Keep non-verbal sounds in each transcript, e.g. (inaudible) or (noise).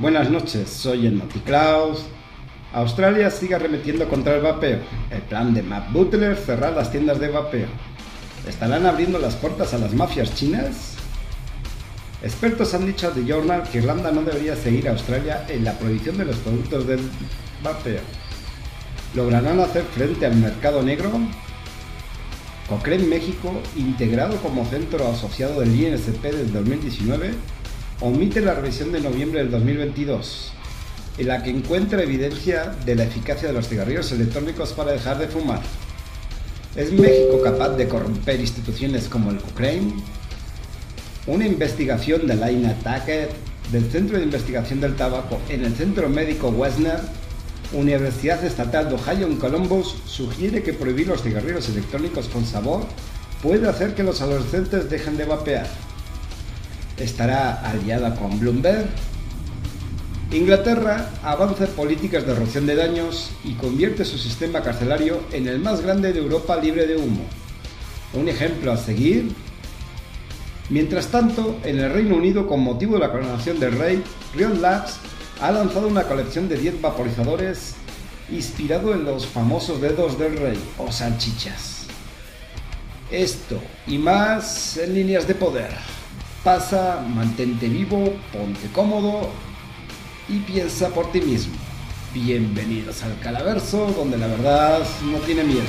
Buenas noches, soy el Noticlaus. Australia sigue arremetiendo contra el vapeo. El plan de Matt Butler cerrar las tiendas de vapeo. ¿Estarán abriendo las puertas a las mafias chinas? Expertos han dicho a The Journal que Irlanda no debería seguir a Australia en la prohibición de los productos del vapeo. ¿Lograrán hacer frente al mercado negro? Cochrane México, integrado como centro asociado del INSP desde 2019, omite la revisión de noviembre del 2022, en la que encuentra evidencia de la eficacia de los cigarrillos electrónicos para dejar de fumar. ¿Es México capaz de corromper instituciones como el Cochrane? Una investigación de Laina Tackett del Centro de Investigación del Tabaco en el Centro Médico Wesner Universidad Estatal de Ohio en Columbus sugiere que prohibir los cigarrillos electrónicos con sabor puede hacer que los adolescentes dejen de vapear. ¿Estará aliada con Bloomberg? Inglaterra avanza en políticas de reducción de daños y convierte su sistema carcelario en el más grande de Europa libre de humo. Un ejemplo a seguir. Mientras tanto, en el Reino Unido, con motivo de la coronación del rey, Rion Labs ha lanzado una colección de 10 vaporizadores inspirado en los famosos dedos del rey o salchichas. Esto y más en líneas de poder. Pasa, mantente vivo, ponte cómodo y piensa por ti mismo. Bienvenidos al Calaverso, donde la verdad no tiene miedo.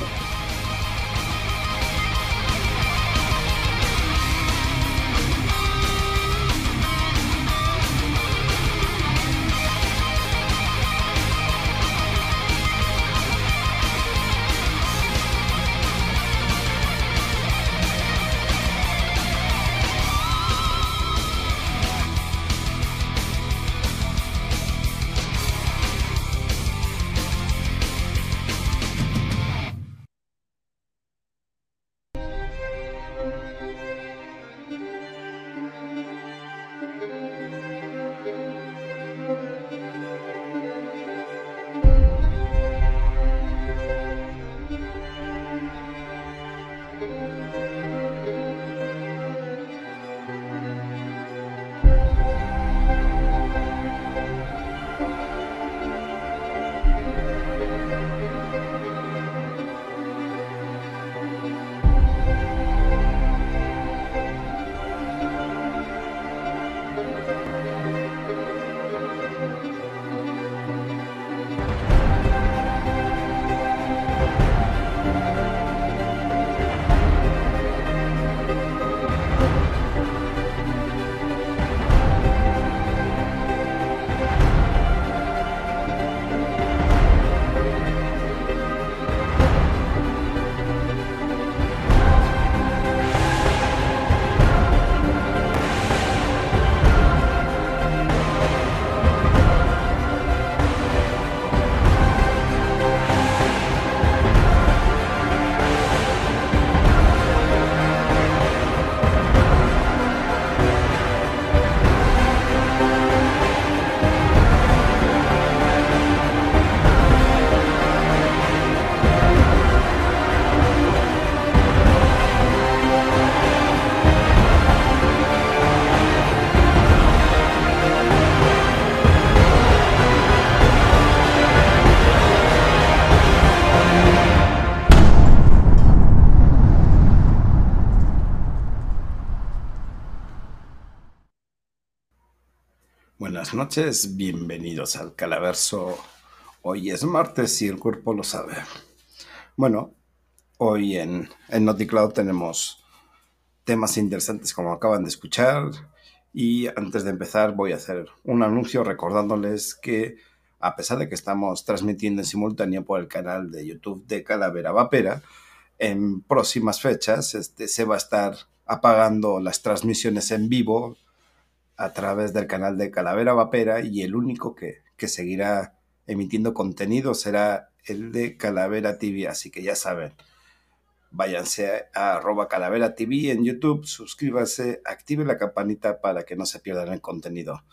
Noches, bienvenidos al Calaverso. Hoy es martes y el cuerpo lo sabe. Bueno, hoy en, en NotiCloud tenemos temas interesantes como acaban de escuchar y antes de empezar voy a hacer un anuncio recordándoles que a pesar de que estamos transmitiendo en simultáneo por el canal de YouTube de Calavera Vapera, en próximas fechas este, se va a estar apagando las transmisiones en vivo a través del canal de Calavera Vapera y el único que, seguirá emitiendo contenido será el de Calavera TV, así que ya saben, váyanse a arroba calavera TV en YouTube, suscríbase, active la campanita para que no se pierdan el contenido.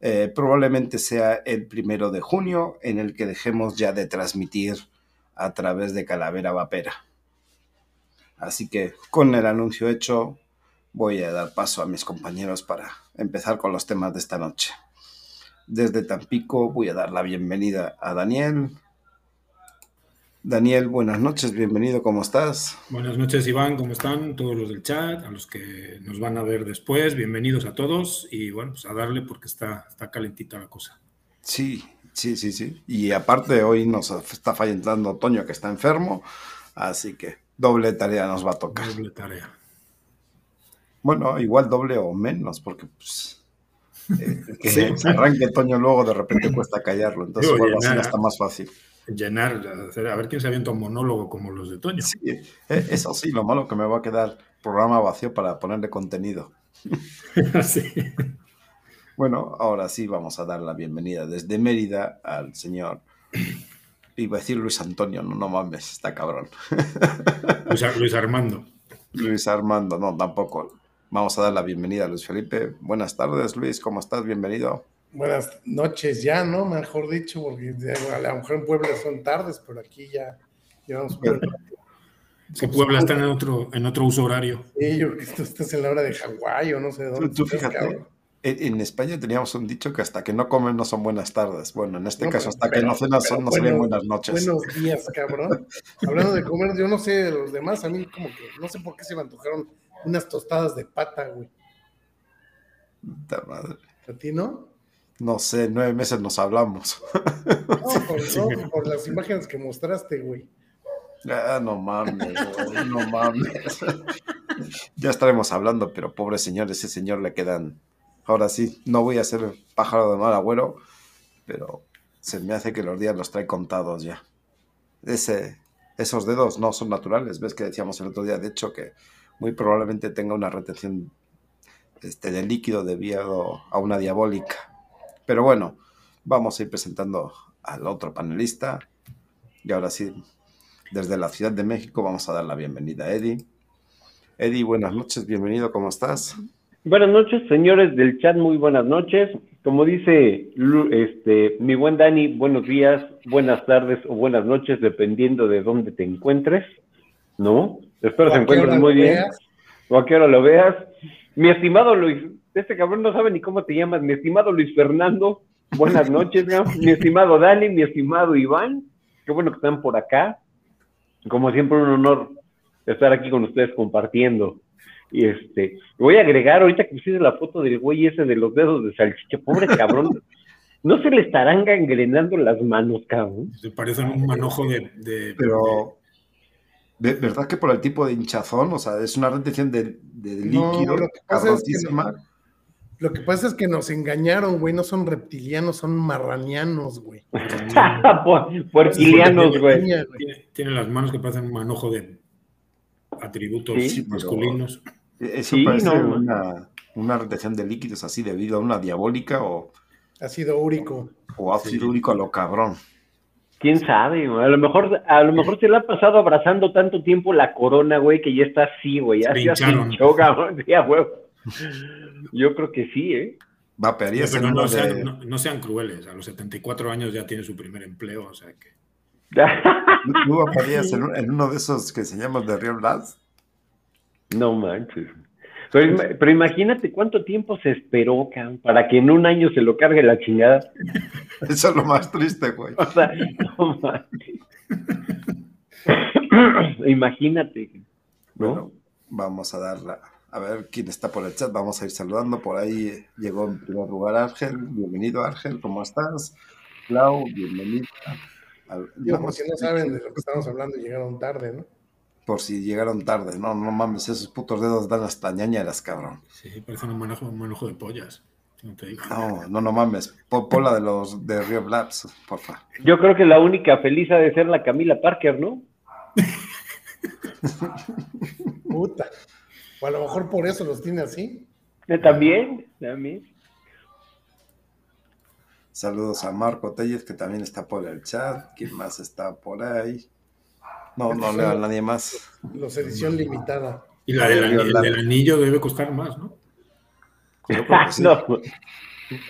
Eh, probablemente sea el primero de junio en el que dejemos ya de transmitir a través de Calavera Vapera. Así que con el anuncio hecho, voy a dar paso a mis compañeros para empezar con los temas de esta noche. Desde Tampico voy a dar la bienvenida a Daniel. Daniel, buenas noches, bienvenido, ¿cómo estás? Buenas noches, Iván, ¿cómo están? Todos los del chat, a los que nos van a ver después, bienvenidos a todos y bueno, pues a darle porque está, está calentita la cosa. Sí, sí, sí, sí. Y aparte hoy nos está fallando Toño que está enfermo, así que doble tarea nos va a tocar. Doble tarea. Bueno, igual doble o menos, porque pues, eh, que (laughs) se arranque Toño luego de repente cuesta callarlo, entonces igual así está más fácil llenar, a ver quién se avienta un monólogo como los de Toño. Sí, e, eso sí, lo malo que me va a quedar programa vacío para ponerle contenido. (laughs) sí. Bueno, ahora sí vamos a dar la bienvenida desde Mérida al señor. Iba a decir Luis Antonio, no, no mames, está cabrón. Luis Armando. Luis Armando, no, tampoco. Vamos a dar la bienvenida a Luis Felipe. Buenas tardes, Luis, ¿cómo estás? Bienvenido buenas noches ya, ¿no? Mejor dicho, porque a lo mejor en Puebla son tardes, pero aquí ya llevamos un que Puebla está en otro, en otro uso horario. Sí, yo creo que tú estás en la hora de Hawái o no sé dónde. Tú, fíjate, en, España teníamos un dicho que hasta que no comen no son buenas tardes. Bueno, en este caso, hasta que no cenas son, no serían buenas noches. Buenos días, cabrón. (laughs) Hablando de comer, yo no sé de los demás, a mí como que no sé por qué se me antojaron unas tostadas de pata, güey. Puta madre. ¿A ti no? no sé, nueve meses nos hablamos. (laughs) No, por, las imágenes que mostraste, güey. Ah, no mames, no mames. ya estaremos hablando, pero pobre señor, ese señor le quedan. Ahora sí, no voy a ser pájaro de mal agüero, pero se me hace que los días los trae contados ya. Ese, esos dedos no son naturales. Ves que decíamos el otro día, de hecho, que muy probablemente tenga una retención este, de líquido debido a una diabólica. Pero bueno, vamos a ir presentando al otro panelista. Y ahora sí, desde la Ciudad de México vamos a dar la bienvenida a Eddie. Eddie, buenas noches, bienvenido, ¿cómo estás? Buenas noches, señores del chat, muy buenas noches. Como dice este, mi buen Dani, buenos días, buenas tardes o buenas noches, dependiendo de dónde te encuentres, ¿no? Espero que se encuentres muy bien. O a qué hora lo veas. Mi estimado Luis, este cabrón no sabe ni cómo te llamas, mi estimado Luis Fernando, buenas (laughs) noches, mi estimado Dani, mi estimado Iván, qué bueno que están por acá. Como siempre, un honor estar aquí con ustedes compartiendo. Y este, voy a agregar ahorita que pusiste la foto del güey ese de los dedos de salchicha, pobre cabrón. (laughs) ¿No se le estarán gangrenando las manos, cabrón? Se parecen un manojo de. Pero. ¿Verdad que por el tipo de hinchazón? O sea, es una retención de, líquido. lo que pasa es que lo que pasa es que nos engañaron, güey. No son reptilianos, son marranianos, güey. (laughs) Puerquilianos, güey. Tienen las manos que parecen un manojo de atributos masculinos. Eso parece una, una, retención de líquidos así debido a una diabólica o. Ácido úrico. O ácido úrico a lo cabrón. Quién sabe, güey? a lo mejor, a lo mejor se le ha pasado abrazando tanto tiempo la corona, güey, que ya está así, güey. Ya se pinchó, cabrón. (laughs) Ya, güey. Yo creo que sí, ¿eh? Va, pero no, sean, no, sean, crueles. A los 74 años ya tiene su primer empleo, o sea que. ¿Tú aparías en, uno de esos que se llaman de Rio Blas? No manches. Pero, imagínate cuánto tiempo se esperó, para que en un año se lo cargue la chingada. (laughs) Eso es lo más triste, güey. O sea, no manches. (laughs) imagínate. Bueno, vamos a darla a ver quién está por el chat. Vamos a ir saludando. Por ahí llegó en primer lugar Ángel. Bienvenido, Ángel. ¿Cómo estás? Clau, bienvenida. por si no saben de lo que estamos hablando, llegaron tarde, ¿no? Por si llegaron tarde. No, no mames, esos putos dedos dan hasta ñañaras, cabrón. Sí, parecen un manojo, un manojo de pollas. No, te digo. no, no, no mames. Pon la de los de Rio Labs, porfa. Yo creo que la única feliz ha de ser la Camila Parker, ¿no? (laughs) Puta. O a lo mejor por eso los tiene así. También, también. Saludos a Marco Tellez, que también está por el chat. ¿Quién más está por ahí? No, no leo a nadie más. Los edición limitada. Y la del, anillo, debe costar más, ¿no? (laughs)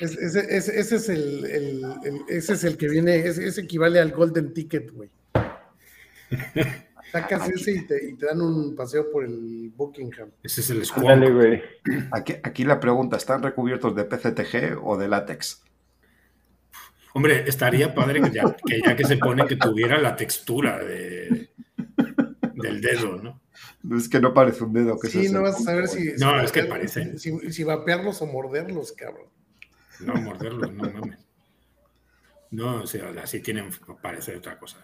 ese, es el, ese es el que viene, ese, equivale al Golden Ticket, güey. Sacas ese y te, dan un paseo por el Buckingham. Ese es el. Aquí, aquí la pregunta, ¿están recubiertos de PCTG o de látex? Hombre, estaría padre que ya, que ya que se pone que tuviera la textura de, del dedo, ¿no? Es que no parece un dedo. Que Sí, no vas a saber si. No, si es que parece. Si, si vapearlos o morderlos, cabrón. No morderlos, no mames. No, o sea, así tienen, parece otra cosa.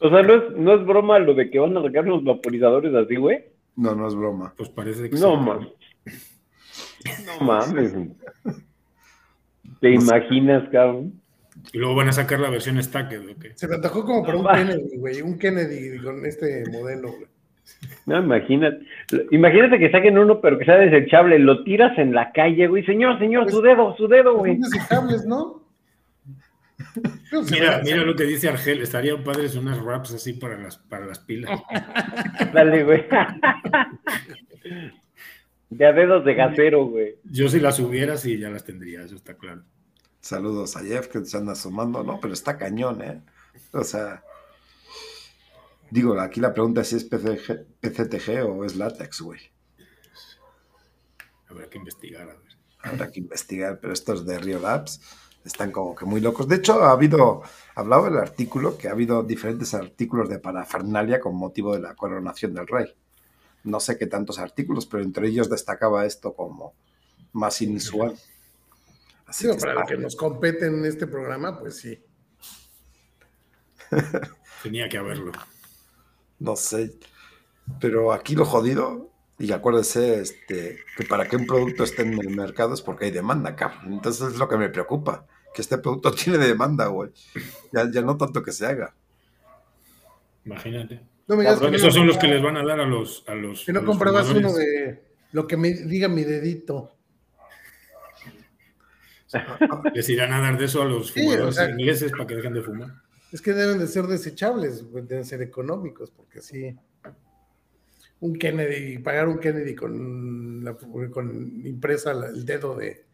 O sea, ¿no es, no es broma lo de que van a sacar los vaporizadores así, güey. No, no es broma. Pues parece que No, sí. mames. No mames. ¿Te imaginas, cabrón? Y luego van a sacar la versión Stacked, ¿o qué? Se me antojó como para un Va. Kennedy, güey. Un Kennedy con este modelo, güey. No, imagínate. Imagínate que saquen uno, pero que sea desechable. Lo tiras en la calle, güey. Señor, señor, su dedo, su dedo, güey. Son desechables, ¿no? Mira, mira lo que dice Argel, estarían padres unas wraps así para las, para las pilas. (laughs) Dale, güey. De a dedos de gasero, güey. Yo si las hubiera, sí, ya las tendría, eso está claro. Saludos a Jeff que se anda sumando, ¿no? Pero está cañón, ¿eh? O sea, digo, aquí la pregunta es si es PCG, PCTG o es látex, güey. Habrá que investigar, a ver. Habrá que investigar, pero estos de Rio Labs están como que muy locos. De hecho, ha habido, hablaba el artículo, que ha habido diferentes artículos de parafernalia con motivo de la coronación del rey. No sé qué tantos artículos, pero entre ellos destacaba esto como más inusual. Así Digo, que para está- lo que nos compete en este programa, pues sí. (laughs) Tenía que haberlo. No sé. Pero aquí lo jodido, y acuérdese, este, que para que un producto esté en el mercado es porque hay demanda, cabrón. Entonces es lo que me preocupa, que este producto (laughs) tiene demanda, güey. Ya, ya no tanto que se haga. Imagínate. No me digas Cabrón, que esos son los que les van a dar a los. A los Que no comprabas uno de lo que me diga mi dedito. (laughs) Les irán a dar de eso a los Sí, fumadores o sea- ingleses para que dejen de fumar. Es que deben de ser desechables, deben ser económicos, porque sí. Un Kennedy, pagar un Kennedy con, la- con impresa la- el dedo de,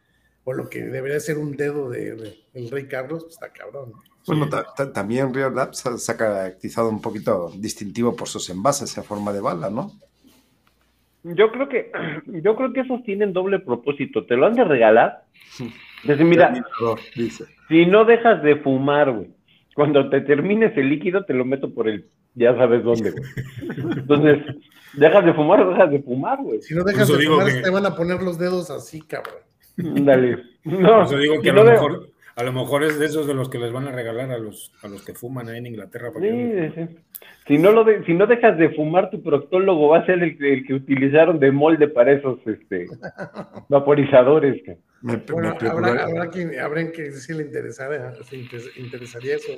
o lo que debería ser un dedo de, de- el rey Carlos, pues está cabrón. Bueno, ta- ta- también Rio Labs se- ha caracterizado un poquito distintivo por sus envases en forma de bala, ¿no? Yo creo que, (clears throat) yo creo que esos tienen doble propósito. Te lo han de regalar. Decir, mira, dice. si no dejas de fumar, güey, cuando te termines el líquido, te lo meto por el, ya sabes dónde, güey. (laughs) Entonces, dejas de fumar o dejas de fumar, güey. Si no dejas de fumar, que- te van a poner los dedos así, cabrón. Dale. (laughs) No, eso digo que si a no lo, de- mejor, a lo mejor es de esos de los que les van a regalar a los, a los que fuman ahí en Inglaterra. Para que Sí, sí. Si no, lo de- si no dejas de fumar, tu proctólogo va a ser el, que- el que utilizaron de molde para esos este, (laughs) vaporizadores. Me, Bueno, me habrá, preocupa- habrá quien, habrá que sí le interesara, se interesaría eso,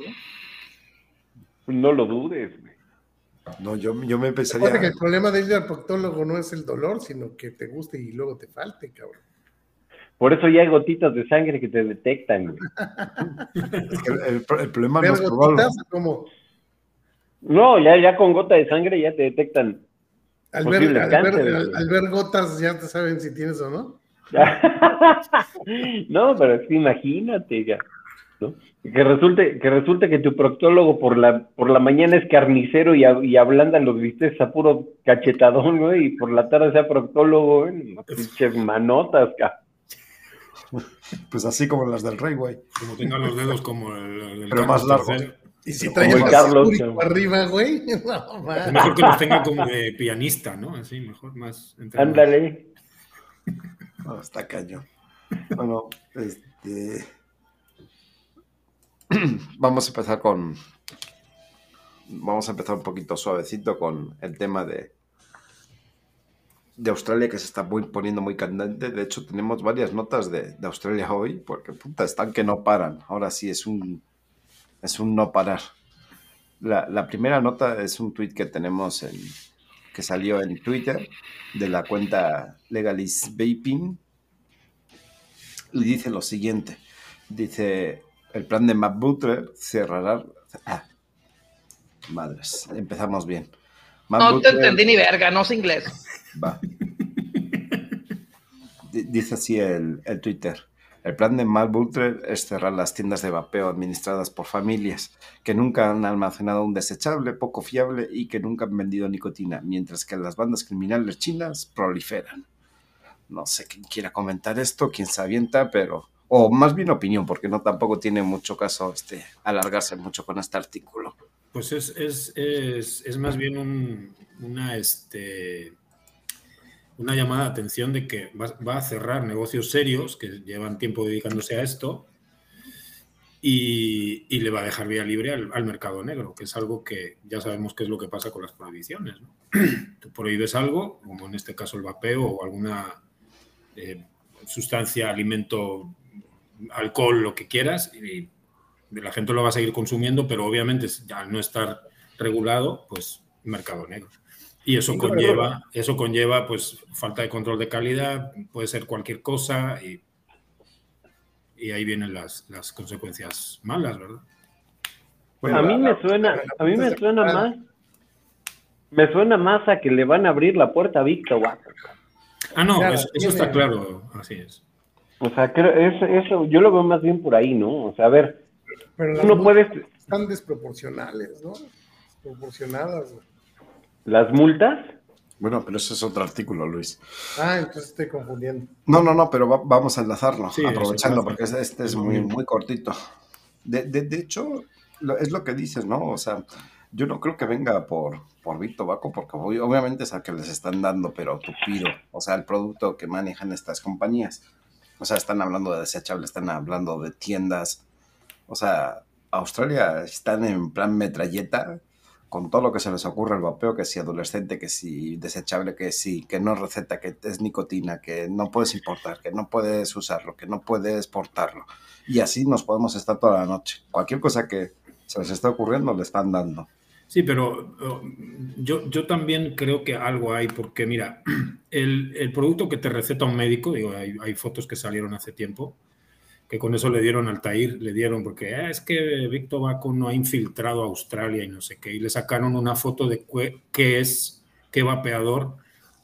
¿no? No lo dudes. güey. No, yo, yo me Acuérdate que el problema de ir al proctólogo no es el dolor, sino que te guste y luego te falte, cabrón. Por eso ya hay gotitas de sangre que te detectan. güey. es que el, el- el problema no ¿Ver es probarlo. gotitas? como No, ya, ya con gota de sangre ya te detectan. al ver, Posible al, cáncer, ver, al- güey. al ver gotas ya te saben si tienes o no. (laughs) no, pero es que imagínate ya. ¿no? Que resulte, que resulte que tu proctólogo por la, por la mañana es carnicero y, a- y ablanda los bistecs a puro cachetadón, güey, y por la tarde sea proctólogo, güey, manotas, ca. (laughs) Pues así como las del rey, güey. Como tengan los dedos como el, el del Pero más largos. Y si Como traes el Carlos, arriba, güey, (laughs) no, Es man. mejor que los tenga como de pianista, ¿no? Así, mejor, más. Ándale. (laughs) No, está cañón. Bueno, este. (clears throat) Vamos a empezar con. Vamos a empezar un poquito suavecito con el tema de. De Australia que se está muy- poniendo muy candente. De hecho, tenemos varias notas de, de Australia hoy, porque puta, están que no paran. Ahora sí es un. Es un no parar. La, la primera nota es un tweet que tenemos en, que salió en Twitter de la cuenta Legalis Vaping y dice lo siguiente. Dice, el plan de Matt Butler cerrará... Ah, madres, empezamos bien. Matt No te Butler- entendí ni verga, no sé inglés. Va. Di- Dice así el, el Twitter. El plan de Matt Butler es cerrar las tiendas de vapeo administradas por familias que nunca han almacenado un desechable poco fiable y que nunca han vendido nicotina, mientras que las bandas criminales chinas proliferan. No sé quién quiera comentar esto, quién se avienta, pero... O más bien opinión, porque no tampoco tiene mucho caso este, alargarse mucho con este artículo. Pues es, es, es, es más bien un, una, este, una llamada de atención de que va, a cerrar negocios serios que llevan tiempo dedicándose a esto y, le va a dejar vía libre al, al, mercado negro, que es algo que ya sabemos qué es lo que pasa con las prohibiciones. ¿no? (clears throat) Tú prohíbes algo, como en este caso el vapeo o alguna eh, sustancia, alimento, alcohol, lo que quieras, y la gente lo va a seguir consumiendo, pero obviamente al no estar regulado, pues mercado negro. Y eso conlleva, eso conlleva pues falta de control de calidad, puede ser cualquier cosa y, y ahí vienen las, las, consecuencias malas, ¿verdad? Bueno, a mí me suena, a mí me suena más, me suena más a que le van a abrir la puerta a Víctor Ah, no, claro, eso, eso, está claro, así es. O sea, creo, eso, eso, yo lo veo más bien por ahí, ¿no? O sea, a ver, Pero uno puede... Están desproporcionales, ¿no? Desproporcionadas. ¿no? ¿Las multas? Bueno, pero ese es otro artículo, Luis. Ah, entonces estoy confundiendo. No, no, no, pero va, vamos a enlazarlo, Sí, aprovechando, sí, porque este, este es muy, muy cortito. De, de, de hecho, lo- es lo que dices, ¿no? O sea, yo no creo que venga por, por Tobacco, porque obvi- obviamente es al que les están dando, pero tupiro, o sea, el producto que manejan estas compañías. O sea, están hablando de desechables, están hablando de tiendas. O sea, Australia están en plan metralleta con todo lo que se les ocurre el vapeo, que si adolescente, que si desechable, que si, que no receta, que es nicotina, que no puedes importar, que no puedes usarlo, que no puedes portarlo. Y así nos podemos estar toda la noche. Cualquier cosa que se les esté ocurriendo le están dando. Sí, pero uh, yo, yo también creo que algo hay, porque mira, (clears throat) el, el producto que te receta un médico, digo, hay, fotos que salieron hace tiempo, que con eso le dieron al Tair, le dieron, porque eh, es que Vic Tobacco no ha infiltrado a Australia y no sé qué, y le sacaron una foto de qué es, qué vapeador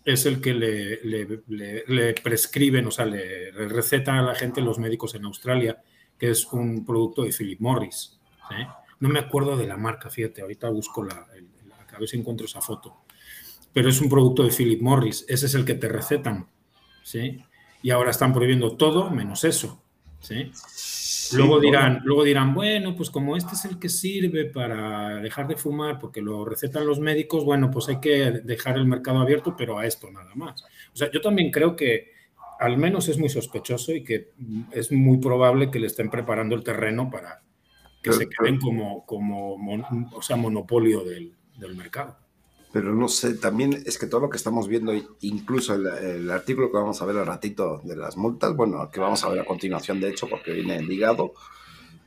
es el que le, le, le, prescriben, o sea, le, recetan a la gente los médicos en Australia, que es un producto de Philip Morris. No me acuerdo de la marca, fíjate, ahorita busco la, la, a ver si encuentro esa foto. Pero es un producto de Philip Morris, ese es el que te recetan, ¿sí? Y ahora están prohibiendo todo menos eso, ¿sí? sí luego, dirán, bueno. luego dirán, bueno, pues como este es el que sirve para dejar de fumar porque lo recetan los médicos, bueno, pues hay que dejar el mercado abierto, pero a esto nada más. O sea, yo también creo que al menos es muy sospechoso y que es muy probable que le estén preparando el terreno para que se queden como, como mon, o sea, monopolio del, del, mercado. Pero no sé, también es que todo lo que estamos viendo, incluso el, el, artículo que vamos a ver al ratito de las multas, bueno, que vamos a ver a continuación, de hecho, porque viene ligado,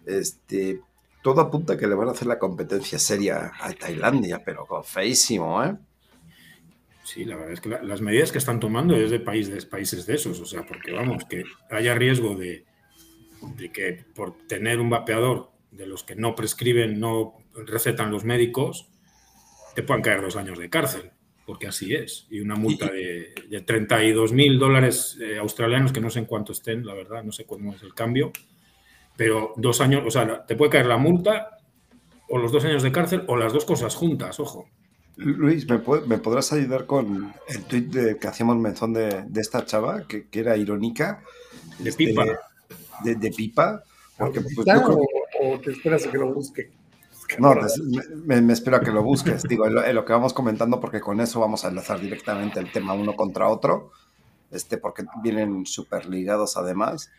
este, todo apunta a que le van a hacer la competencia seria a Tailandia, pero feísimo, ¿eh? Sí, la verdad es que la, las medidas que están tomando es de, país, de países de esos, o sea, porque vamos, que haya riesgo de, de que por tener un vapeador de los que no prescriben, no recetan los médicos, te puedan caer dos años de cárcel, porque así es. Y una multa de, de 32 mil dólares eh, australianos, que no sé en cuánto estén, la verdad, no sé cómo es el cambio, pero dos años, o sea, te puede caer la multa o los dos años de cárcel o las dos cosas juntas, ojo. Luis, ¿me, ¿me, podrás ayudar con el tweet de, que hacíamos mención de, de esta chava, que, que, era irónica? De este, pipa. De, de pipa. Porque, pues, yo creo, o, o, te esperas a que lo busque? No, me, me, espero a que lo busques. Digo, en lo, en lo, que vamos comentando, porque con eso vamos a enlazar directamente el tema uno contra otro, este, porque vienen súper ligados además.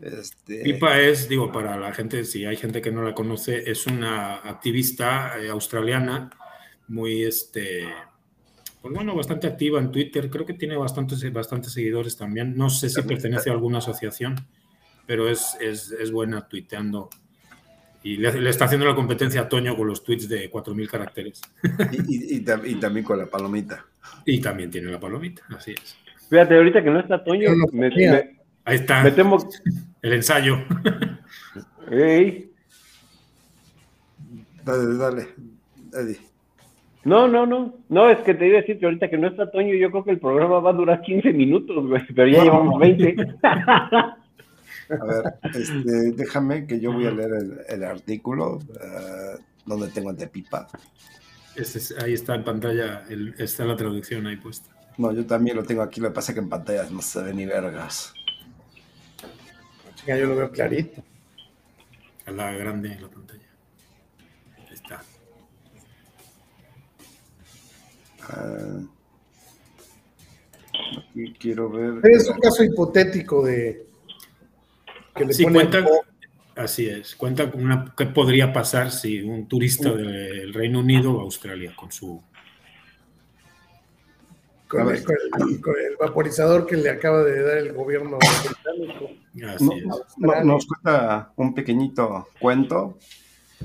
Este... Pipa es, digo, para la gente, si hay gente que no la conoce, es una activista eh, australiana muy, este, pues bueno, bastante activa en Twitter. Creo que tiene bastantes, bastantes seguidores también. No sé si pertenece a alguna asociación, pero es, es, es buena tuiteando y le, le, está haciendo la competencia a Toño con los tweets de 4.000 caracteres. Y, y, y, y, también con la palomita. Y también tiene la palomita, así es. Fíjate, ahorita que no está Toño, no me, me, ahí está me temo... el ensayo. Hey. Dale, dale, Eddie. No, no, no. No, es que te iba a decir que ahorita que no está Toño, yo creo que el programa va a durar 15 minutos, güey, pero ya llevamos 20. (laughs) A ver, este, déjame que yo voy a leer el, el artículo uh, donde tengo el de pipa. Este es, ahí está en pantalla, el, está la traducción ahí puesta. No, yo también lo tengo aquí, lo que pasa es que en pantalla no se ve ni vergas. Yo lo veo clarito. A la grande en la pantalla. Ahí está. Ah, aquí quiero ver. Es un caso hipotético de que le Sí, cuenta, así es. Cuenta con una, qué podría pasar si un turista del Reino Unido va a Australia con su. con, el, con el- con el vaporizador que le acaba de dar el gobierno británico. Así No- es. no- nos cuenta un pequeñito cuento.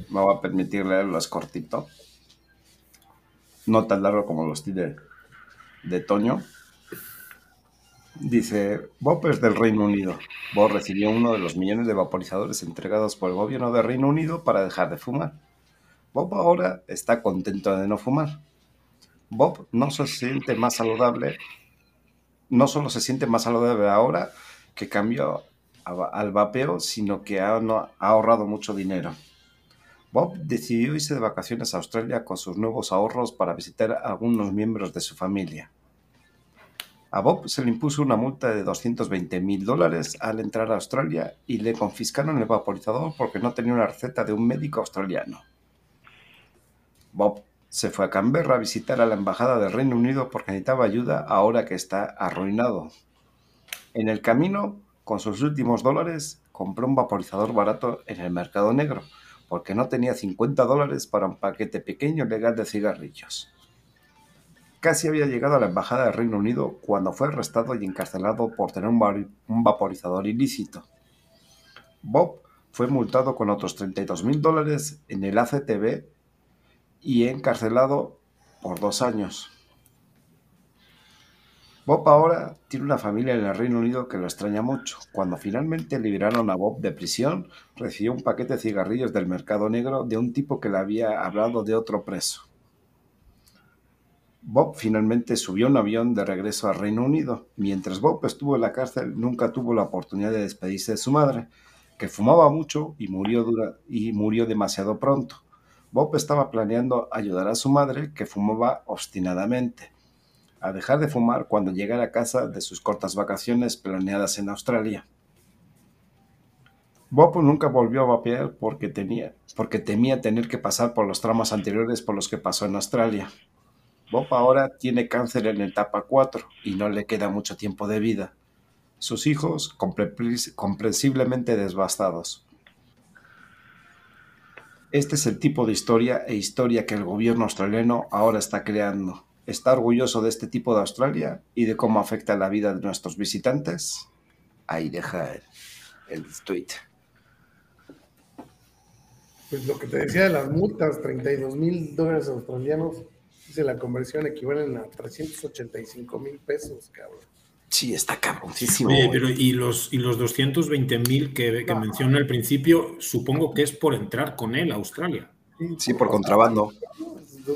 Me voy a permitir leerlo, es cortito. No tan largo como los de, de Toño. Dice, Bob es del Reino Unido. Bob recibió uno de los millones de vaporizadores entregados por el gobierno del Reino Unido para dejar de fumar. Bob ahora está contento de no fumar. Bob no se siente más saludable, no solo se siente más saludable ahora que cambió al vapeo, sino que ha, ha ahorrado mucho dinero. Bob decidió irse de vacaciones a Australia con sus nuevos ahorros para visitar a algunos miembros de su familia. A Bob se le impuso una multa de 220 mil dólares al entrar a Australia y le confiscaron el vaporizador porque no tenía una receta de un médico australiano. Bob se fue a Canberra a visitar a la embajada del Reino Unido porque necesitaba ayuda ahora que está arruinado. En el camino, con sus últimos dólares, compró un vaporizador barato en el mercado negro, porque no tenía 50 dólares para un paquete pequeño legal de cigarrillos. Casi había llegado a la embajada del Reino Unido cuando fue arrestado y encarcelado por tener un, vaporizador ilícito. Bob fue multado con otros 32 mil dólares en el ACTV y encarcelado por dos años. Bob ahora tiene una familia en el Reino Unido que lo extraña mucho. Cuando finalmente liberaron a Bob de prisión, recibió un paquete de cigarrillos del mercado negro de un tipo que le había hablado de otro preso. Bob finalmente subió a un avión de regreso al Reino Unido. Mientras Bob estuvo en la cárcel, nunca tuvo la oportunidad de despedirse de su madre, que fumaba mucho y murió, y murió demasiado pronto. Bob estaba planeando ayudar a su madre, que fumaba obstinadamente a dejar de fumar cuando llegara a casa de sus cortas vacaciones planeadas en Australia. Bob nunca volvió a vapear porque, tenía, porque temía tener que pasar por los tramos anteriores por los que pasó en Australia. Bob ahora tiene cáncer en etapa 4 y no le queda mucho tiempo de vida. Sus hijos compre- comprensiblemente devastados. Este es el tipo de historia e historia que el gobierno australiano ahora está creando. ¿Está orgulloso de este tipo de Australia y de cómo afecta la vida de nuestros visitantes? Ahí deja el, el tweet. Pues lo que te decía de las multas, 32 mil dólares australianos, dice la conversión equivalen a 385 mil pesos, cabrón. Sí, está cabroncísimo. Oye, pero y los, y los 220 mil que, que mencioné al principio, supongo que es por entrar con él a Australia. Sí, por contrabando.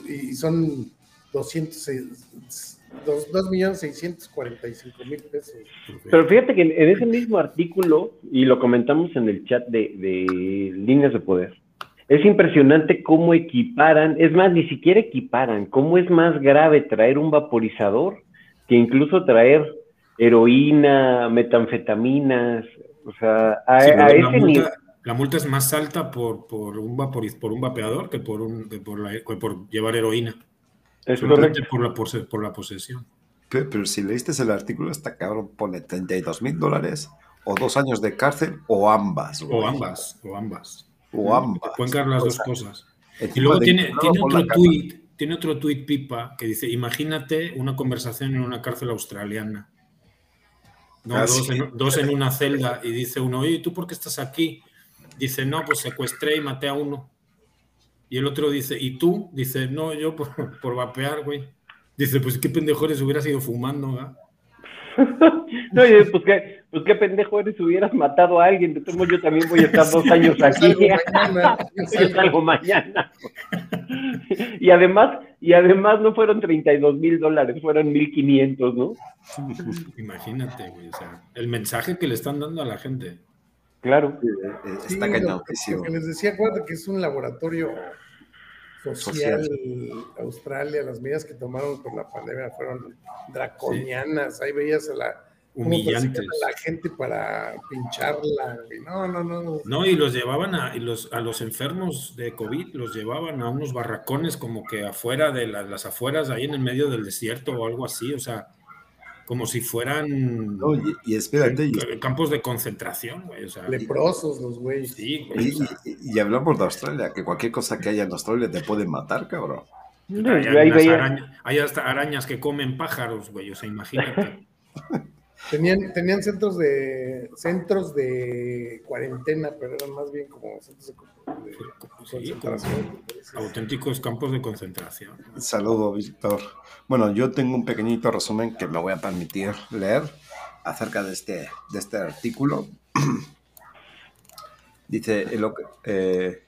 Y son 200, dos- dos millones 645 mil pesos. Pero fíjate que en, en ese mismo artículo, y lo comentamos en el chat de, de líneas de poder, es impresionante cómo equiparan, es más, ni siquiera equiparan, cómo es más grave traer un vaporizador que incluso traer heroína, metanfetaminas, o sea, a, Sí, a la, ese multa, nivel. la multa es más alta por, por, un, vaporiz- por un vapeador que por, un, que por, la- que por llevar heroína. Es Solamente correcto. por la, por la posesión. Pero, pero si leíste el artículo, está cabrón. Pone 32 mil dólares o dos años de cárcel o ambas. güey. O ambas, o ambas. O ambas. Pueden caer las O dos cosas. Y luego tiene, tiene otro tuit, tiene otro tuit pipa que dice, imagínate una conversación en una cárcel australiana. No, Ah, dos, sí. en, dos en una celda y dice uno, oye, ¿tú por qué estás aquí? Dice, no, pues secuestré y maté a uno. Y el otro dice, ¿y tú? Dice, no, yo por, por vapear, güey. Dice, pues qué pendejo eres, hubieras ido fumando, ¿verdad? (laughs) No, y pues qué, pues qué pendejo eres, hubieras matado a alguien, de modos yo también voy a estar (laughs) dos años Yo aquí. salgo mañana, yo (laughs) Yo salgo- salgo mañana. Y además, y además no fueron 32 mil dólares, fueron 1500, ¿no? Imagínate, güey. O sea, el mensaje que le están dando a la gente. Claro. Eh, eh, Sí, Está lo, cañoncísimo. lo que les decía, acuérdate que es un laboratorio social, Australia, las medidas que tomaron con la pandemia fueron draconianas. Ahí veías a la humillantes. A la gente para pincharla, No, no, no. No, y los llevaban a, los, a los enfermos de COVID, los llevaban a unos barracones como que afuera de las afueras, ahí en el medio del desierto o algo así, o sea, como si fueran y, espérate, campos de concentración, güey. O sea, leprosos los güeyes. Sí, y, hablamos de Australia, que cualquier cosa que haya en Australia te puede matar, cabrón. hay, hasta arañas que comen pájaros, güey, o sea, imagínate. (laughs) Tenían, tenían centros de centros de cuarentena, pero eran más bien como centros de, concentración. auténticos campos de concentración. Saludo, Víctor. Bueno, yo tengo un pequeñito resumen que me voy a permitir leer acerca de este, de este artículo. (clears throat) Dice, en lo, que, eh,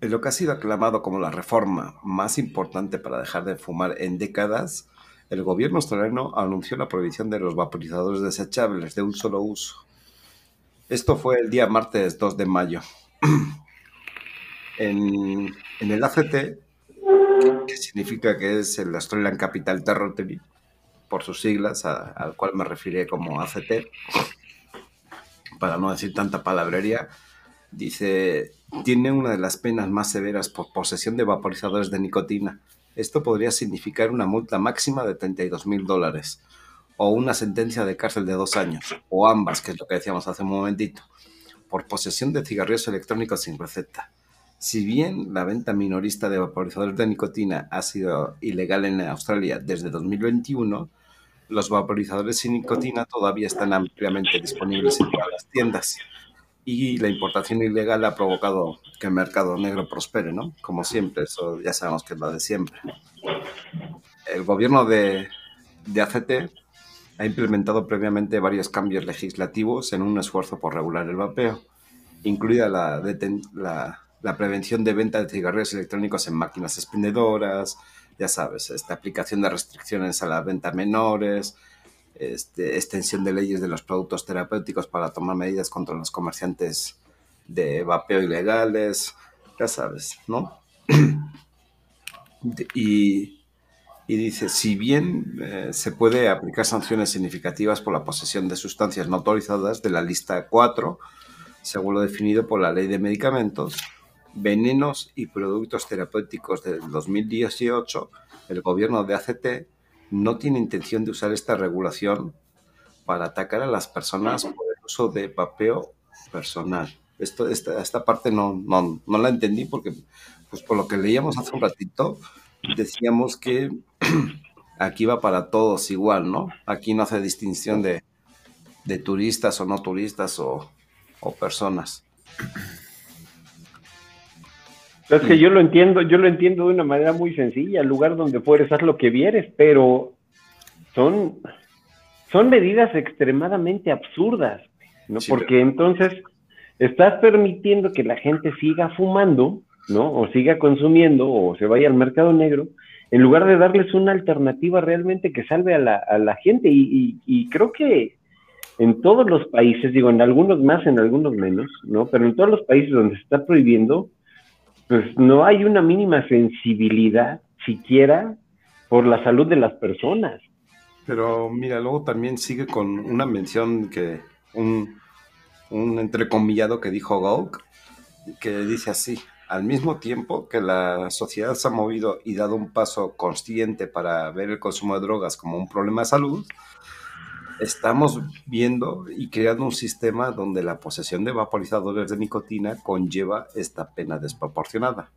en lo que ha sido aclamado como la reforma más importante para dejar de fumar en décadas, el gobierno australiano anunció la prohibición de los vaporizadores desechables de un solo uso. Esto fue el día martes 2 de mayo. en, el ACT, que significa que es el Australian Capital Territory, por sus siglas, al cual me refiero como ACT, para no decir tanta palabrería, dice, tiene una de las penas más severas por posesión de vaporizadores de nicotina esto podría significar una multa máxima de 32 mil dólares o una sentencia de cárcel de dos años, o ambas, que es lo que decíamos hace un momentito, por posesión de cigarrillos electrónicos sin receta. Si bien la venta minorista de vaporizadores de nicotina ha sido ilegal en Australia desde 2021, los vaporizadores sin nicotina todavía están ampliamente disponibles en todas las tiendas y la importación ilegal ha provocado que el mercado negro prospere, ¿no? Como siempre, eso ya sabemos que es lo de siempre. El gobierno de, de ACT ha implementado previamente varios cambios legislativos en un esfuerzo por regular el vapeo, incluida la, la, la prevención de venta de cigarrillos electrónicos en máquinas expendedoras, ya sabes, esta aplicación de restricciones a la venta menores, este, extensión de leyes de los productos terapéuticos para tomar medidas contra los comerciantes de vapeo ilegales, ya sabes, ¿no? (clears throat) y, dice, si bien eh, se puede aplicar sanciones significativas por la posesión de sustancias no autorizadas de la lista 4, según lo definido por la ley de medicamentos, venenos y productos terapéuticos del 2018, el gobierno de ACT no tiene intención de usar esta regulación para atacar a las personas por el uso de vapeo personal. Esto, esta, esta parte no, no, no, la entendí porque, pues por lo que leíamos hace un ratito, decíamos que (clears throat) aquí va para todos igual, ¿no? Aquí no hace distinción de, de turistas o no turistas o, o personas. Es que yo lo entiendo, yo lo entiendo de una manera muy sencilla, el lugar donde fueres, haz lo que vieres, pero son, son medidas extremadamente absurdas, ¿no? Porque entonces estás permitiendo que la gente siga fumando, ¿no? O siga consumiendo o se vaya al mercado negro, en lugar de darles una alternativa realmente que salve a la, a la gente. Y, y, creo que en todos los países, digo, en algunos más, en algunos menos, ¿no? Pero en todos los países donde se está prohibiendo, pues no hay una mínima sensibilidad siquiera por la salud de las personas. Pero mira, luego también sigue con una mención que un, entrecomillado que dijo Gauck, que dice así, al mismo tiempo que la sociedad se ha movido y dado un paso consciente para ver el consumo de drogas como un problema de salud, estamos viendo y creando un sistema donde la posesión de vaporizadores de nicotina conlleva esta pena desproporcionada.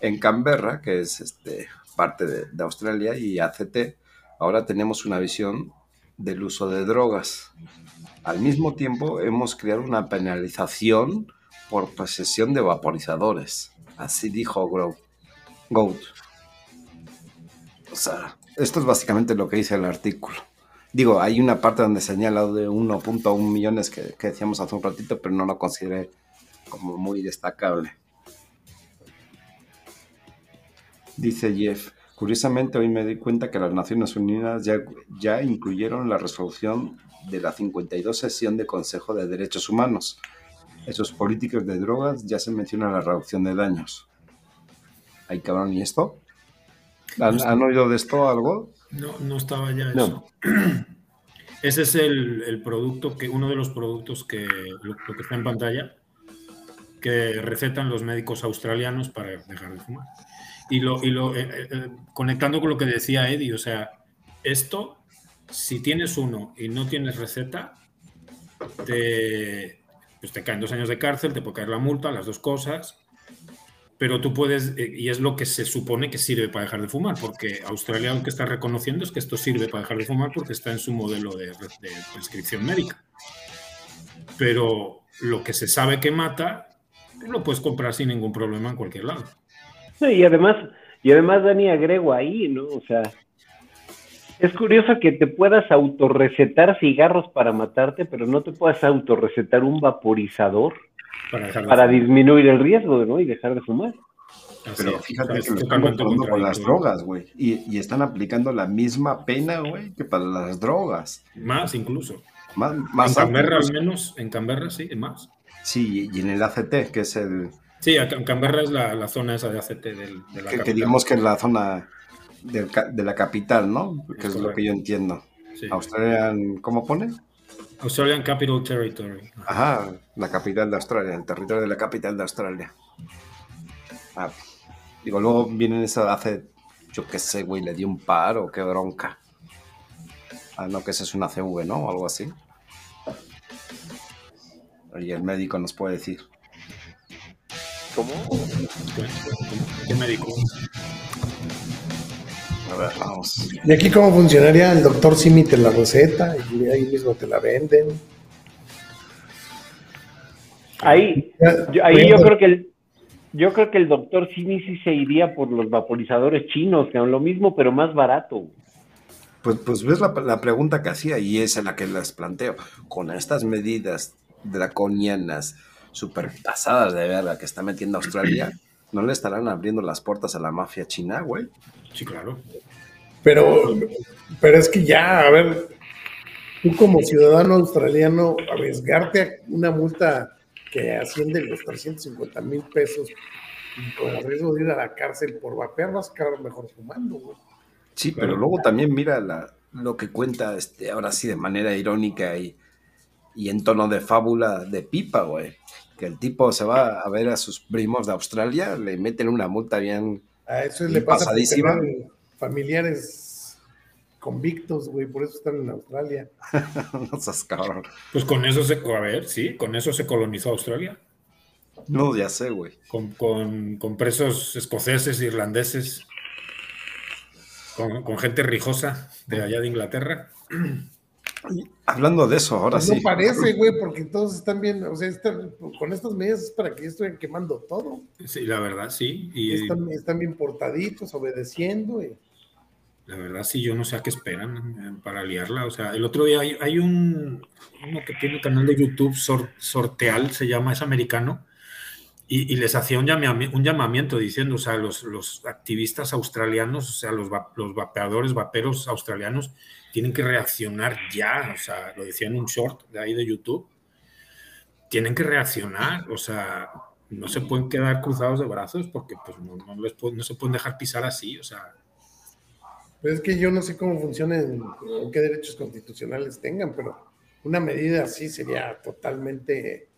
En Canberra, que es este, parte de, Australia y ACT, ahora tenemos una visión del uso de drogas. Al mismo tiempo, hemos creado una penalización por posesión de vaporizadores. Así dijo Goat. O sea, esto es básicamente lo que dice el artículo. Digo, hay una parte donde señala de 1.1 millones que, decíamos hace un ratito, pero no lo consideré como muy destacable. Dice Jeff, curiosamente hoy me di cuenta que las Naciones Unidas ya, ya incluyeron la resolución de la 52 sesión de Consejo de Derechos Humanos. Esos políticos de drogas ya se menciona la reducción de daños. ¿Hay cabrón y esto? ¿Han, ¿Han, oído de esto algo? No, no estaba ya eso. (clears throat) Ese es el, producto que, uno de los productos que, lo, que está en pantalla, que recetan los médicos australianos para dejar de fumar. Y lo, y lo eh, eh, conectando con lo que decía Eddie, o sea, esto, si tienes uno y no tienes receta, te, pues te caen dos años de cárcel, te puede caer la multa, las dos cosas, pero tú puedes, eh, y es lo que se supone que sirve para dejar de fumar, porque Australia lo que está reconociendo es que esto sirve para dejar de fumar porque está en su modelo de, prescripción médica. Pero lo que se sabe que mata, lo puedes comprar sin ningún problema en cualquier lado. y además, y además Dani agrego ahí, ¿no? O sea, es curioso que te puedas autorrecetar cigarros para matarte, pero no te puedas autorrecetar un vaporizador para, disminuir el riesgo, ¿no? Y dejar de fumar. Pero fíjate que lo están comprando con las drogas, güey. Y, están aplicando la misma pena, güey, que para las drogas. Más incluso. Más, en Canberra al menos, en Canberra sí, más. Sí, y en el ACT, que es el... Sí, en Canberra es la, zona esa de ACT del, de la que, digamos que es la zona de la capital, ¿no? Que es, lo que yo entiendo. Australian, ¿cómo pone? Australian Capital Territory. Ajá, la capital de Australia, el territorio de la capital de Australia. Ah, digo, luego vienen eso hace, yo qué sé, güey, le dio un paro, qué bronca. Ah, no, que ese es una CV, ¿no? O algo así. Y el médico nos puede decir. ¿Cómo? ¿Qué médico? A ver, vamos. ¿Y aquí cómo funcionaría? El doctor Simi te la receta y ahí mismo te la venden. Ahí, yo, ahí yo creo que el, yo creo que el doctor Simi sí se iría por los vaporizadores chinos, que son lo mismo, pero más barato. Pues, pues ves la, la pregunta que hacía y es la que les planteo. Con estas medidas draconianas, super pasadas de verga que está metiendo Australia, ¿no le estarán abriendo las puertas a la mafia china, güey? Sí, claro. Pero, pero es que ya, a ver, tú como ciudadano australiano, arriesgarte a una multa que asciende los 350 mil pesos y con el riesgo de ir a la cárcel por vapear, vas a quedar mejor fumando, güey. Sí, pero luego también mira la, lo que cuenta, este, ahora sí, de manera irónica y, y en tono de fábula de pipa, güey. Que el tipo se va a ver a sus primos de Australia, le meten una multa bien a eso le pasa por familiares convictos, güey, por eso están en Australia. (laughs) no seas cabrón. Pues con eso se, a ver, sí, con eso se colonizó Australia. No, ya sé, güey. Con, con, presos escoceses, irlandeses, con, con gente rijosa de allá de Inglaterra. (clears throat) Hablando de eso, ahora pues sí. No parece, güey, porque todos están bien, o sea, con estas medidas es para que estén quemando todo. Sí, la verdad, sí. Y, están, bien portaditos, obedeciendo. La verdad, sí, yo no sé a qué esperan eh, para liarla. O sea, el otro día hay, un, uno que tiene un canal de YouTube, Sorteal, se llama, es americano, y, les hacía un, llamamiento, un llamamiento diciendo, o sea, los, los activistas australianos, o sea, los, los vapeadores, vaperos australianos, tienen que reaccionar ya, o sea, lo decía en un short de ahí de YouTube, tienen que reaccionar, o sea, no se pueden quedar cruzados de brazos porque pues no, no, se pueden dejar pisar así, o sea. Pues es que yo no sé cómo funcionen o qué derechos constitucionales tengan, pero una medida así sería totalmente...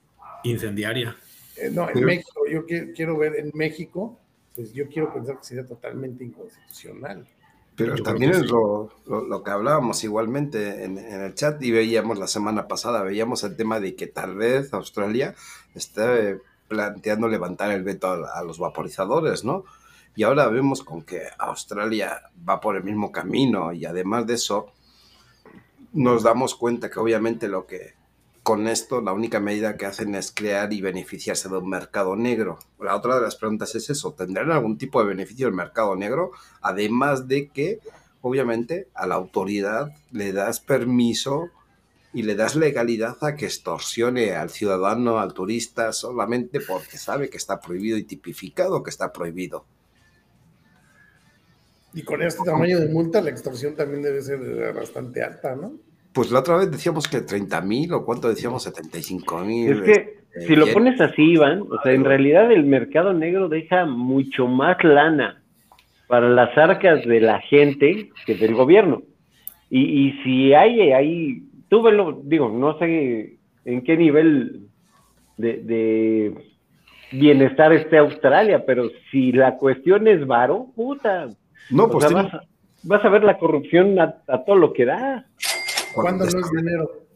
Incendiaria. Eh, no, en México, yo quiero ver en México, pues yo quiero pensar que sería totalmente inconstitucional. Pero también es lo, que hablábamos igualmente en, el chat y veíamos la semana pasada, veíamos el tema de que tal vez Australia esté planteando levantar el veto a, los vaporizadores, ¿no? Y ahora vemos con que Australia va por el mismo camino y además de eso nos damos cuenta que obviamente lo que con esto la única medida que hacen es crear y beneficiarse de un mercado negro. La otra de las preguntas es eso, ¿tendrán algún tipo de beneficio del mercado negro? Además de que, obviamente, a la autoridad le das permiso y le das legalidad a que extorsione al ciudadano, al turista, solamente porque sabe que está prohibido y tipificado que está prohibido. Y con este tamaño de multa, la extorsión también debe ser bastante alta, ¿no? Pues la otra vez decíamos que 30 mil o cuánto decíamos 75 mil. Es que este, si lo pones así, Iván, o sea, en realidad el mercado negro deja mucho más lana para las arcas de la gente que del gobierno. Y, y si hay, hay tú velo, digo, no sé en qué nivel de, de bienestar esté Australia, pero si la cuestión es varo, puta. No, pues sea, tiene- vas, a, vas a ver la corrupción a, a todo lo que da. ¿Cuándo no es dinero?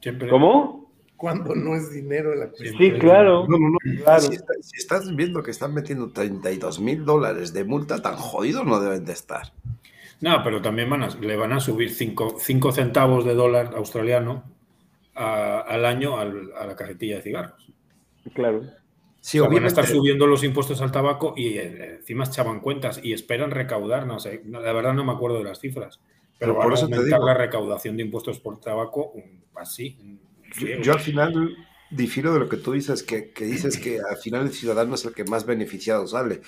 Siempre. ¿Cómo? ¿Cuándo no es dinero la cuestión? Sí, claro. No, no, no. Claro. Si, está- si estás viendo que están metiendo 32 mil dólares de multa, tan jodidos no deben de estar. No, pero también van a- le van a subir 5 centavos de dólar australiano a- al año al- a la cajetilla de cigarros. Claro. Sí, O sea, van a estar subiendo los impuestos al tabaco y eh, encima echaban cuentas y esperan recaudar, no sé, la verdad no me acuerdo de las cifras, pero, por eso te digo. la recaudación de impuestos por tabaco así. un Yo, al final difiero de lo que tú dices, que, que dices que al final el ciudadano es el que más beneficiado sale.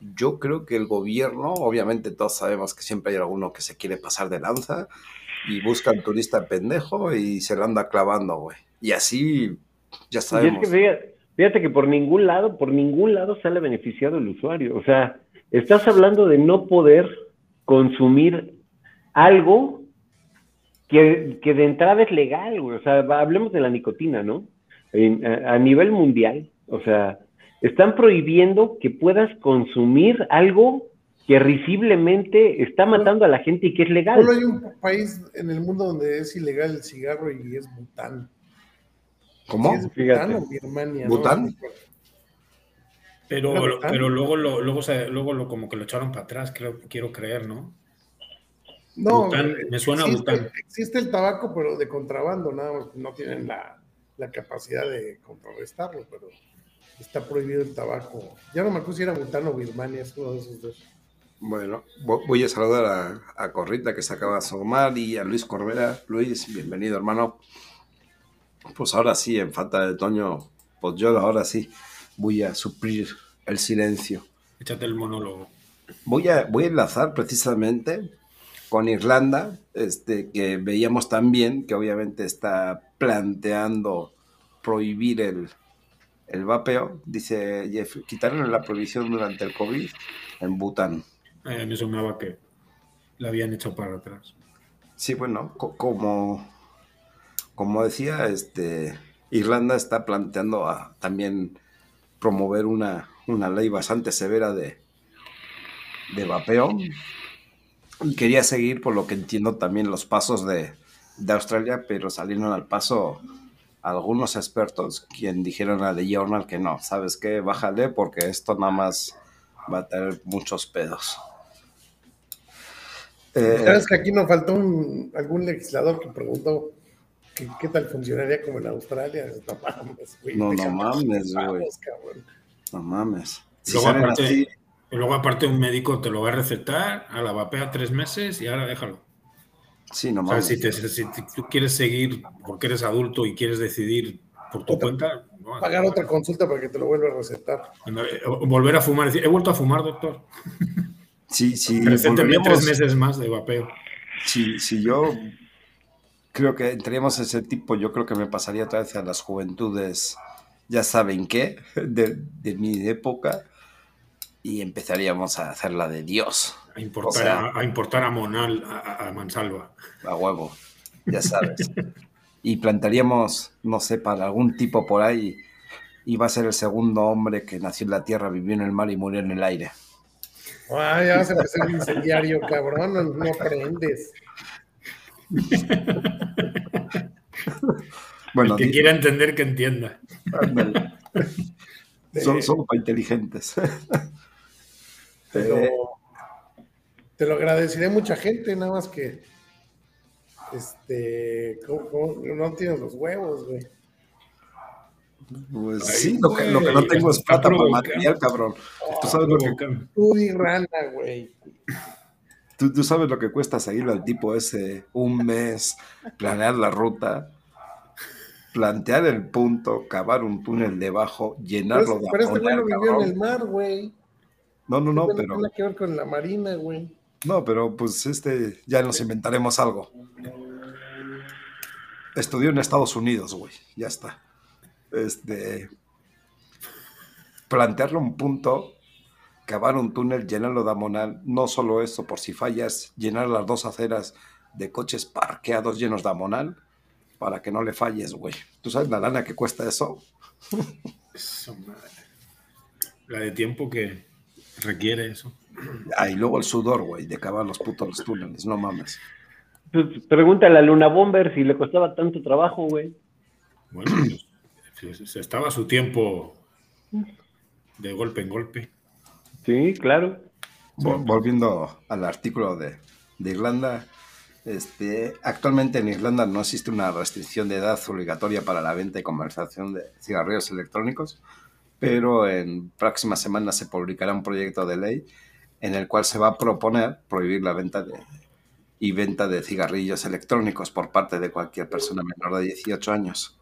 Yo creo que el gobierno, obviamente todos sabemos que siempre hay alguno que se quiere pasar de lanza y busca al turista pendejo y se lo anda clavando, güey. Y así ya Y es sabemos. que fíjate, fíjate que por ningún lado, por ningún lado sale beneficiado el usuario. O sea, estás hablando de no poder consumir algo que, que de entrada es legal, güey. O sea, hablemos de la nicotina, ¿no? En- a, a nivel mundial, o sea, están prohibiendo que puedas consumir algo que risiblemente está matando a la gente y que es legal. Solo hay un país en el mundo donde es ilegal el cigarro y es Bután. ¿Cómo? Sí, es Bután Fíjate. o Birmania. ¿no? ¿Bután? Pero, pero luego, lo, luego, se- luego lo, como que lo echaron para atrás, creo, quiero creer, ¿no? No, Bután, me suena a existe, Bután. existe el tabaco, pero de contrabando, nada más no tienen la, la capacidad de contrarrestarlo, pero está prohibido el tabaco. Ya no me acuerdo si era Bután o Birmania, es uno de esos dos. Bueno, vo- voy a saludar a, a Corrita que se acaba de asomar y a Luis Corbera. Luis, bienvenido, hermano. Pues ahora sí, en falta de Toño, pues yo ahora sí voy a suplir el silencio. Échate el monólogo. Voy a, voy a enlazar precisamente con Irlanda, este, que veíamos también que obviamente está planteando prohibir el, el vapeo. Dice Jeff, quitaron la prohibición durante el COVID en Bután. Eh, me sonaba que la habían hecho para atrás. Sí, bueno, co- como, como decía, este, Irlanda está planteando a también promover una, una ley bastante severa de, de vapeo. Y quería seguir, por lo que entiendo, también los pasos de, de Australia, pero salieron al paso algunos expertos quien dijeron a The Journal que no, ¿sabes qué? Bájale porque esto nada más va a tener muchos pedos. Eh, ¿Sabes que aquí nos faltó un- algún legislador que preguntó que- qué tal funcionaría como en Australia? (laughs) No mames, güey, No, no mames, güey. cabrón. No mames. Si Luego aparte, así, y luego aparte un médico te lo va a recetar, a la vapea tres meses y ahora déjalo. sí, no O sea, si, te- si tú quieres seguir porque eres adulto y quieres decidir por tu Otra- cuenta, no, Pagar otra consulta para que te lo vuelva a recetar. Eh, volver a fumar, decir, he vuelto a fumar, doctor. (laughs) Sí, sí, tres meses más de vapeo. si, si yo creo que entraríamos en ese tipo, yo creo que me pasaría otra vez a las juventudes, ya saben qué, de, de mi época, y empezaríamos a hacer la de Dios, A importar, O sea- a, a importar a Monal, a, a- a Mansalva. a huevo, ya sabes. y plantaríamos, no sé, para algún tipo por ahí, iba a ser el segundo hombre que nació en la tierra, vivió en el mar y murió en el aire. Ah, ya vas a empezar el incendiario, cabrón, no, no aprendes. Bueno, El que quiera entender, que entienda. Son, son para inteligentes. Te lo, te lo agradeceré mucha gente, nada más que este ¿cómo- cómo? no tienes los huevos, güey. Pues Ay, sí, lo que, lo que no tengo es plata para material, cabrón. Tú sabes, lo que. Tú di rana, güey. tú, tú sabes lo que cuesta seguirlo al tipo ese un mes, planear la ruta, plantear el punto, cavar un túnel debajo, Pero, llenarlo es- de pero este güey ammonia, vivió en el mar, güey. No, no, no, No pero tiene que ver con la marina, güey. no, pero pues este ya nos inventaremos algo. Estudió en Estados Unidos, güey. Ya está. Este plantearle un punto, cavar un túnel, llenarlo de amonal, no solo eso, por si fallas, llenar las dos aceras de coches parqueados llenos de amonal para que no le falles, güey. ¿Tú sabes la lana que cuesta eso? Eso, madre. La de tiempo que requiere eso. Ah, y luego el sudor, güey, de cavar los putos túneles, no mames. Pues, pregúntale a Luna Bomber si le costaba tanto trabajo, güey. Bueno, pues, se estaba su tiempo de golpe en golpe. Sí, claro. Vol- Volviendo al artículo de, de Irlanda, este, actualmente en Irlanda no existe una restricción de edad obligatoria para la venta y comercialización de cigarrillos electrónicos, pero en próximas semanas se publicará un proyecto de ley en el cual se va a proponer prohibir la venta de, y venta de cigarrillos electrónicos por parte de cualquier persona menor de 18 años.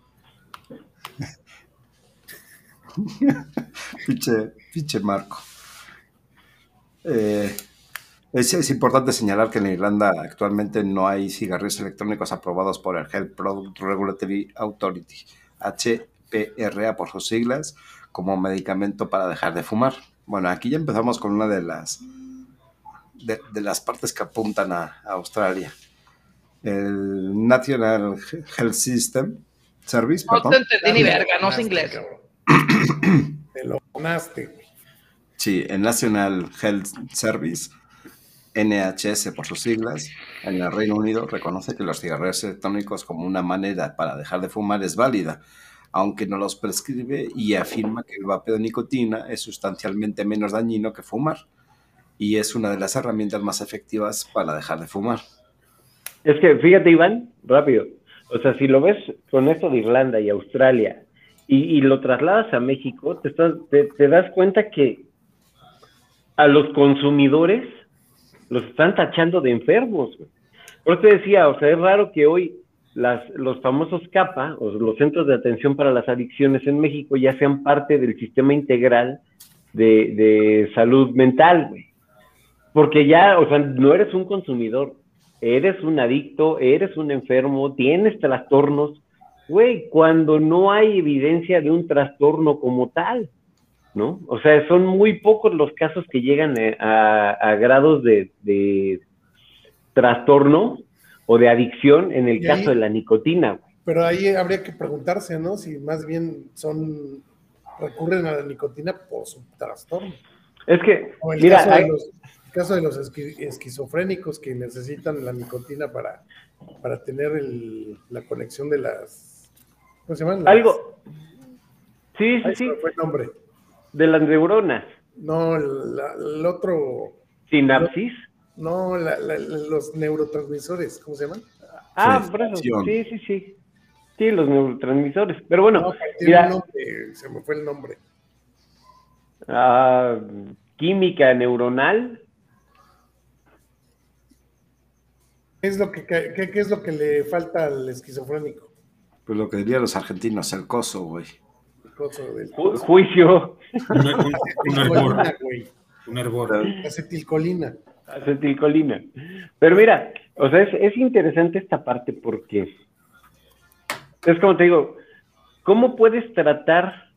(laughs) pinche, pinche Marco. Eh, es, es importante señalar que en Irlanda actualmente no hay cigarrillos electrónicos aprobados por el Health Product Regulatory Authority, HPRA por sus siglas, como medicamento para dejar de fumar. Bueno, aquí ya empezamos con una de las de, de las partes que apuntan a, a Australia. El National Health System Service, No perdón. te entendí ni verga, no sé inglés. Te lo ganaste. Sí, el National Health Service, NHS por sus siglas, en el Reino Unido reconoce que los cigarrillos electrónicos como una manera para dejar de fumar es válida, aunque no los prescribe y afirma que el vapeo de nicotina es sustancialmente menos dañino que fumar y es una de las herramientas más efectivas para dejar de fumar. Es que fíjate, Iván, rápido. O sea, si lo ves con esto de Irlanda y Australia y, lo trasladas a México, te, estás- te, te das cuenta que a los consumidores los están tachando de enfermos. Por eso te decía, o sea, es raro que hoy las, los famosos CAPA, o los Centros de Atención para las Adicciones en México, ya sean parte del sistema integral de, salud mental, güey. Porque ya, o sea, no eres un consumidor, eres un adicto, eres un enfermo, tienes trastornos, güey, cuando no hay evidencia de un trastorno como tal, ¿no? O sea, son muy pocos los casos que llegan eh, a, a grados de, de trastorno o de adicción en el Y ahí- caso de la nicotina. Pero ahí habría que preguntarse, ¿no? Si más bien son recurren a la nicotina por su trastorno. Es que, O el mira, caso, hay- de los, el caso de los esqui- esquizofrénicos que necesitan la nicotina para, para tener el- la conexión de las. ¿Cómo se llaman? Las- algo, sí, sí, sí, fue el nombre. de las neuronas, No, la- el otro. sinapsis. No, la- la- los neurotransmisores, ¿cómo se llaman? Ah, Sí, por eso, acción. sí, sí, sí. Sí, los neurotransmisores. Pero bueno, No, mira, nombre, se me fue el nombre. ah, química neuronal. ¿Qué es lo que, qué, qué es lo que le falta al esquizofrénico? Pues lo que dirían los argentinos, el coso, güey. El coso del- Ju- juicio, Un, un- un (laughs) hervor. Acetilcolina, güey. Un hervor. Acetilcolina. (laughs) acetilcolina. Pero mira, o sea, es, es interesante esta parte porque es como te digo, ¿cómo puedes tratar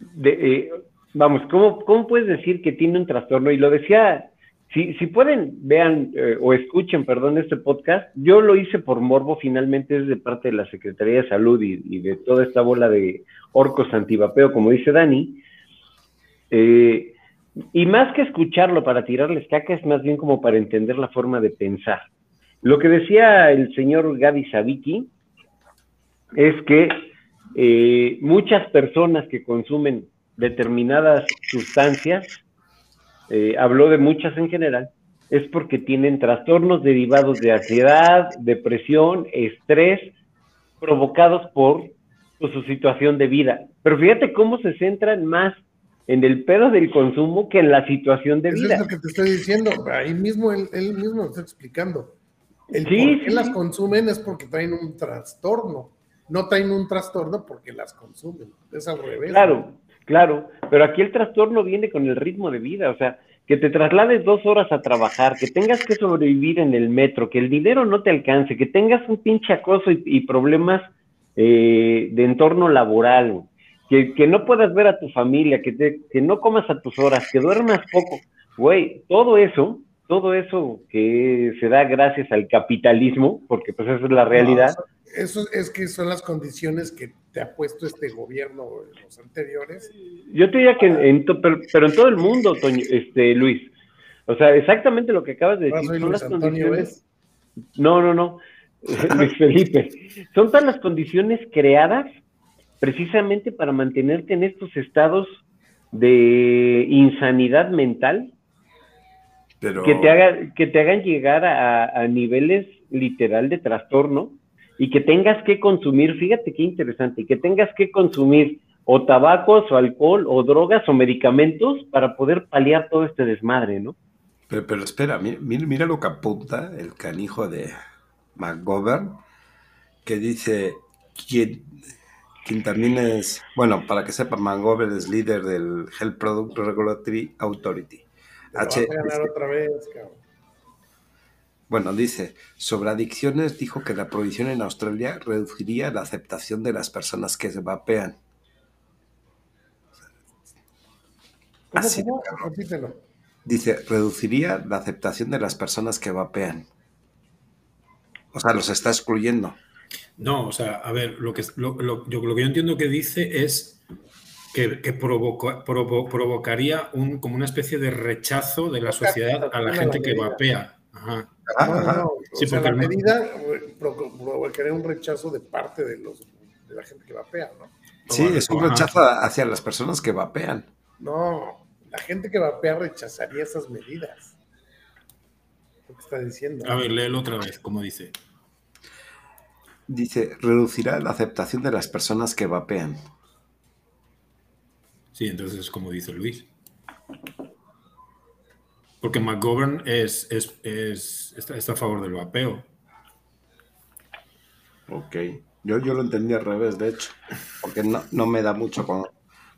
de, eh, vamos, ¿cómo, ¿cómo puedes decir que tiene un trastorno? Y lo decía, si, si pueden, vean eh, o escuchen, perdón, este podcast, yo lo hice por morbo, finalmente es de parte de la Secretaría de Salud y, y de toda esta bola de orcos antivapeo, como dice Dani. Eh, y más que escucharlo para tirarles caca, es más bien como para entender la forma de pensar. Lo que decía el señor Gaby Sabiki es que eh, muchas personas que consumen determinadas sustancias, eh, habló de muchas en general, es porque tienen trastornos derivados de ansiedad, depresión, estrés, provocados por su situación de vida. Pero fíjate cómo se centran más en el pedo del consumo que en la situación de Eso vida. es lo que te estoy diciendo. Ahí mismo él, él mismo lo está explicando. El Sí, por qué sí, las consumen es porque traen un trastorno. No traen un trastorno porque las consumen. Es al revés. Claro, claro, pero aquí el trastorno viene con el ritmo de vida, o sea, que te traslades dos horas a trabajar, que tengas que sobrevivir en el metro, que el dinero no te alcance, que tengas un pinche acoso y, y problemas eh, de entorno laboral, que, que no puedas ver a tu familia, que, te- que no comas a tus horas, que duermas poco, güey, todo eso, todo eso que se da gracias al capitalismo, porque pues esa es la realidad. eso es que son las condiciones que te ha puesto este gobierno en los anteriores. Yo te diría que, en pero, en todo el mundo, este, Luis. O sea, exactamente lo que acabas de decir. Son las condiciones. No, no, no. (laughs) Luis Felipe. Son todas las condiciones creadas precisamente para mantenerte en estos estados de insanidad mental que, te haga, que te hagan llegar a, niveles literal de trastorno y que tengas que consumir, fíjate qué interesante, que tengas que consumir o tabacos o alcohol o drogas o medicamentos para poder paliar todo este desmadre, ¿no? Pero, pero espera, mira, mira lo que apunta el canijo de McGovern, que dice, quien, quien también es, bueno, para que sepa, McGovern es líder del Health Product Regulatory Authority. H otra vez, Bueno, dice, sobre adicciones dijo que la prohibición en Australia reduciría la aceptación de las personas que se vapean. Así, Dice, reduciría la aceptación de las personas que vapean. O sea, los está excluyendo. No, o sea, a ver, lo que, lo, lo, yo, lo que yo entiendo que dice es que, que provocaría un, como una especie de rechazo de la sociedad a la gente que vapea. Ajá. Sí, porque la medida provocaría un rechazo de parte de, los, de la gente que vapea, ¿no? Sí, es un rechazo hacia las personas que vapean. No, la gente que vapea rechazaría esas medidas. Lo que está diciendo. A ver, léelo otra vez, como dice. Dice, reducirá la aceptación de las personas que vapean. Sí, entonces es como dice Luis. Porque McGovern es, es, está, a favor del vapeo. Ok. Yo, yo lo entendí al revés, de hecho. Porque no, me da mucho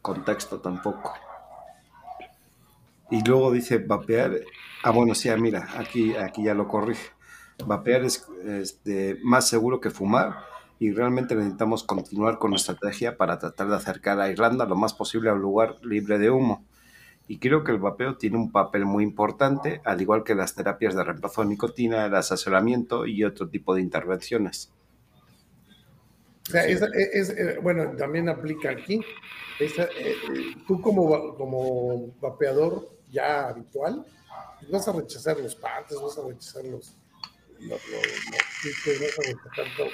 contexto tampoco. Y luego dice vapear. Ah, bueno, sí, ah, mira, aquí, aquí ya lo corrige. Vapear es este, más seguro que fumar y realmente necesitamos continuar con nuestra estrategia para tratar de acercar a Irlanda lo más posible a un lugar libre de humo. Y creo que el vapeo tiene un papel muy importante, al igual que las terapias de reemplazo de nicotina, el asesoramiento y otro tipo de intervenciones. O sea, es, eh, bueno, también aplica aquí. Eh, tú como, como vapeador ya habitual, vas a rechazar los partes, vas a rechazar los, lo, lo,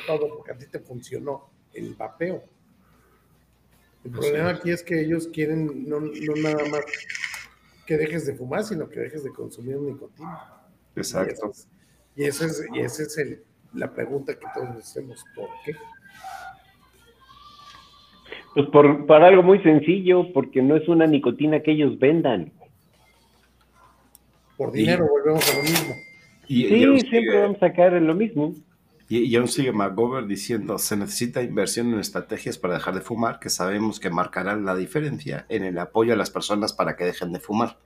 todo porque a ti te funcionó el vapeo. El problema aquí es que ellos quieren no, no, nada más que dejes de fumar, sino que dejes de consumir nicotina. Exacto. Y esa es, y ese es el, la pregunta que todos hacemos, ¿por qué? Pues por, para algo muy sencillo, porque no es una nicotina que ellos vendan. Por dinero, volvemos a lo mismo. Y, sí, siempre vamos a caer en lo mismo. Y, aún sigue McGovern diciendo, se necesita inversión en estrategias para dejar de fumar que sabemos que marcarán la diferencia en el apoyo a las personas para que dejen de fumar.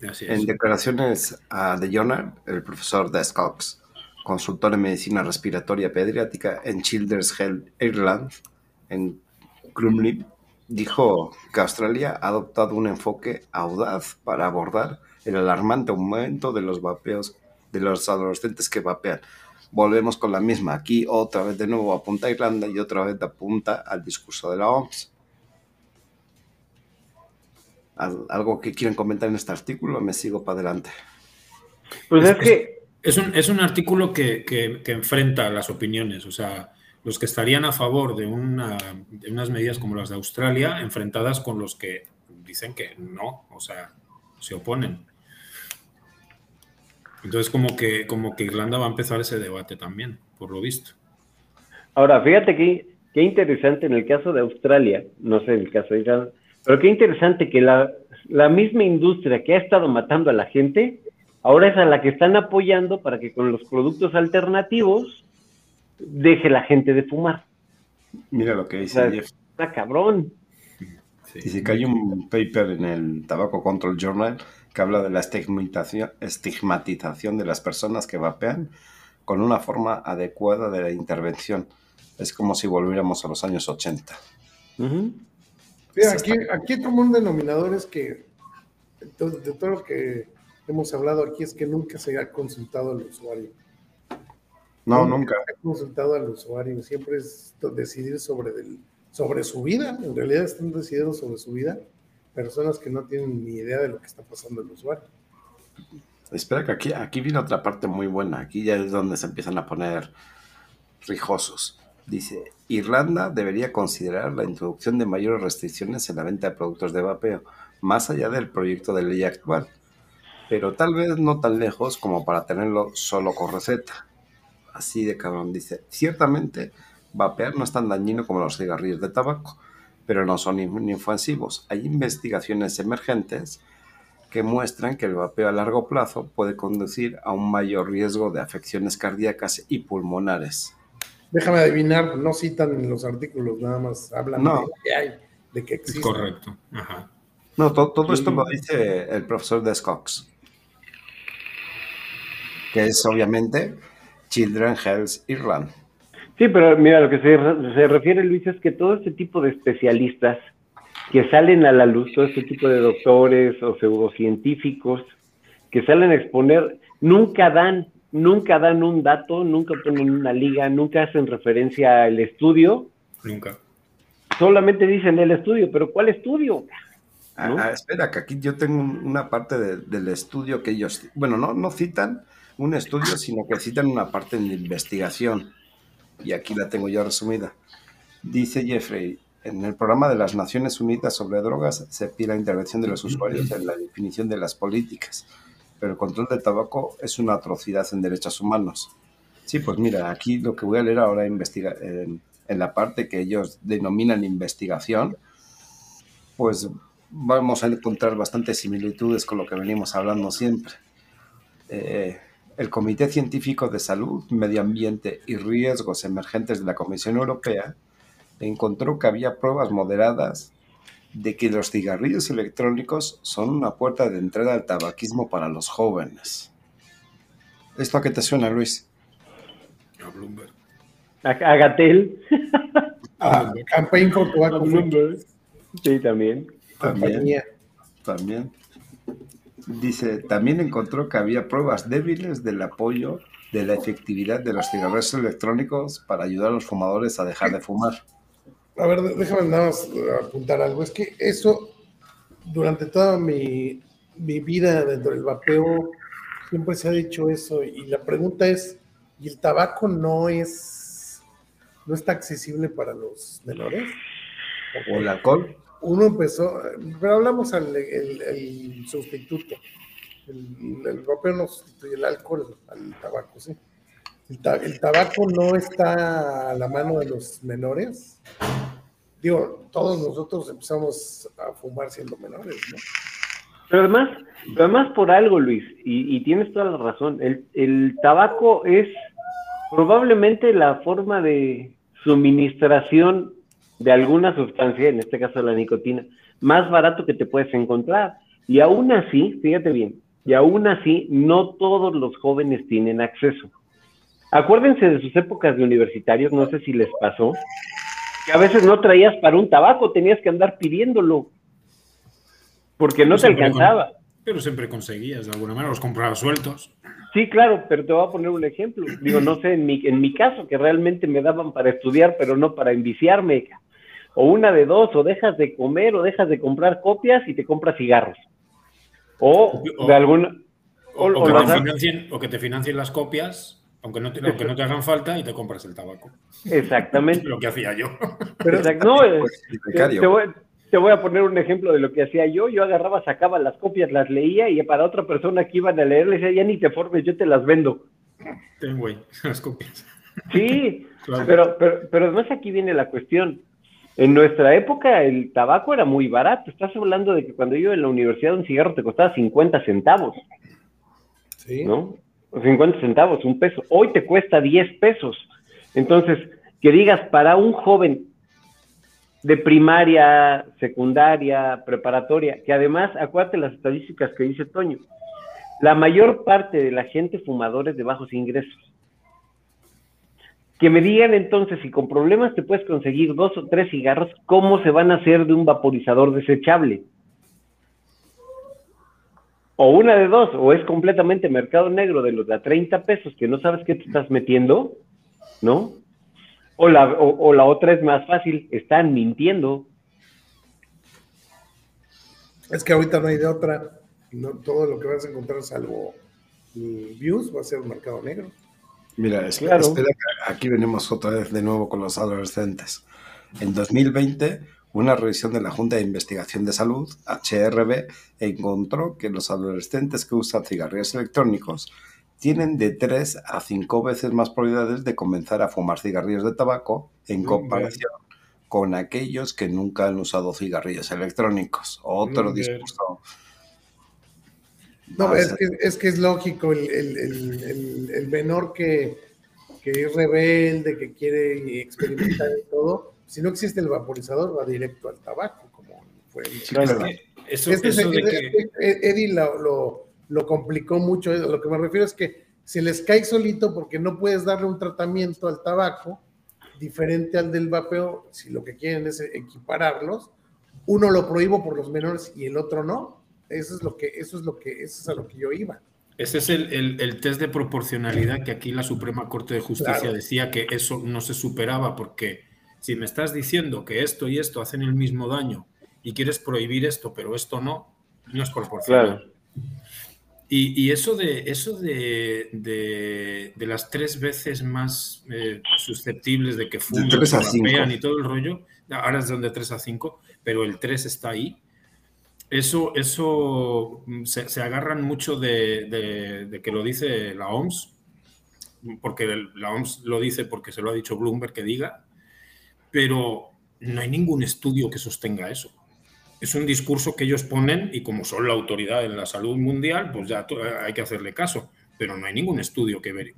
En declaraciones a The Journal, el profesor Des Cox, consultor en medicina respiratoria pediátrica en Children's Health Ireland, en Crumlin, dijo que Australia ha adoptado un enfoque audaz para abordar el alarmante aumento de los vapeos de los adolescentes que vapean. Volvemos con la misma. Aquí otra vez de nuevo apunta a Irlanda y otra vez apunta al discurso de la OMS. ¿Algo que quieren comentar en este artículo? Me sigo para adelante. Pues es, que... Es un, es un artículo que, que, enfrenta las opiniones, o sea, los que estarían a favor de, una, de unas medidas como las de Australia, enfrentadas con los que dicen que no, o sea, se oponen. Entonces, como que, como que Irlanda va a empezar ese debate también, por lo visto. Ahora, fíjate que qué interesante en el caso de Australia, no sé en el caso de Irlanda, pero qué interesante que la, la misma industria que ha estado matando a la gente, ahora es a la que están apoyando para que con los productos alternativos deje la gente de fumar. Mira lo que dice Jeff. Está cabrón. Dice que hay un paper en el Tobacco Control Journal que habla de la estigmatización de las personas que vapean con una forma adecuada de la intervención. Es como si volviéramos a los años 80. aquí, aquí como un denominador es que de todo lo que hemos hablado aquí es que nunca se ha consultado al usuario. No, nunca. Se ha consultado al usuario, siempre es decidir sobre, del, sobre su vida, en realidad están decidiendo sobre su vida personas que no tienen ni idea de lo que está pasando el usuario. Espera que aquí, aquí viene otra parte muy buena, aquí ya es donde se empiezan a poner rijosos. Dice, Irlanda debería considerar la introducción de mayores restricciones en la venta de productos de vapeo, más allá del proyecto de ley actual, pero tal vez no tan lejos como para tenerlo solo con receta. Así de cabrón, dice, ciertamente vapear no es tan dañino como los cigarrillos de tabaco, pero no son inofensivos. Hay investigaciones emergentes que muestran que el vapeo a largo plazo puede conducir a un mayor riesgo de afecciones cardíacas y pulmonares. Déjame adivinar, no citan en los artículos, nada más hablan de que hay, de que existe. Correcto. Ajá. No, todo esto lo dice el profesor de Cox, que es obviamente Children Health Ireland. Sí, pero mira, lo que se, se, refiere Luis es que todo este tipo de especialistas que salen a la luz, todo este tipo de doctores o pseudocientíficos que salen a exponer, nunca dan, nunca dan un dato, nunca ponen una liga, nunca hacen referencia al estudio. Nunca. Solamente dicen el estudio, pero ¿cuál estudio? Ah, ah, espera, que aquí yo tengo una parte del estudio que ellos, bueno, no, no citan un estudio, sino que citan una parte de investigación. Y aquí la tengo yo resumida. Dice Jeffrey, en el programa de las Naciones Unidas sobre drogas se pide la intervención de los usuarios en la definición de las políticas, pero el control del tabaco es una atrocidad en derechos humanos. Sí, pues mira, aquí lo que voy a leer ahora investiga en, en la parte que ellos denominan investigación, pues vamos a encontrar bastantes similitudes con lo que venimos hablando siempre. Eh, el Comité Científico de Salud, Medio Ambiente y Riesgos Emergentes de la Comisión Europea encontró que había pruebas moderadas de que los cigarrillos electrónicos son una puerta de entrada al tabaquismo para los jóvenes. ¿Esto a qué te suena, Luis? A Bloomberg. A, Gatel. (laughs) A Campaign for Tobacco Sí, también. También. También. Dice, también encontró que había pruebas débiles del apoyo de la efectividad de los cigarrillos electrónicos para ayudar a los fumadores a dejar de fumar. A ver, déjame nada más apuntar algo. Es que eso, durante toda mi, mi vida dentro del vapeo, siempre se ha dicho eso. Y la pregunta es, ¿y el tabaco no es, no está accesible para los menores? ¿O el alcohol? Uno empezó, pero hablamos al el, sustituto. El, el vapeo no sustituye el alcohol al tabaco, sí. El, tabaco no está a la mano de los menores. Digo, todos nosotros empezamos a fumar siendo menores, ¿no? Pero además, además por algo, Luis, y, y tienes toda la razón, el, el tabaco es probablemente la forma de suministración de alguna sustancia, en este caso la nicotina, más barato que te puedes encontrar. Y aún así, fíjate bien, y aún así no todos los jóvenes tienen acceso. Acuérdense de sus épocas de universitarios, no sé si les pasó, que a veces no traías para un tabaco, tenías que andar pidiéndolo, porque no te alcanzaba. pero siempre conseguías, de alguna manera, los comprabas sueltos. Sí, claro, pero te voy a poner un ejemplo. Digo, no sé, en mi, en mi caso, que realmente me daban para estudiar, pero no para enviciarme o una de dos, o dejas de comer o dejas de comprar copias y te compras cigarros. O, de alguna... O, que te financien, las copias, aunque no te, aunque no te hagan falta, y te compras el tabaco. Exactamente. (laughs) lo que hacía yo. Pero, (laughs) no, eh, te, voy, a poner un ejemplo de lo que hacía yo. Yo agarraba, sacaba las copias, las leía y para otra persona que iban a leer le decía, ya ni te formes, yo te las vendo. Ten, güey, (laughs) las copias. Sí, pero, pero, pero además aquí viene la cuestión. En nuestra época el tabaco era muy barato. Estás hablando de que cuando yo en la universidad un cigarro te costaba 50 centavos. Sí. ¿No? 50 centavos, un peso. Hoy te cuesta 10 pesos. Entonces, que digas para un joven de primaria, secundaria, preparatoria, que además, acuérdate las estadísticas que dice Toño, la mayor parte de la gente fumadores de bajos ingresos. Que me digan entonces si con problemas te puedes conseguir dos o tres cigarros, ¿cómo se van a hacer de un vaporizador desechable? o una de dos, o es completamente mercado negro de los de a 30 pesos que no sabes qué te estás metiendo, ¿no? O la, o, la otra es más fácil, están mintiendo. Es que ahorita no hay de otra. No, todo lo que vas a encontrar salvo mm, views va a ser mercado negro. Mira, espera, espera que aquí venimos otra vez de nuevo con los adolescentes. En 2020 una revisión de la Junta de Investigación de Salud, HRB, encontró que los adolescentes que usan cigarrillos electrónicos tienen de 3 a 5 veces más probabilidades de comenzar a fumar cigarrillos de tabaco en comparación con aquellos que nunca han usado cigarrillos electrónicos. Otro discurso. No, es que, es que, es lógico, el, menor que, que, es rebelde, que quiere experimentar y todo, si no existe el vaporizador, va directo al tabaco, como fue el eso, Eddie lo, lo, complicó mucho. Lo que me refiero es que se les cae solito porque no puedes darle un tratamiento al tabaco diferente al del vapeo, si lo que quieren es equipararlos, uno lo prohíbo por los menores y el otro no. Eso es lo que, eso es lo que, eso es a lo que yo iba. Ese es el, test de proporcionalidad que aquí la Suprema Corte de Justicia decía que eso no se superaba porque si me estás diciendo que esto y esto hacen el mismo daño y quieres prohibir esto, pero esto no, no es proporcional. Y, eso de eso de, de, las tres veces más eh, susceptibles de que fumen, y todo el rollo, ahora es donde 3 a 5, pero el 3 está ahí. Eso, eso mm, se, agarran mucho de, que lo dice la OMS, porque la OMS lo dice porque se lo ha dicho Bloomberg que diga, pero no hay ningún estudio que sostenga eso. Es un discurso que ellos ponen y como son la autoridad en la salud mundial, pues ya hay que hacerle caso, pero no hay ningún estudio que,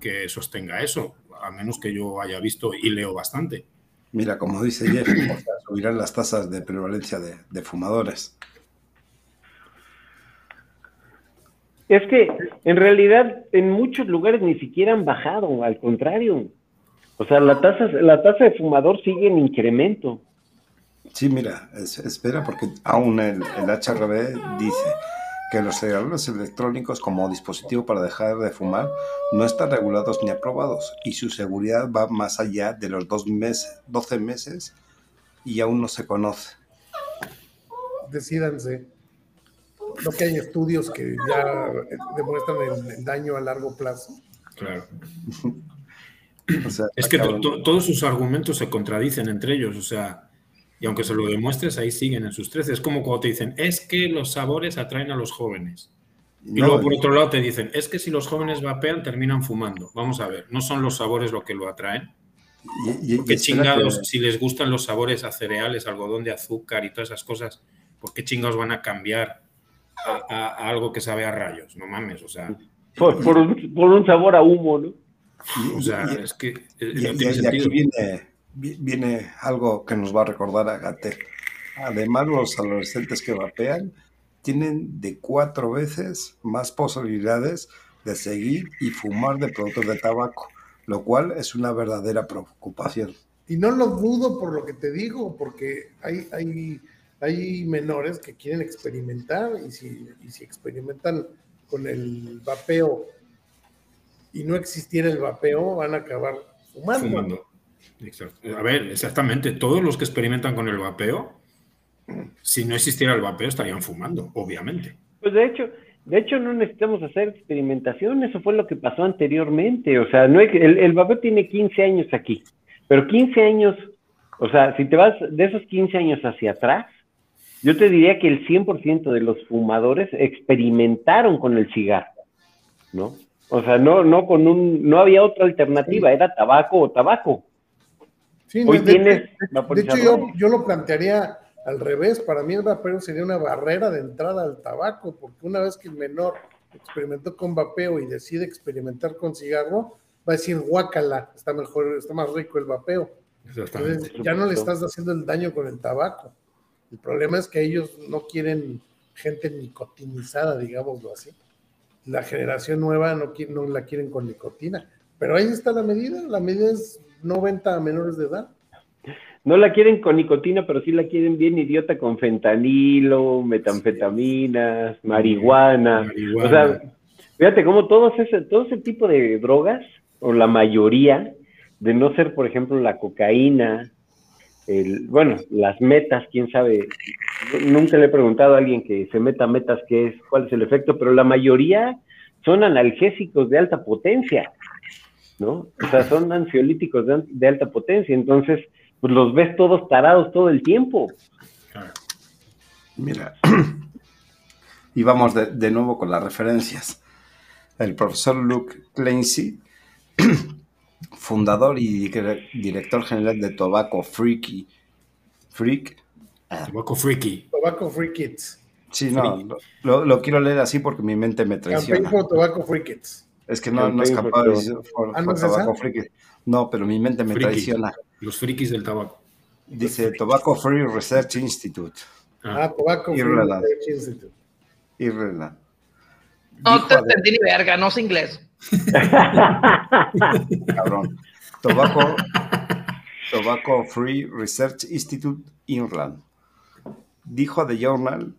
que, sostenga eso, a menos que yo haya visto y leo bastante. Mira, como dice Jeff, subirán las tasas de prevalencia de, de fumadores. Es que en realidad en muchos lugares ni siquiera han bajado, al contrario. O sea, la tasa, la tasa de fumador sigue en incremento. Sí, mira, espera, porque aún el, el HRB dice que los cigarrillos electrónicos como dispositivo para dejar de fumar no están regulados ni aprobados y su seguridad va más allá de los dos meses, 12 meses y aún no se conoce. Decídanse. No que hay estudios que ya demuestran el daño a largo plazo. Claro. (laughs) es que todos sus argumentos se contradicen entre ellos, o sea, y aunque se lo demuestres, ahí siguen en sus trece. Es como cuando te dicen, es que los sabores atraen a los jóvenes. Y luego por otro lado te dicen, es que si los jóvenes vapean, terminan fumando. Vamos a ver, ¿no son los sabores lo que lo atraen? ¿Qué chingados, si les gustan los sabores a cereales, algodón de azúcar y todas esas cosas, ¿por qué chingados van a cambiar a, algo que sabe a rayos? No mames, o sea. Por, por un sabor a humo, ¿no? O sea, es que aquí viene, viene algo que nos va a recordar a Gatel. Además, los adolescentes que vapean tienen de cuatro veces más posibilidades de seguir y fumar de productos de tabaco, lo cual es una verdadera preocupación. Y no lo dudo por lo que te digo, porque hay, hay, hay menores que quieren experimentar y si, y si experimentan con el vapeo y no existiera el vapeo, van a acabar fumando. A ver, exactamente, todos los que experimentan con el vapeo, si no existiera el vapeo, estarían fumando, obviamente. Pues de hecho, de hecho no necesitamos hacer experimentación, eso fue lo que pasó anteriormente. O sea, no el, el vapeo tiene 15 años aquí, pero 15 años, o sea, si te vas de esos 15 años hacia atrás, yo te diría que el 100% de los fumadores experimentaron con el cigarro, ¿no? O sea, no, no con un, no había otra alternativa, era tabaco o tabaco. Sí, Hoy de, tienes de, hecho, yo, lo plantearía al revés. Para mí el vapeo sería una barrera de entrada al tabaco, porque una vez que el menor experimentó con vapeo y decide experimentar con cigarro, va a decir guácala, está mejor, está más rico el vapeo. Entonces, ya no le estás haciendo el daño con el tabaco. El problema es que ellos no quieren gente nicotinizada, digámoslo así la generación nueva no, no la quieren con nicotina. Pero ahí está la medida, la medida es 90 a menores de edad. no la quieren con nicotina, pero sí la quieren bien idiota con fentanilo, metanfetaminas, marihuana. Marihuana. O sea, fíjate cómo todos ese, todo ese tipo de drogas, o la mayoría, de no ser, por ejemplo, la cocaína, el, bueno, las metas, quién sabe, nunca le he preguntado a alguien que se meta metas qué es, cuál es el efecto, pero la mayoría son analgésicos de alta potencia, ¿no? O sea, son ansiolíticos de, de alta potencia, entonces, pues los ves todos tarados todo el tiempo. Claro. Mira, (clears throat) y vamos de, de nuevo con las referencias. El profesor Luke Clancy, (clears throat) fundador y dire- director general de Tobacco Freaky, Freak. ah, Tabaco freaky. Tobacco Free Kids. Sí, no, lo, quiero leer así porque mi mente me Campaign traiciona. for Tobacco Free Kids. Es que no, no es capaz de decir Ah, ¿no es pero mi mente me traiciona. Los frikis del tabaco. Dice Tobacco Free Research Institute, Ah, Tobacco Free. Research Institute. Irlanda. No te entendí ni verga, no sé inglés. (laughs) cabrón. Tobacco, Tobacco Free Research Institute, Ireland. Dijo a The Journal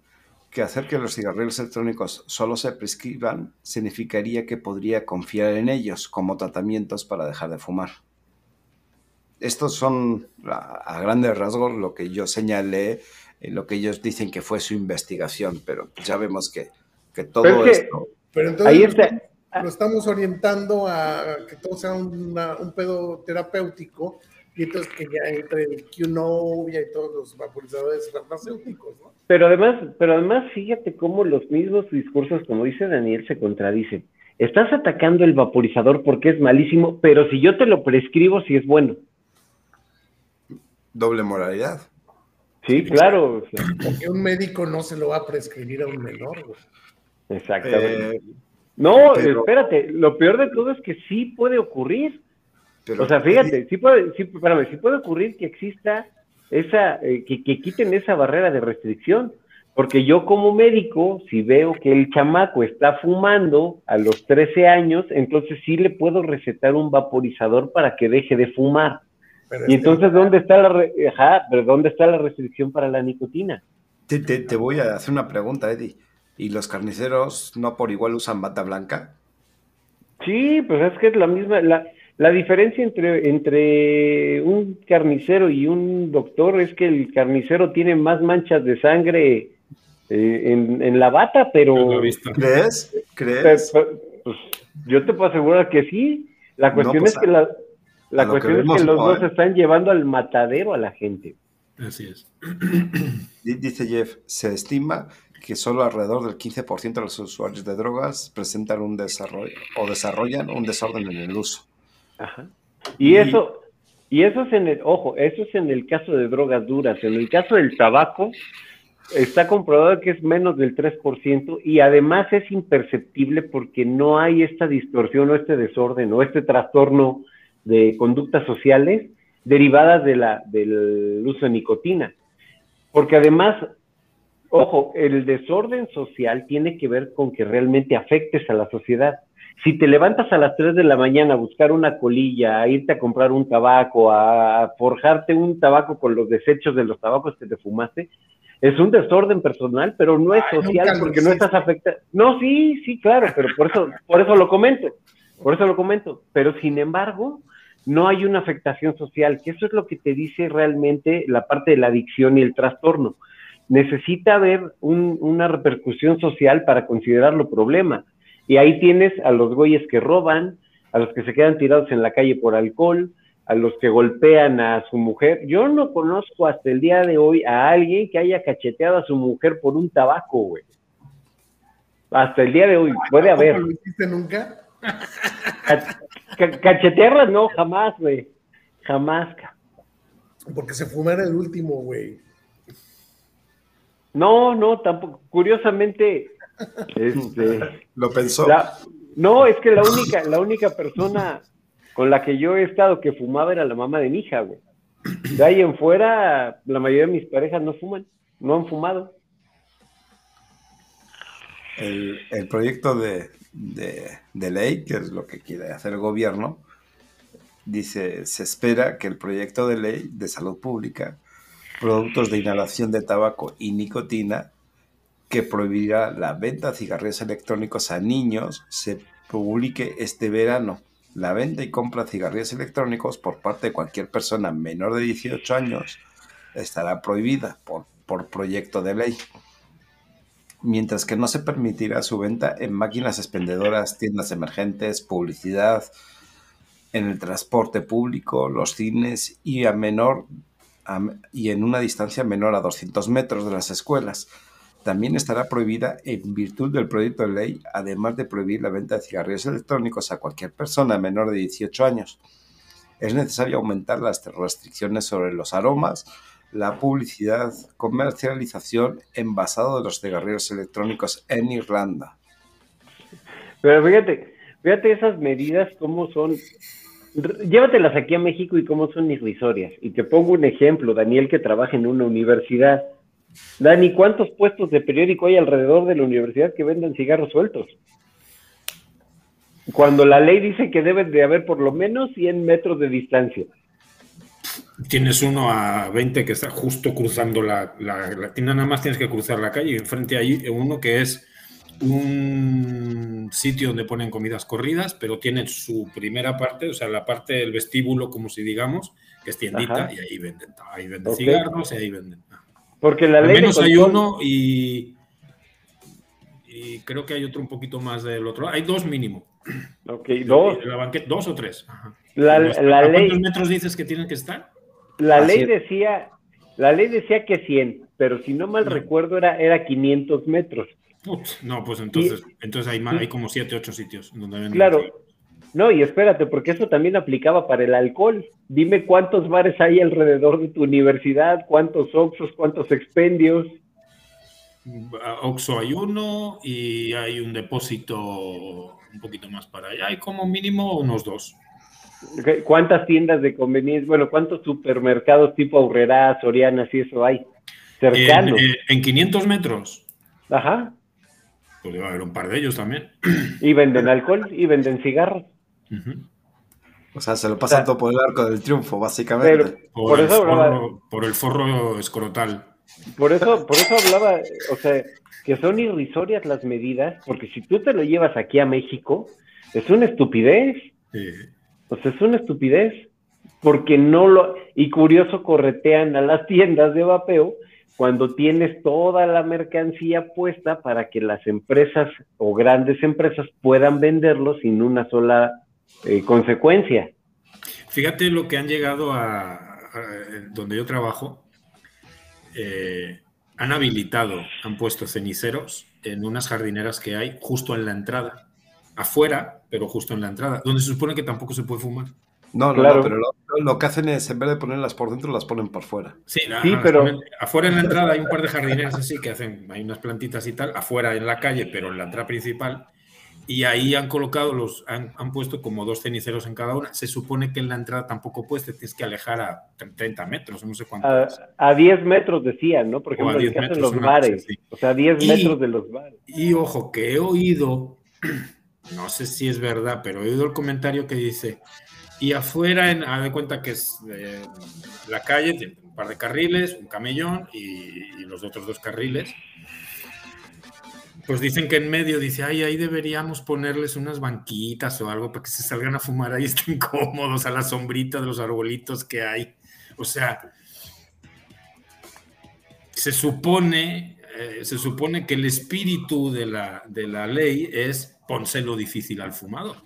que hacer que los cigarrillos electrónicos solo se prescriban significaría que podría confiar en ellos como tratamientos para dejar de fumar. Estos son a, a grandes rasgos lo que yo señalé, eh, lo que ellos dicen que fue su investigación, pero ya vemos que, que todo Pero es que- esto... Pero entonces Ahí lo está. estamos- lo estamos orientando a que todo sea una- un pedo terapéutico y entonces que ya entre el Q-Novia y todos los vaporizadores farmacéuticos, ¿no? Pero además, pero además, fíjate cómo los mismos discursos, como dice Daniel, se contradicen. Estás atacando el vaporizador porque es malísimo, pero si yo te lo prescribo, sí es bueno. Doble moralidad. Sí, claro. Porque un médico no se lo va a prescribir a un menor, güey. exactamente. Eh, no, pero- espérate, lo peor de todo es que sí puede ocurrir. Pero- O sea, fíjate, sí puede, sí, espérame, sí puede ocurrir que exista esa, eh, que, que quiten esa barrera de restricción. Porque yo como médico, si veo que el chamaco está fumando a los 13 años, entonces sí le puedo recetar un vaporizador para que deje de fumar. Pero Y entonces, ¿dónde está la, re- ajá, pero dónde está la restricción para la nicotina? Te, te- te voy a hacer una pregunta, Eddie. ¿Y los carniceros no por igual usan bata blanca? Sí, pues es que es la misma, la, la diferencia entre, entre un carnicero y un doctor es que el carnicero tiene más manchas de sangre eh, en, en la bata, pero. ¿Crees? ¿Crees? pe- pues, yo te puedo asegurar que sí. La No, cuestión pues, es que la, la cuestión que es que los hoy. dos están llevando al matadero a la gente. Así es. (clears throat) Di- Dice Jeff, se estima que solo alrededor del 15% de los usuarios de drogas presentan un desarrollo o desarrollan un desorden en el uso. Ajá. Y Y- eso, y eso es en el, ojo, eso es en el caso de drogas duras. En el caso del tabaco, está comprobado que es menos del 3% y además es imperceptible porque no hay esta distorsión o este desorden o este trastorno de conductas sociales derivadas de la, del uso de nicotina. Porque además, ojo, el desorden social tiene que ver con que realmente afectes a la sociedad. Si te levantas a las 3 de la mañana a buscar una colilla, a irte a comprar un tabaco, a forjarte un tabaco con los desechos de los tabacos que te fumaste, es un desorden personal, pero no es Ay, social porque no estás afectado. No, sí, sí, claro, pero por eso, por eso lo comento, por eso lo comento. Pero sin embargo, no hay una afectación social, que eso es lo que te dice realmente la parte de la adicción y el trastorno. Necesita haber un- una repercusión social para considerarlo problema. Y ahí tienes a los güeyes que roban, a los que se quedan tirados en la calle por alcohol, a los que golpean a su mujer. Yo no conozco hasta el día de hoy a alguien que haya cacheteado a su mujer por un tabaco, güey. Hasta el día de hoy, puede haber. ¿Tampoco lo hiciste nunca? Ca- ca- cachetearlas no, jamás, güey. Jamás. Porque se fumara el último, güey. No, no, tampoco. Curiosamente, este, (laughs) Lo pensó. la- no, es que la única, la única persona con la que yo he estado que fumaba era la mamá de mi hija, güey. De ahí en fuera, la mayoría de mis parejas no fuman, no han fumado. El, el proyecto de, de- de ley, que es lo que quiere hacer el gobierno, dice, se espera que el proyecto de ley de salud pública, productos de inhalación de tabaco y nicotina, que prohibirá la venta de cigarrillos electrónicos a niños, se publique este verano. La venta y compra de cigarrillos electrónicos por parte de cualquier persona menor de 18 años estará prohibida por, por proyecto de ley mientras que no se permitirá su venta en máquinas expendedoras, tiendas emergentes, publicidad, en el transporte público, los cines y a menor y en una distancia menor a 200 metros de las escuelas. También estará prohibida en virtud del proyecto de ley, además de prohibir la venta de cigarrillos electrónicos a cualquier persona menor de 18 años. Es necesario aumentar las restricciones sobre los aromas, la publicidad, comercialización, envasado de los cigarrillos electrónicos en Irlanda. Pero fíjate, fíjate esas medidas cómo son, llévatelas aquí a México y cómo son irrisorias. Y te pongo un ejemplo, Daniel que trabaja en una universidad. Dani, ¿cuántos puestos de periódico hay alrededor de la universidad que vendan cigarros sueltos? Cuando la ley dice que deben de haber por lo menos 100 metros de distancia. Tienes uno a 20 que está justo cruzando la, la, la tienda, nada más tienes que cruzar la calle y enfrente hay uno que es un sitio donde ponen comidas corridas, pero tiene su primera parte, o sea, la parte del vestíbulo, como si digamos, que es tiendita, Ajá. y ahí venden, ahí venden cigarros y ahí venden. Porque la Al ley de menos hay uno y, y creo que hay otro un poquito más del otro. Hay dos mínimo. Ok, dos. De la banqueta, dos o tres. Ajá. La, ¿A la cuántos ley, metros dices que tienen que estar? la Así ley es. decía, la ley decía que 100, pero si no mal No. recuerdo era, era 500 metros. Putz, no, pues entonces, entonces hay, más, hay como siete, ocho sitios donde venden. Claro. No, y espérate, porque eso también aplicaba para el alcohol. Dime cuántos bares hay alrededor de tu universidad, cuántos Oxos, cuántos expendios. A Oxxo hay uno y hay un depósito un poquito más para allá. Hay como mínimo unos dos. ¿Qué- ¿Cuántas tiendas de conveniencia? Bueno, ¿cuántos supermercados tipo Aurrera, Soriana, si eso hay? Cercanos. en- en 500 metros, Ajá. pues debe haber un par de ellos también. Y venden alcohol y venden cigarros. O sea, se lo pasan O sea, todo por el arco del triunfo, básicamente. Pero Por, por el eso hablaba, forro, por el forro escrotal. por eso, por eso hablaba, o sea, que son irrisorias las medidas, porque si tú te lo llevas aquí a México, es una estupidez. O sea, es una estupidez, porque no lo... Y curioso, corretean a las tiendas de vapeo cuando tienes toda la mercancía puesta para que las empresas o grandes empresas puedan venderlo sin una sola eh, consecuencia. Fíjate lo que han llegado a, a- donde yo trabajo. eh, han habilitado, han puesto ceniceros en unas jardineras que hay justo en la entrada. Afuera, pero justo en la entrada, donde se supone que tampoco se puede fumar. No, no, Claro. no, pero lo, lo que hacen es, en vez de ponerlas por dentro, las ponen por fuera. Sí, pero- ponen- afuera en la entrada hay un par de jardineras así que hacen, hay unas plantitas y tal, afuera en la calle, pero en la entrada principal. Y ahí han colocado los, han, han puesto como dos ceniceros en cada una. Se supone que en la entrada tampoco puedes, te tienes que alejar a 30 metros, no sé cuánto. A, a 10 metros decían, ¿no? Por O a ejemplo, en 10 el caso de metros, los una cosa bares. así. O sea, 10 Y- metros de los bares. Y ojo, que he oído, (clears throat) no sé si es verdad, pero he oído el comentario que dice, y afuera, en, haz de cuenta que es eh, la calle, tiene un par de carriles, un camellón y, y los otros dos carriles. Pues dicen que en medio, dice, ay, ahí deberíamos ponerles unas banquitas o algo para que se salgan a fumar ahí, (laughs) estén cómodos a la sombrita de los arbolitos que hay. O sea, se supone, eh, se supone que el espíritu de la, de la ley es pónselo difícil al fumador.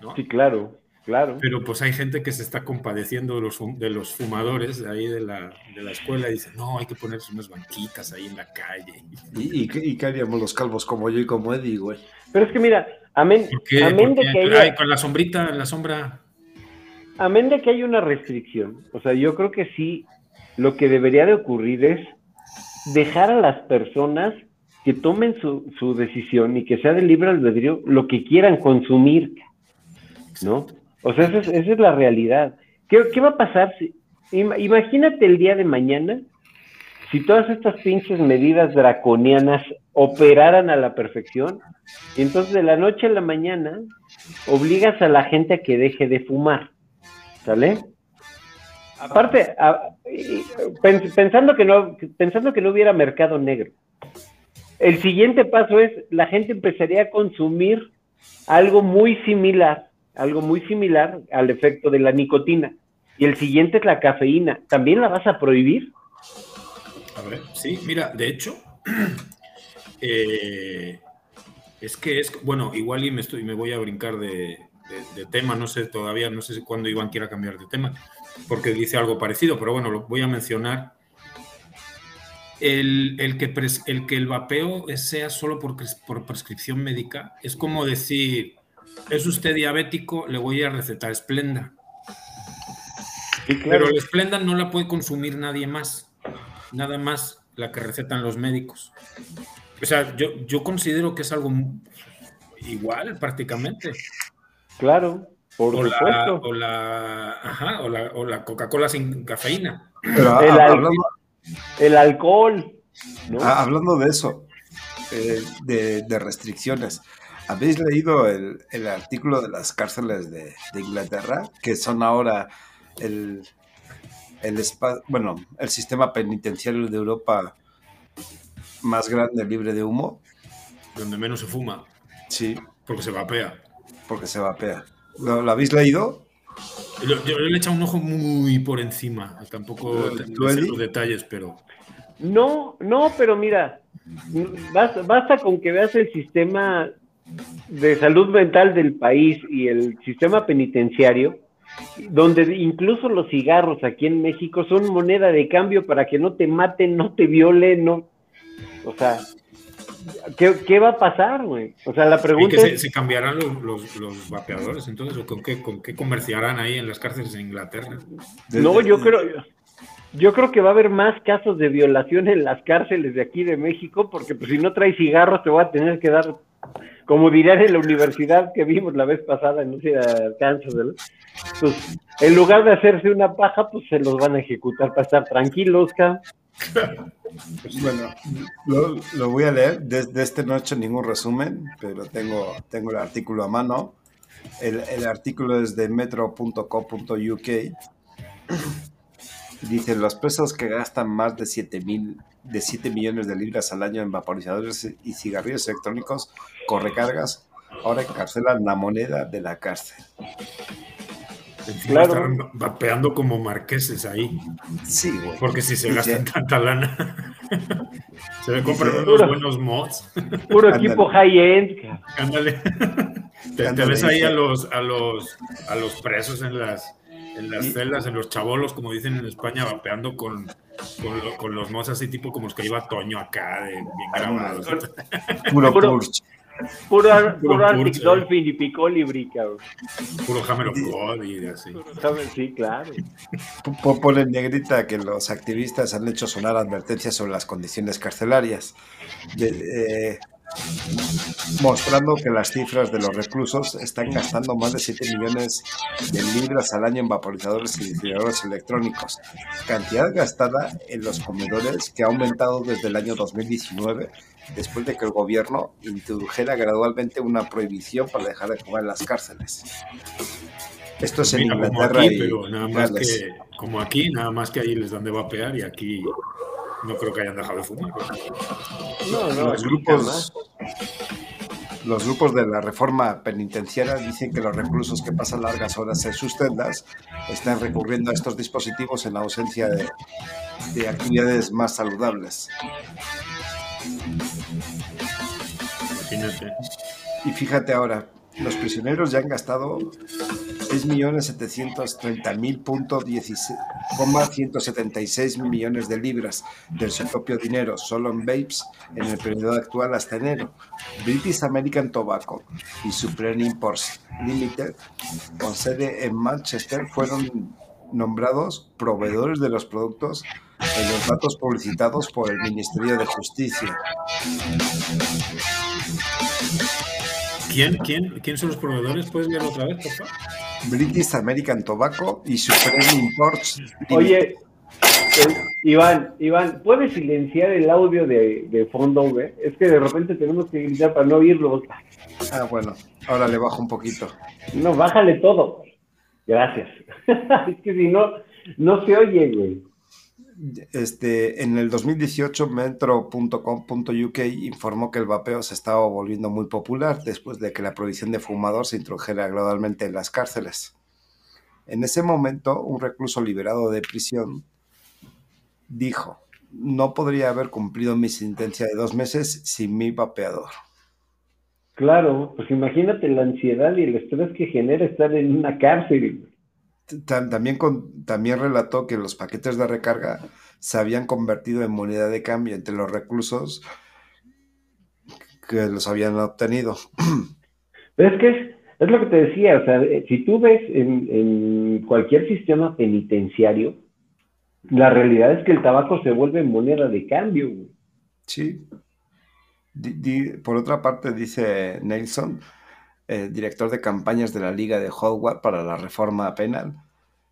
¿no? Sí, claro, claro. Pero pues hay gente que se está compadeciendo de los, de los fumadores de ahí de la, de la escuela y dice, no, hay que ponerse unas banquitas ahí en la calle. ¿Y, y, qué- y qué haríamos los calvos como yo y como Eddie, güey? Pero es que mira, amén, amén de Porque que haya... ay, con la sombrita, en la sombra. Amén de que hay una restricción, o sea, yo creo que sí, lo que debería de ocurrir es dejar a las personas que tomen su, su decisión y que sea de libre albedrío lo que quieran consumir, ¿no? O sea, esa es, esa es la realidad. ¿Qué, va a pasar si, ima- imagínate el día de mañana, si todas estas pinches medidas draconianas operaran a la perfección, entonces de la noche a la mañana obligas a la gente a que deje de fumar. ¿Sale? Aparte, pensando que no, pensando que no hubiera mercado negro, el siguiente paso es la gente empezaría a consumir algo muy similar, algo muy similar al efecto de la nicotina. Y el siguiente es la cafeína. ¿También la vas a prohibir? A ver, sí, mira, de hecho, (clears throat) eh, es que es, bueno, igual y me, estoy, me voy a brincar de, de- tema, no sé todavía, no sé cuándo Iván quiera cambiar de tema, porque dice algo parecido, pero bueno, lo voy a mencionar. El, el que, el que el vapeo sea solo por, por prescripción médica es como decir, es usted diabético, le voy a recetar Splenda. Sí, Pero la Splenda no la puede consumir nadie más, nada más la que recetan los médicos. O sea, yo, yo considero que es algo igual prácticamente. Claro, por O la, supuesto. o la, ajá, o la, o la Coca-Cola sin cafeína. Pero El hablando, alcohol. ¿no? hablando de eso, eh, de, de restricciones, ¿habéis leído el, el artículo de las cárceles de, de Inglaterra? Que son ahora el, el, bueno, el sistema penitenciario de Europa más grande libre de humo. Donde menos se fuma, Sí, porque se vapea. porque se vapea. ¿Lo, lo habéis leído? Yo, yo le he echado un ojo muy por encima. Tampoco los detalles, pero No, no, pero mira, basta, basta con que veas el sistema de salud mental del país y el sistema penitenciario, donde incluso los cigarros aquí en México son moneda de cambio para que no te maten, no te violen, no. O sea, ¿qué, qué va a pasar, güey? O sea, la ¿y pregunta que se, es, se cambiarán los, los- los vapeadores entonces? ¿O con qué, con qué comerciarán ahí en las cárceles en Inglaterra? no, yo creo, yo creo que va a haber más casos de violación en las cárceles de aquí de México, porque pues si no traes cigarros te voy a tener que dar, como dirían en la universidad que vimos la vez pasada, era Kansas, ¿verdad? Pues en lugar de hacerse una paja, pues se los van a ejecutar para estar tranquilos, cabrón. Bueno, lo, lo voy a leer. De, de este no he hecho ningún resumen, pero tengo, tengo el artículo a mano. El, el artículo es de metro.co.uk. Dice, los presos que gastan más de 7, mil, de 7 millones de libras al año en vaporizadores y cigarrillos electrónicos con recargas, ahora encarcelan la moneda de la cárcel. Encima Claro. estarán vapeando como marqueses ahí. Sí, güey. Porque si se Dice- gastan tanta lana, (laughs) se le compran Dice- unos buenos mods. Puro equipo high-end. Ándale. (laughs) Te, te ves ahí a los, a los, a los presos en las, en las Y- celdas, en los chabolos, como dicen en España, vapeando con, con, lo- con los mods así tipo como los que iba Toño acá, de, bien grabados. Puro, Puro-. Puro, Puro puro Arctic. Dolphin y Picolibri, cabrón. Puro Hammer of God y así. Sí, claro. P- Pone en negrita que los activistas han hecho sonar advertencias sobre las condiciones carcelarias, de- eh, mostrando que las cifras de los reclusos están gastando más de 7 millones de libras al año en vaporizadores y distribuidores electrónicos, cantidad gastada en los comedores que ha aumentado desde el año 2019, después de que el gobierno introdujera gradualmente una prohibición para dejar de fumar en las cárceles. Esto es en Mira, como Inglaterra aquí, y pero nada más que, como aquí, nada más que ahí les dan de vapear y aquí no creo que hayan dejado de fumar. No, no. los grupos los grupos de la reforma penitenciaria dicen que los reclusos que pasan largas horas en sus celdas están recurriendo a estos dispositivos en la ausencia de, de actividades más saludables. Imagínate. Y fíjate ahora, los prisioneros ya han gastado 6.070.176 millones de libras de su propio dinero solo en vapes en el periodo actual hasta enero. British American Tobacco y Supreme Imports Limited, con sede en Manchester, fueron nombrados proveedores de los productos en los datos publicitados por el Ministerio de Justicia. ¿Quién, quién, ¿Quién son los proveedores? ¿Puedes leerlo otra vez, por favor? British American Tobacco y Supreme Imports. Oye, eh, Iván, Iván, ¿puedes silenciar el audio de, de fondo, güey? Es que de repente tenemos que gritar para no oírlo. Ah, bueno, ahora le bajo un poquito. No, bájale todo. güey. Gracias. (laughs) es que si no, no se oye, güey. Este, en el 2018, metro.com.uk informó que el vapeo se estaba volviendo muy popular después de que la prohibición de fumador se introdujera gradualmente en las cárceles. En ese momento, un recluso liberado de prisión dijo, no podría haber cumplido mi sentencia de dos meses sin mi vapeador. Claro, pues imagínate la ansiedad y el estrés que genera estar en una cárcel. También, con, también relató que los paquetes de recarga se habían convertido en moneda de cambio entre los reclusos que los habían obtenido. es que es, es lo que te decía, o sea, eh, si tú ves en, en cualquier sistema penitenciario, la realidad es que el tabaco se vuelve moneda de cambio. Sí. por otra parte, dice Nelson, el director de campañas de la Liga de Hogwarts para la reforma penal,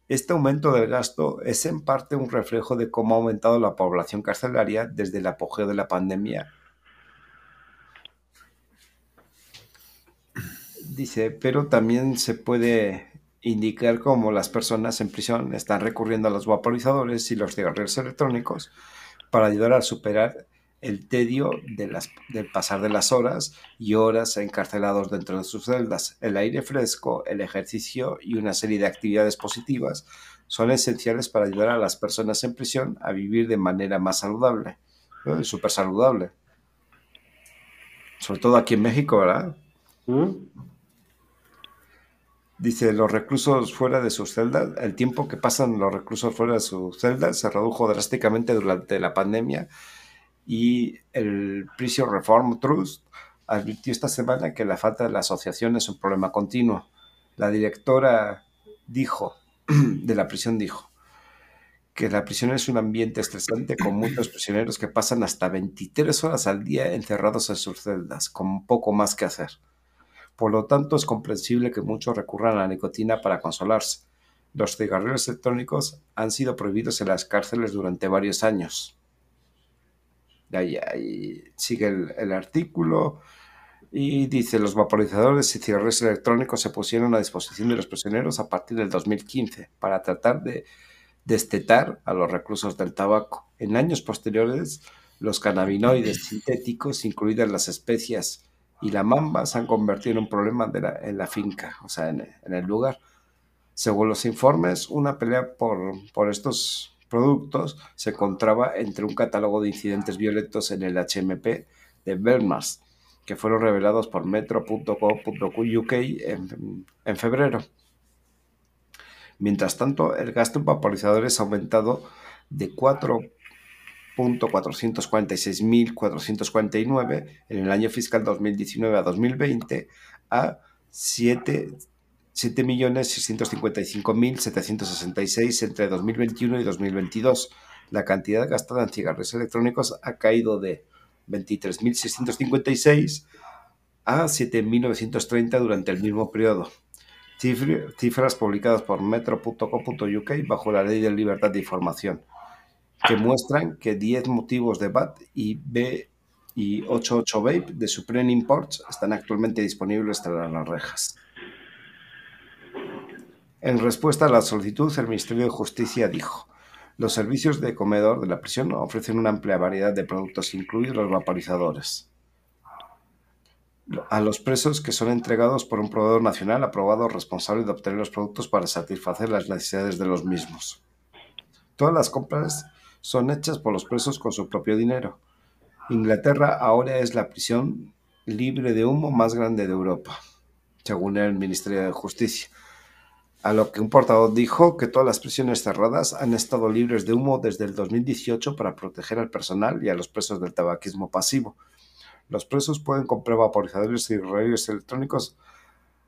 este aumento del gasto es en parte un reflejo de cómo ha aumentado la población carcelaria desde el apogeo de la pandemia. Dice, pero también se puede indicar cómo las personas en prisión están recurriendo a los vaporizadores y los cigarrillos electrónicos para ayudar a superar el tedio de las, del pasar de las horas y horas encarcelados dentro de sus celdas. El aire fresco, el ejercicio y una serie de actividades positivas son esenciales para ayudar a las personas en prisión a vivir de manera más saludable, súper saludable. Sobre todo aquí en México, ¿verdad? ¿Mm? Dice, los reclusos fuera de sus celdas, el tiempo que pasan los reclusos fuera de sus celdas se redujo drásticamente durante la pandemia y el Prison Reform Trust advirtió esta semana que la falta de la asociación es un problema continuo. La directora dijo, (clears throat) de la prisión dijo, que la prisión es un ambiente estresante con muchos prisioneros que pasan hasta 23 horas al día encerrados en sus celdas, con poco más que hacer. Por lo tanto, es comprensible que muchos recurran a la nicotina para consolarse. Los cigarrillos electrónicos han sido prohibidos en las cárceles durante varios años. Ahí, sigue el, artículo y dice, los vaporizadores y cigarrillos electrónicos se pusieron a disposición de los prisioneros a partir del 2015 para tratar de destetar a los reclusos del tabaco. En años posteriores, los cannabinoides sintéticos, incluidas las especias y la mamba se han convertido en un problema en la finca, o sea, en, el lugar. Según los informes, una pelea por, por estos productos se encontraba entre un catálogo de incidentes violentos en el HMP de Belmas, que fueron revelados por metro.co.uk en, febrero. Mientras tanto, el gasto en vaporizadores ha aumentado de 4 446.449 en el año fiscal 2019 a 2020 a 7.655.766 entre 2021 y 2022. La cantidad gastada en cigarrillos electrónicos ha caído de 23.656 a 7.930 durante el mismo periodo. Cifras publicadas por metro.co.uk bajo la Ley de Libertad de Información que muestran que 10 motivos de BAT y B y 88 Vape de Supreme Imports están actualmente disponibles tras las rejas. En respuesta a la solicitud, el Ministerio de Justicia dijo, los servicios de comedor de la prisión ofrecen una amplia variedad de productos, incluidos los vaporizadores, a los presos que son entregados por un proveedor nacional aprobado responsable de obtener los productos para satisfacer las necesidades de los mismos. Todas las compras son hechas por los presos con su propio dinero. Inglaterra ahora es la prisión libre de humo más grande de Europa, según el Ministerio de Justicia. A lo que un portavoz dijo que todas las prisiones cerradas han estado libres de humo desde el 2018 para proteger al personal y a los presos del tabaquismo pasivo. Los presos pueden comprar vaporizadores y rayos electrónicos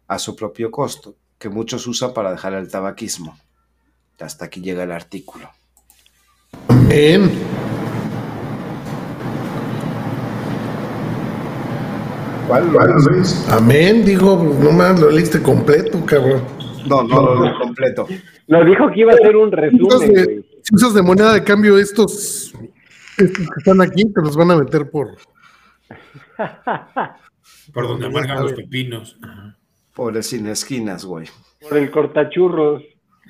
a su propio costo, que muchos usan para dejar el tabaquismo. Hasta aquí llega el artículo. Amén. ¿Cuál, Luis? Amén, dijo, nomás lo leíste completo, cabrón. No, no, lo leí completo. Lo dijo que iba a ser un resumen. Si usas de moneda de cambio estos, estos que están aquí, te los van a meter por. Por donde amargan los pepinos. Por el sin esquinas, güey. Por el cortachurros.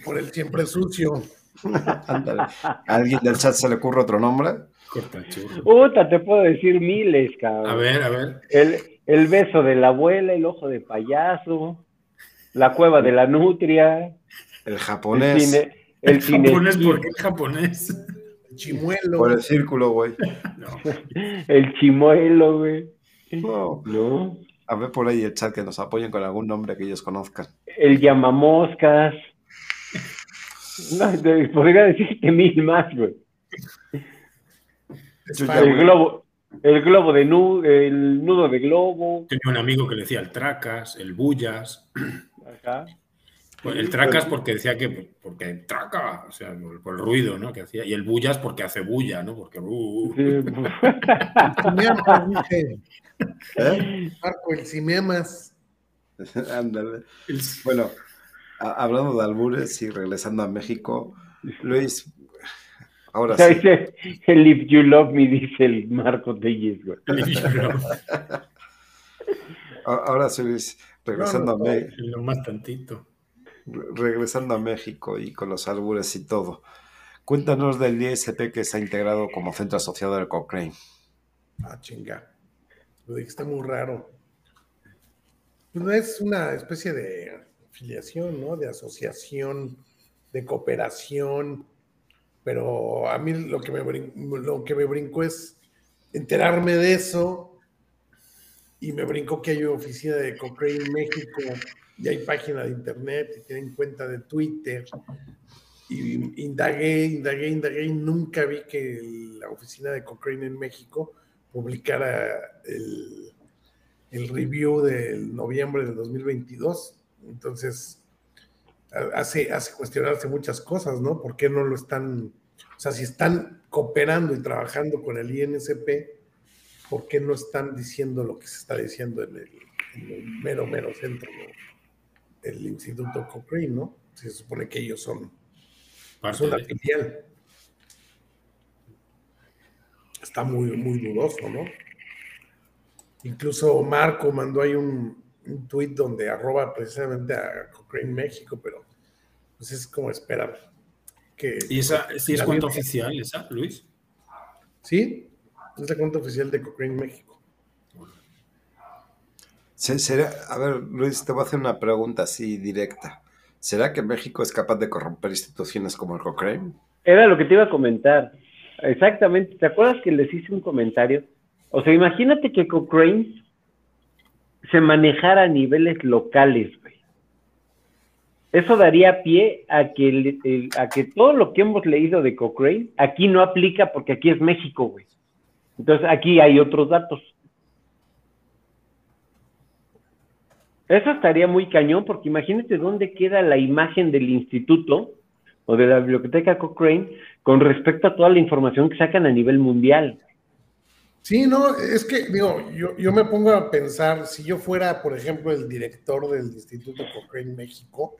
Por el siempre sucio. (laughs) Ándale. ¿A alguien del chat se le ocurre otro nombre? Cortachurro. Puta, te puedo decir miles, cabrón. A ver, a ver. El, el beso de la abuela, el ojo de payaso, la cueva de la nutria, El el japonés. cine, el cine japonés, ¿por qué japonés? El (laughs) chimuelo. Por el círculo, güey. No. el chimuelo, güey. No. ¿No? A ver por ahí el chat que nos apoyen con algún nombre que ellos conozcan. El llamamoscas. (laughs) No, te- podría decirte mil más, güey. El globo, el globo de nudo, el nudo de globo. Tenía un amigo que le decía el tracas, el bullas. Pues el tracas porque decía que porque traca, o sea, por, por el ruido, ¿no? Que hacía. Y el bullas porque hace bulla, ¿no? Porque. uh, uh. Dice (laughs) ¿Eh? Marco, el cinemas. (laughs) Ándale. El- Bueno, a- hablando de albures y regresando a México, Luis, ahora sí. El if you love me, dice el Marco Telles, (laughs) Ahora sí, Luis, regresando, No, no, a Me- Lo más tantito. re- regresando a México y con los albures y todo. Cuéntanos del ISP que se ha integrado como centro asociado del Cochrane. Ah, chinga. Lo dijiste muy raro. No es una especie de afiliación, ¿no? De asociación, de cooperación. Pero a mí lo que me, brin- lo que me brincó es enterarme de eso. Y me brincó que hay oficina de Cochrane México y hay página de internet y tienen cuenta de Twitter. Y indagué, indagué, indagué y nunca vi que la oficina de Cochrane en México publicara el, el review del noviembre del 2022. Entonces, ha- hace, hace cuestionarse muchas cosas, ¿no? ¿Por qué no lo están, o sea, si están cooperando y trabajando con el INSP, ¿por qué no están diciendo lo que se está diciendo en el, en el mero, mero centro del Instituto Cochrane, ¿no? Se supone que ellos son, una de- filial. Está muy, muy dudoso, ¿no? Incluso Marco mandó ahí un, un tuit donde arroba precisamente a Cochrane México, pero pues es como esperar que... ¿Y esa sí es La cuenta oficial, esa, Luis? Sí, es la cuenta oficial de Cochrane México. Se- será- a ver, Luis, te voy a hacer una pregunta así directa. ¿Será que México es capaz de corromper instituciones como el Cochrane? Era lo que te iba a comentar. Exactamente. ¿Te acuerdas que les hice un comentario? O sea, imagínate que Cochrane se manejara a niveles locales, güey. Eso daría pie a que, el- el- a que todo lo que hemos leído de Cochrane aquí no aplica porque aquí es México, güey. Entonces aquí hay otros datos. Eso estaría muy cañón porque imagínate dónde queda la imagen del instituto o de la biblioteca Cochrane con respecto a toda la información que sacan a nivel mundial. Sí, no, es que, digo, yo, yo me pongo a pensar, si yo fuera, por ejemplo, el director del Instituto Cochrane México,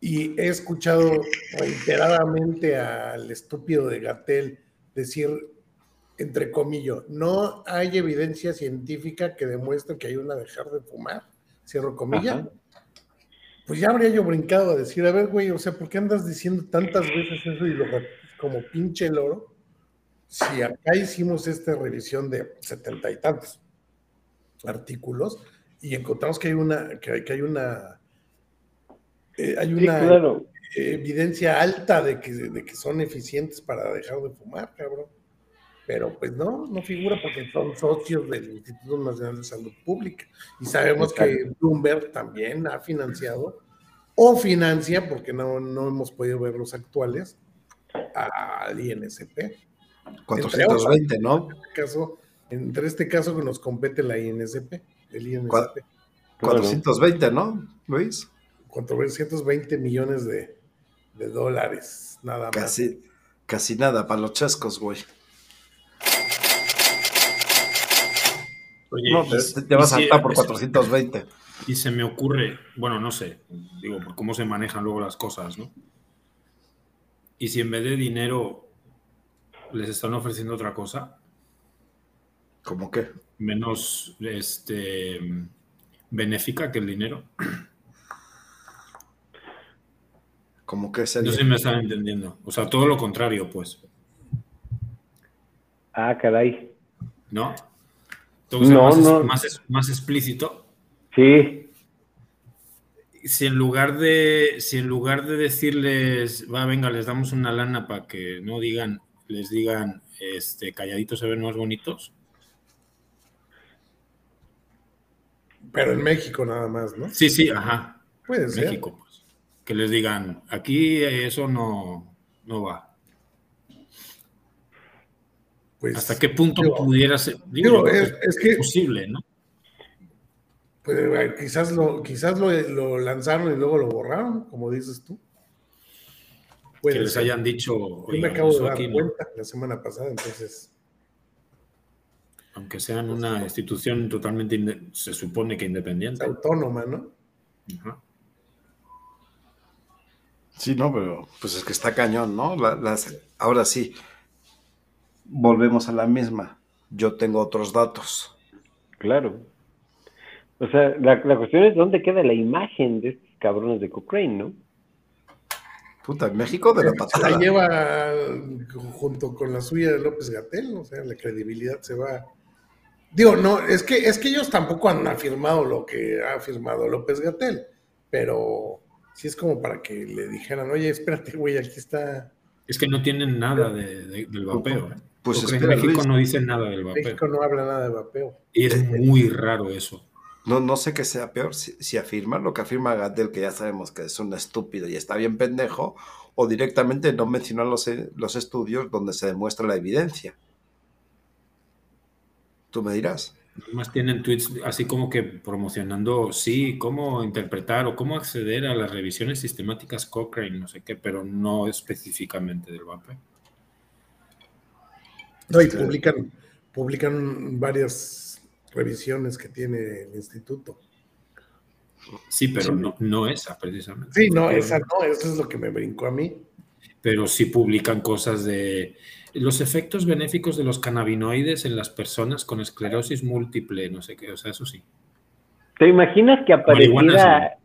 y he escuchado reiteradamente al estúpido de Gatel decir, entre comillas, no hay evidencia científica que demuestre que ayuda a dejar de fumar, cierro comillas, Ajá. pues ya habría yo brincado a decir, a ver, güey, o sea, ¿por qué andas diciendo tantas veces eso y lo como pinche loro? Si acá hicimos esta revisión de setenta y tantos artículos y encontramos que hay una, que hay, que hay una, eh, hay Sí, una claro. evidencia alta de que, de que son eficientes para dejar de fumar, cabrón. Pero pues no, no figura porque son socios del Instituto Nacional de Salud Pública. Y sabemos que Bloomberg también ha financiado o financia, porque no, no hemos podido ver los actuales, al INSP. 420, ¿no? Caso, entre este caso que nos compete la INSP, el INSP. Cua- 420, ¿no, Luis? 420 millones de, de dólares, nada más. Casi, casi nada para los chescos, güey. Oye, No, te, te vas a saltar por 420. Y se me ocurre, bueno, no sé, digo, por cómo se manejan luego las cosas, ¿no? Y si en vez de dinero les están ofreciendo otra cosa, ¿Cómo qué? menos, este, benéfica que el dinero. Como que No sería. sé si me están entendiendo. O sea, todo lo contrario, pues. Ah, caray. ¿No? Entonces, No, más, no. más, más explícito. Sí, Si en lugar de, si en lugar de decirles, va, venga, les damos una lana para que no digan, les digan, este, calladitos se ven más bonitos. Pero en México nada más, ¿no? Sí, sí, ajá. Puede ser. México, pues. Que les digan, aquí eso no, no va. Pues, ¿Hasta qué punto digo, pudiera ser? Digo, digo, yo creo es- que es que- posible, ¿no? pues, quizás lo, quizás lo, lo lanzaron y luego lo borraron, como dices tú. Puede que les hayan dicho, Yo me "Oigan, acabo de eso dar aquí no". cuenta la semana pasada, entonces. aunque sean una institución totalmente, se supone que Es independiente. autónoma, ¿no? Ajá. Sí, no, pero pues es que está cañón, ¿no? Las- ahora sí, volvemos a la misma. Yo tengo otros datos. claro. O sea, la, la cuestión es dónde queda la imagen de estos cabrones de Cochrane, ¿no? Puta, en México de la Se patada. la lleva junto con la suya de López Gatel, o sea, la credibilidad se va. Digo, no, es que, es que ellos tampoco han afirmado lo que ha afirmado López Gatel, pero sí es como para que le dijeran, oye, espérate, güey, aquí está. Es que no tienen nada de- de- del vapeo. ¿eh? Pues en México Luis. no dicen nada del vapeo. México no habla nada de vapeo. Y es muy raro eso. No, no sé qué sea peor, si, si afirmar lo que afirma Gatel, que ya sabemos que es un estúpido y está bien pendejo, o directamente no mencionar los, eh, los estudios donde se demuestra la evidencia. Tú me dirás. Además tienen tweets así como que promocionando, sí, cómo interpretar o cómo acceder a las revisiones sistemáticas Cochrane, no sé qué, pero no específicamente del vapeo. No, y Sí. publican, publican varias revisiones que tiene el instituto. Sí, pero no, no esa precisamente. Sí, no, esa no, eso es lo que me brincó a mí. pero sí publican cosas de los efectos benéficos de los cannabinoides en las personas con esclerosis múltiple, no sé qué, o sea, eso sí. ¿Te imaginas que apareciera,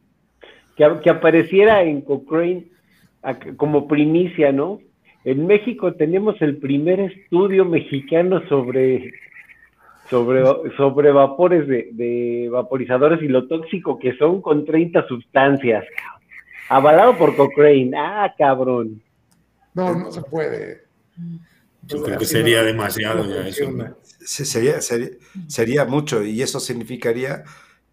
que, que apareciera en Cochrane como primicia, ¿no? En México tenemos el primer estudio mexicano sobre, sobre, sobre vapores de, de vaporizadores y lo tóxico que son con 30 sustancias. Avalado por Cochrane. Ah, cabrón. No, no se puede. Yo creo que sería no- demasiado no ya eso. funciona. Se- Sería, sería, sería mucho y eso significaría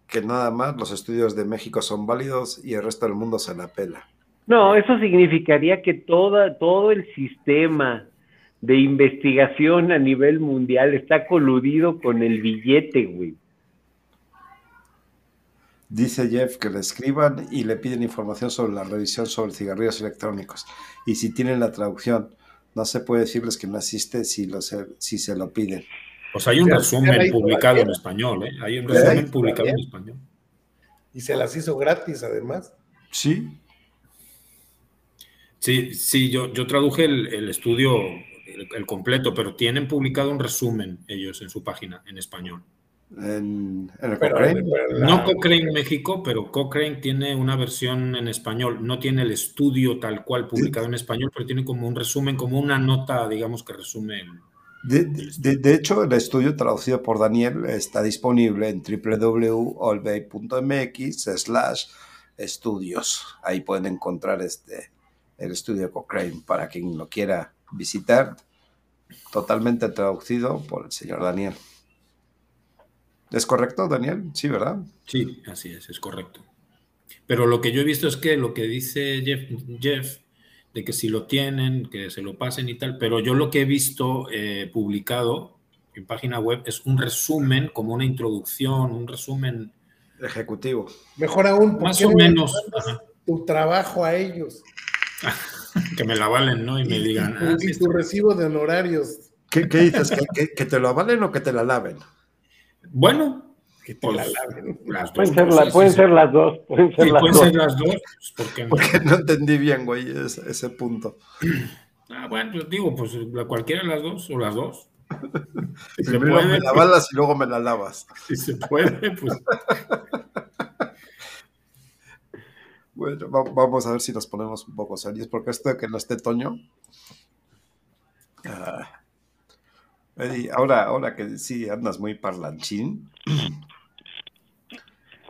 que nada más los estudios de México son válidos y el resto del mundo se la pela. No, eso significaría que toda, todo el sistema de investigación a nivel mundial está coludido con el billete, güey. Dice Jeff que le escriban y le piden información sobre la revisión sobre cigarrillos electrónicos. Y si tienen la traducción, no se puede decirles que no existe si, lo se, si se lo piden. Pues hay un resumen publicado en español, ¿eh? Hay un resumen publicado en español. Y se las hizo gratis, además. Sí, Sí, sí, yo, yo traduje el, el estudio el, el completo, pero tienen publicado un resumen ellos en su página en español. en, en el Pero, Cochrane. la- No Cochrane México, pero Cochrane tiene una versión en español. No tiene el estudio tal cual publicado en español, pero tiene como un resumen, como una nota, digamos, que resume el. De, de- de hecho, el estudio traducido por Daniel está disponible en www.olvay.mx slash estudios. Ahí pueden encontrar este, el estudio Cochrane para quien lo quiera visitar. Totalmente traducido por el señor Daniel. ¿Es correcto, Daniel? Sí, ¿verdad? Sí, así es, es correcto. Pero lo que yo he visto es que lo que dice Jeff, Jeff de que si lo tienen, que se lo pasen y tal, pero yo lo que he visto eh, publicado en página web es un resumen, como una introducción, un resumen Ejecutivo. Mejor aún, ¿por más o menos tu trabajo a ellos (laughs) que me la valen, ¿no? Y me y, digan, y tu, ah, y sí, tu recibo de honorarios ¿Qué, qué dices? ¿Que, que, que te lo avalen o que te la laven? bueno, que te pues, la laven. las dos Pueden ser, la- pueden sí, ser las dos, pueden ser sí, las pueden dos. ser las dos, pues, ¿por qué no? Porque no entendí bien, güey, ese, ese punto. Ah, bueno, pues digo, pues la- cualquiera de las dos o las dos. (laughs) Si se Primero puede, me la balas y luego me la lavas. si se puede, pues (laughs) Bueno, va- vamos a ver si nos ponemos un poco serios, porque esto de que no esté Toño. Ah. Ahora, ahora que sí andas muy parlanchín,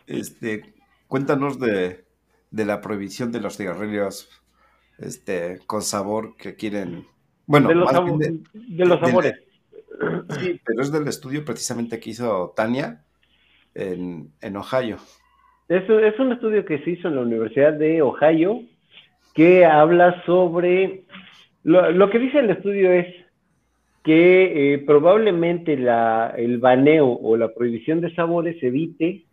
este, cuéntanos de, de la prohibición de los cigarrillos este, con sabor que quieren. Bueno, de los, bien de- de los sabores. sí, pero es del estudio precisamente que hizo Tania en, en Ohio. Es, es un estudio que se hizo en la Universidad de Ohio que habla sobre... Lo, que dice el estudio es que eh, probablemente la, el baneo o la prohibición de sabores evite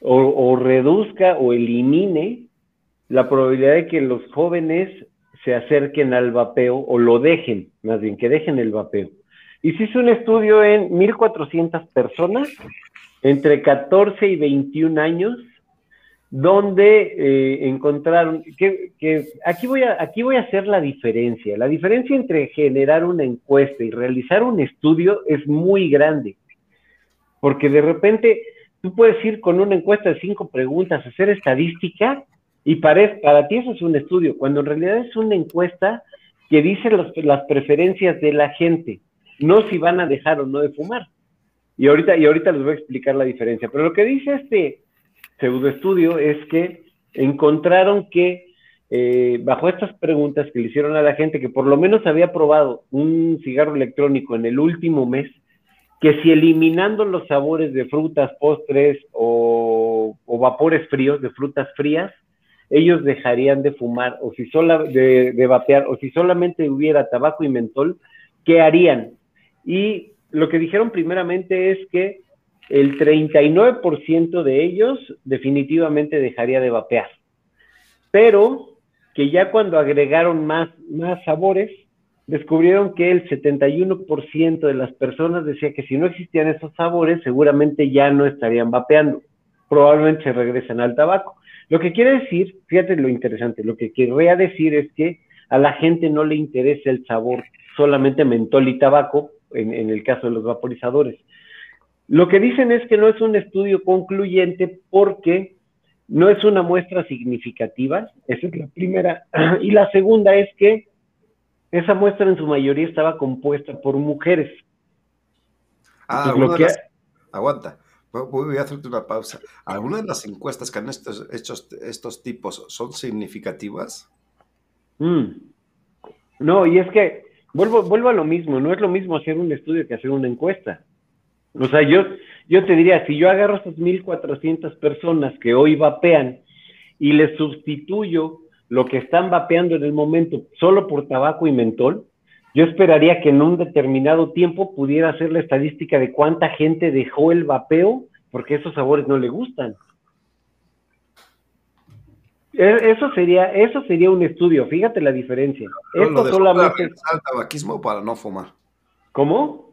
o, o reduzca o elimine la probabilidad de que los jóvenes se acerquen al vapeo o lo dejen, más bien que dejen el vapeo. Y se hizo un estudio en 1.400 personas entre 14 y 21 años donde eh, encontraron que, que aquí voy a aquí voy a hacer la diferencia. La diferencia entre generar una encuesta y realizar un estudio es muy grande. Porque de repente tú puedes ir con una encuesta de cinco preguntas, hacer estadística y para, para ti eso es un estudio, cuando en realidad es una encuesta que dice las preferencias de la gente, no si van a dejar o no de fumar. Y ahorita, y ahorita les voy a explicar la diferencia. Pero lo que dice este, pseudoestudio es que encontraron que eh, bajo estas preguntas que le hicieron a la gente que por lo menos había probado un cigarro electrónico en el último mes, que si eliminando los sabores de frutas, postres o, vapores fríos, de frutas frías, ellos dejarían de fumar o si sola, de, de vapear o si solamente hubiera tabaco y mentol, ¿qué harían? Y lo que dijeron primeramente es que el 39% de ellos definitivamente dejaría de vapear. Pero que ya cuando agregaron más, sabores, descubrieron que el 71% de las personas decía que si no existían esos sabores, seguramente ya no estarían vapeando. Probablemente se regresan al tabaco. Lo que quiere decir, fíjate lo interesante, lo que querría decir es que a la gente no le interesa el sabor solamente mentol y tabaco, en el caso de los vaporizadores. Lo que dicen es que no es un estudio concluyente porque no es una muestra significativa, esa es la primera. (clears throat) Y la segunda es que esa muestra en su mayoría estaba compuesta por mujeres. Ah, lo que- las- Aguanta. Voy- a hacerte una pausa. ¿Algunas de las encuestas que han estos- hecho estos tipos son significativas? Mm. No, y es que vuelvo, vuelvo a lo mismo, no es lo mismo hacer un estudio que hacer una encuesta. O sea, yo, yo te diría, si yo agarro a esas 1.400 personas que hoy vapean y les sustituyo lo que están vapeando en el momento solo por tabaco y mentol, yo esperaría que en un determinado tiempo pudiera hacer la estadística de cuánta gente dejó el vapeo porque esos sabores no le gustan. E- Eso sería, eso sería un estudio, fíjate la diferencia. ¿Lo Esto solamente. al tabaquismo para no fumar? ¿Cómo?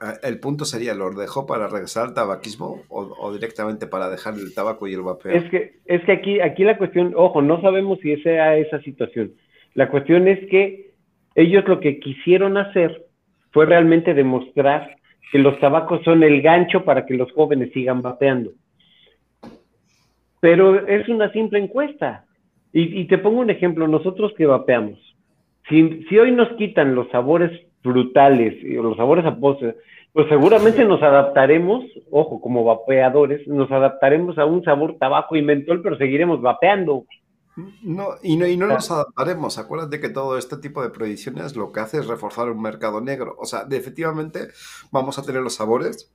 Eh, El punto sería, ¿lo dejó para regresar al tabaquismo o, directamente para dejar el tabaco y el vapeo? Es que, es que aquí, aquí la cuestión, ojo, no sabemos si sea esa situación. La cuestión es que ellos lo que quisieron hacer fue realmente demostrar que los tabacos son el gancho para que los jóvenes sigan vapeando. Pero es una simple encuesta. Y, y te pongo un ejemplo, nosotros que vapeamos, si, si hoy nos quitan los sabores frutales y los sabores a postre, pues seguramente nos adaptaremos, ojo, como vapeadores, nos adaptaremos a un sabor tabaco y mentol, pero seguiremos vapeando. No, y no, y no nos adaptaremos. Acuérdate que todo este tipo de prohibiciones lo que hace es reforzar un mercado negro. O sea, de- efectivamente vamos a tener los sabores.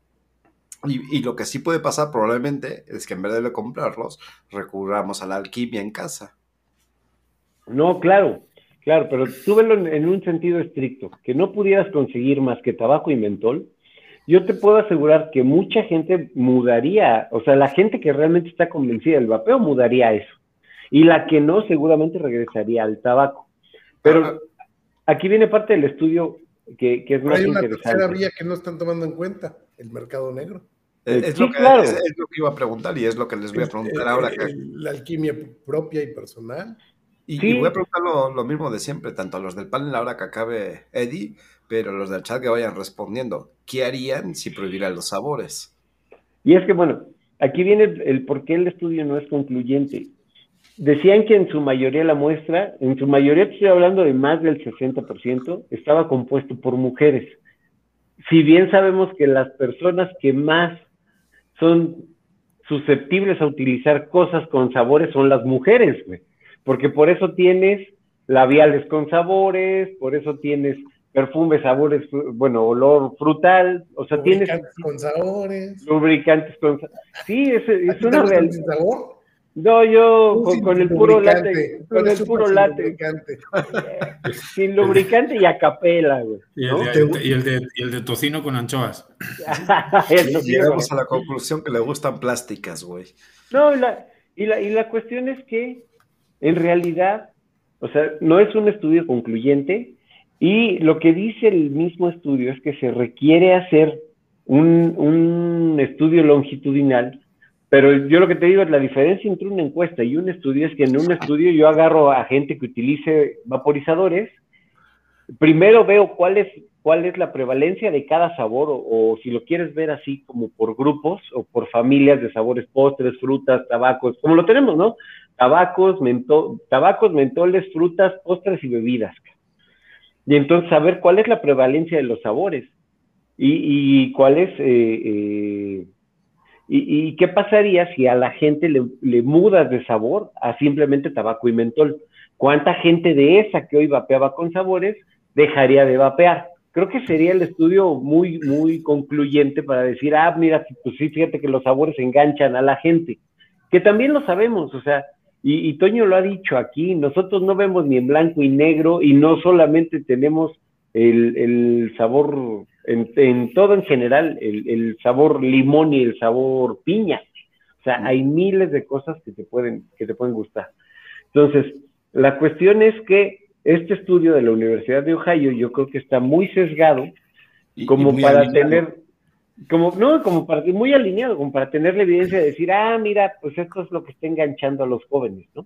Y, y lo que sí puede pasar probablemente es que en vez de comprarlos, recurramos a la alquimia en casa. No, claro, claro, pero tú velo en, en un sentido estricto, que no pudieras conseguir más que tabaco y mentol, yo te puedo asegurar que mucha gente mudaría, o sea, la gente que realmente está convencida del vapeo mudaría a eso. Y la que no, seguramente regresaría al tabaco. Pero aquí viene parte del estudio que, que es más hay una tercera interesante. vía que no están tomando en cuenta, el mercado negro. Eh, Eh, Es, sí, lo que, claro. es, es lo que iba a preguntar y es lo que les voy a preguntar Eh, ahora. eh, que- La alquimia propia y personal. Y, sí. y voy a preguntar lo, lo mismo de siempre, tanto a los del panel ahora que acabe Eddie, pero los del chat que vayan respondiendo, ¿qué harían si prohibieran los sabores? Y es que, bueno, aquí viene el, el por qué el estudio no es concluyente. Decían que en su mayoría la muestra, en su mayoría estoy hablando de más del 60%, estaba compuesto por mujeres. Si bien sabemos que las personas que más son susceptibles a utilizar cosas con sabores son las mujeres, güey. Porque por eso tienes labiales con sabores, por eso tienes perfumes, sabores, bueno, olor frutal, o sea, tienes Lubricantes con sabores. lubricantes con... sa- Sí, es, ¿A es una realidad. sin sabor? No, yo con, el puro Tú con el puro lubricante. (laughs) sin lubricante y a capela, güey. Y el, de, y el de- y el de tocino con anchoas. (laughs) Llegamos a la conclusión que le gustan plásticas, güey. No, y la, y, la, y la cuestión es que en realidad, o sea, no es un estudio concluyente y lo que dice el mismo estudio es que se requiere hacer un, un estudio longitudinal, pero yo lo que te digo es la diferencia entre una encuesta y un estudio es que en un estudio yo agarro a gente que utilice vaporizadores, primero veo cuál es, cuál es la prevalencia de cada sabor, o, o si lo quieres ver así como por grupos o por familias de sabores, postres, frutas, tabacos, como lo tenemos, ¿no? Tabacos, mento- tabacos, mentoles, frutas, postres y bebidas. Y entonces saber cuál es la prevalencia de los sabores y, y cuál es... eh, eh, y, qué pasaría si a la gente le, le mudas de sabor a simplemente tabaco y mentol? ¿Cuánta gente de esa que hoy vapeaba con sabores dejaría de vapear? Creo que sería el estudio muy, muy concluyente para decir, ah, mira, pues sí, fíjate que los sabores enganchan a la gente, que también lo sabemos, o sea, y, y Toño lo ha dicho aquí, nosotros no vemos ni en blanco y negro y no solamente tenemos el, el sabor, en, en, todo en general, el, el, sabor limón y el sabor piña. O sea, hay miles de cosas que te pueden, que te pueden gustar. Entonces, la cuestión es que este estudio de la Universidad de Ohio yo creo que está muy sesgado Y- como y muy para alineado. tener, como, no, como para, muy alineado, como para tener la evidencia de decir, ah, mira, pues esto es lo que está enganchando a los jóvenes, ¿no?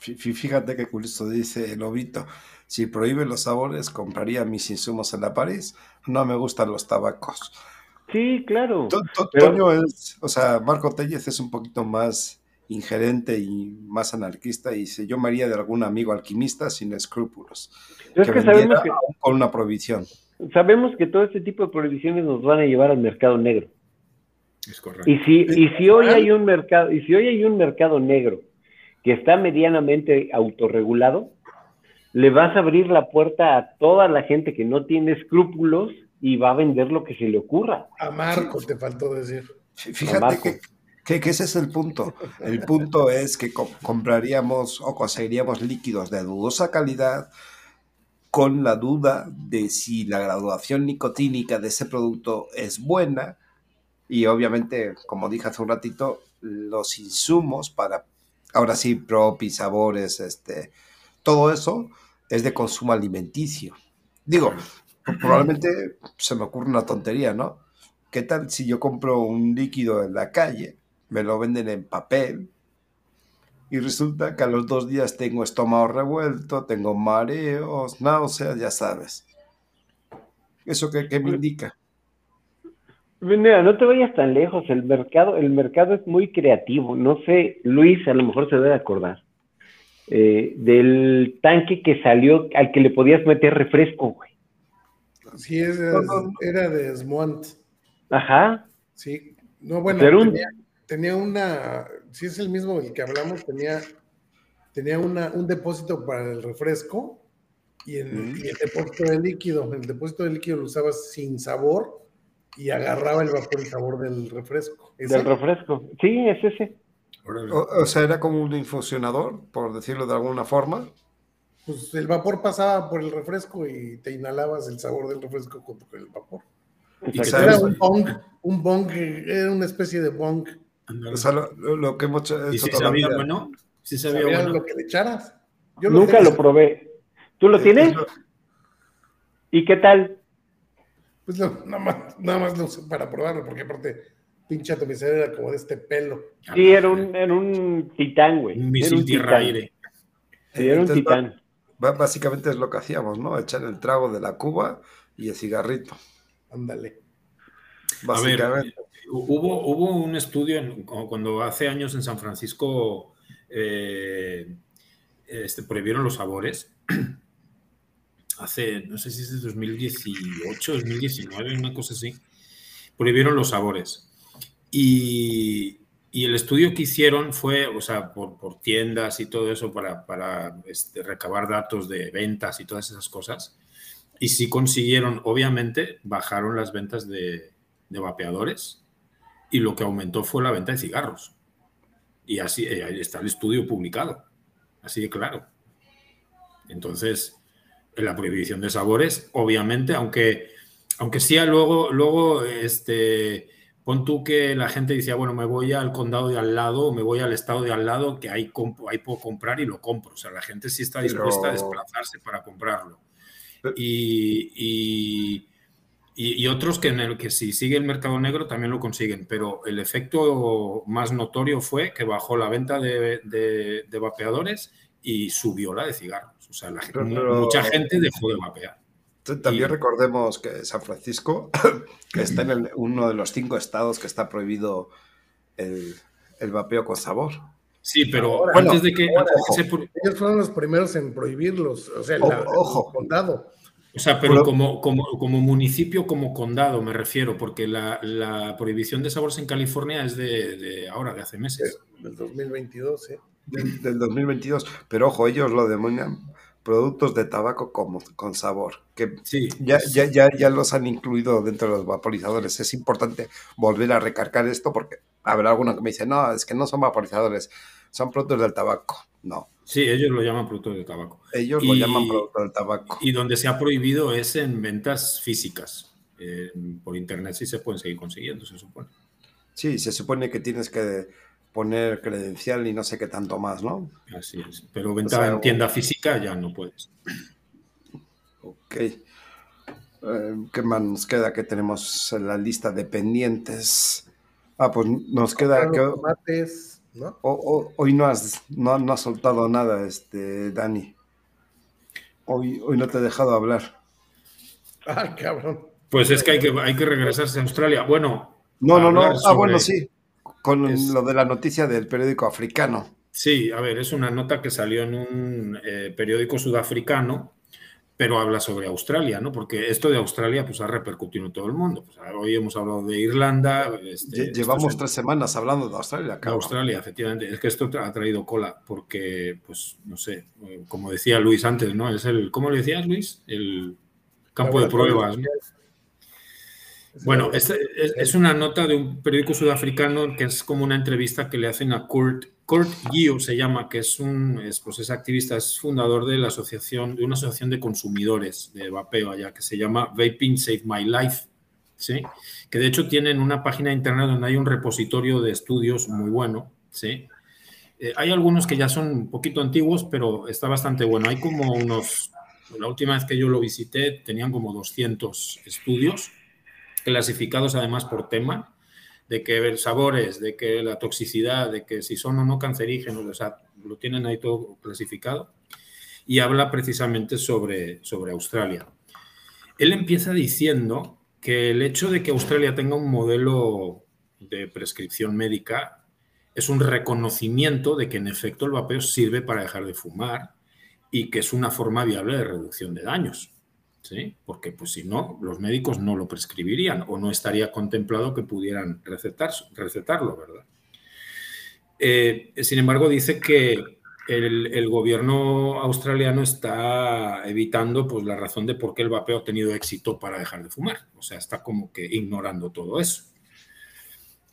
Fí- fí- Fíjate que curioso dice el Lobito. Si prohíbe los sabores, compraría mis insumos en la París. No me gustan los tabacos. Sí, claro. Pero- Toño es, o sea, Marco Tellez es un poquito más ingerente y más anarquista y dice, yo me haría de algún amigo alquimista sin escrúpulos. Pero es que vendiera sabemos que, aún con una prohibición. Sabemos que todo este tipo de prohibiciones nos van a llevar al mercado negro. Es correcto. Y si, y si hoy hay un mercado, y si hoy hay un mercado negro que está medianamente autorregulado, le vas a abrir la puerta a toda la gente que no tiene escrúpulos y va a vender lo que se le ocurra. A Marco te faltó decir. Fí- Fíjate Marco. que, que- que ese es el punto. El punto es que co- compraríamos o conseguiríamos líquidos de dudosa calidad con la duda de si la graduación nicotínica de ese producto es buena y obviamente, como dije hace un ratito, los insumos para, ahora sí, propi, sabores, este, todo eso es de consumo alimenticio. Digo, probablemente se me ocurre una tontería, ¿no? ¿Qué tal si yo compro un líquido en la calle, me lo venden en papel y resulta que a los dos días tengo estómago revuelto, tengo mareos, náuseas, ya sabes? ¿Eso qué, qué me indica? Mira, no te vayas tan lejos, el mercado, el mercado es muy creativo. No sé, Luis a lo mejor se debe acordar eh, del tanque que salió al que le podías meter refresco, güey. Sí, no. era de Smont. Ajá. Sí. No, bueno, tenía, tenía una. Si es el mismo del que hablamos, tenía, tenía una, un depósito para el refresco y, Mm. el depósito de líquido. El depósito de líquido lo usabas sin sabor y agarraba el vapor y sabor del refresco. Del refresco. Sí, es ese. O, o sea, era como un infusionador, por decirlo de alguna forma. Pues el vapor pasaba por el refresco y te inhalabas el sabor del refresco junto con el vapor. Y que Era un bong, un bong, era una especie de bong. Ándale. O sea, lo, lo- que hemos hecho ¿Y si toda la sabía vida. bueno? Si sabía Sabía bueno. lo que le echaras. Yo Nunca tengo- lo probé. ¿Tú lo tienes? ¿Y qué tal? Pues lo- nada, más, nada más lo usé para probarlo, porque aparte, pinche atomizador era como de este pelo. Sí, era un, era un titán, güey. Un Era misil un tierra-aire. Sí, era un titán. Básicamente es lo que hacíamos, ¿no? Echar el trago de la cuba y el cigarrito. Ándale. A ver, Básicamente. Hubo, hubo un estudio en- cuando hace años en San Francisco eh, este, prohibieron los sabores. (clears throat) Hace, no sé si es de 2018, 2019, una cosa así. Prohibieron los sabores. Y, y el estudio que hicieron fue, o sea, por, por tiendas y todo eso para, para este, recabar datos de ventas y todas esas cosas. Y sí consiguieron, obviamente, bajaron las ventas de, de vapeadores y lo que aumentó fue la venta de cigarros. Y así eh, ahí está el estudio publicado, así de claro. Entonces, la prohibición de sabores, obviamente, aunque, aunque sí luego, luego este, pon tú que la gente decía, bueno, me voy al condado de al lado, me voy al estado de al lado, que ahí, comp- ahí puedo comprar y lo compro. O sea, la gente sí está dispuesta a desplazarse para comprarlo. Y- y- y otros que en el que si sigue el mercado negro también lo consiguen, pero el efecto más notorio fue que bajó la venta de, de- de vapeadores y subió la de cigarros. O sea, la, Pero- mu- pero- mucha gente dejó de vapear. También y- recordemos que San Francisco (coughs) que está en el- uno de los cinco estados que está prohibido el, el vapeo con sabor. Sí, pero Ahora- antes de que, ahora, antes de que ojo. se pro- Ellos fueron los primeros en prohibirlos, o sea, el, Ojo, el ojo. condado. O sea, pero como, como, como municipio, como condado, me refiero, porque la, la prohibición de sabores en California es de, de ahora, de hace meses. Del 2022, ¿eh? del, del 2022. Pero ojo, ellos lo denominan productos de tabaco como, con sabor, que Sí, ya, ya, ya, ya los han incluido dentro de los vaporizadores. Es importante volver a recargar esto porque habrá alguno que me dice, no, es que no son vaporizadores, son productos del tabaco. No, sí, ellos lo llaman productos de tabaco. ellos lo llaman producto del tabaco. Y donde se ha prohibido es en ventas físicas. Eh, por internet sí se pueden seguir consiguiendo, se supone. Sí, se supone que tienes que poner credencial y no sé qué tanto más, ¿no? Así es. Pero venta sea, en tienda física ya no puedes. Ok. Eh, ¿Qué más nos queda? que tenemos en la lista de pendientes? Ah, pues nos queda que tomates, ¿no? ho- hoy no has, no, no has soltado nada, este, Dani. Hoy, hoy no te he dejado hablar. Ah, cabrón. Pues es que hay que, hay que regresarse a Australia. Bueno, No, no, no. Ah, bueno, sí. Con es- lo de la noticia del periódico africano. Sí, a ver, es una nota que salió en un eh, periódico sudafricano, pero habla sobre Australia, ¿no? Porque esto de Australia pues ha repercutido en todo el mundo. Pues, hoy hemos hablado de Irlanda. este, Llevamos es- tres semanas hablando de Australia, de cabrón. Australia, efectivamente. Es que esto tra- ha traído cola, porque, pues, no sé, como decía Luis antes, ¿no? Es el, ¿cómo le decías, Luis? El campo de pruebas, ¿no? Bueno, es una nota de un periódico sudafricano que es como una entrevista que le hacen a Kurt, Kurt Gio se llama, que es un, es, pues es activista, es fundador de la asociación, de una asociación de consumidores de vapeo allá, que se llama Vaping Save My Life, ¿sí? Que de hecho tienen una página de internet donde hay un repositorio de estudios muy bueno, ¿sí? Eh, hay algunos que ya son un poquito antiguos, pero está bastante bueno. Hay como unos, la última vez que yo lo visité, tenían como 200 estudios clasificados además por tema, de que sabores, de que la toxicidad, de que si son o no cancerígenos, o sea, lo tienen ahí todo clasificado, y habla precisamente sobre, sobre Australia. Él empieza diciendo que el hecho de que Australia tenga un modelo de prescripción médica es un reconocimiento de que en efecto el vapeo sirve para dejar de fumar y que es una forma viable de reducción de daños. ¿Sí? Porque pues si no, los médicos no lo prescribirían o no estaría contemplado que pudieran recetar, recetarlo, ¿verdad? Eh, sin embargo, dice que el, gobierno australiano está evitando pues, la razón de por qué el vapeo ha tenido éxito para dejar de fumar. O sea, está como que ignorando todo eso.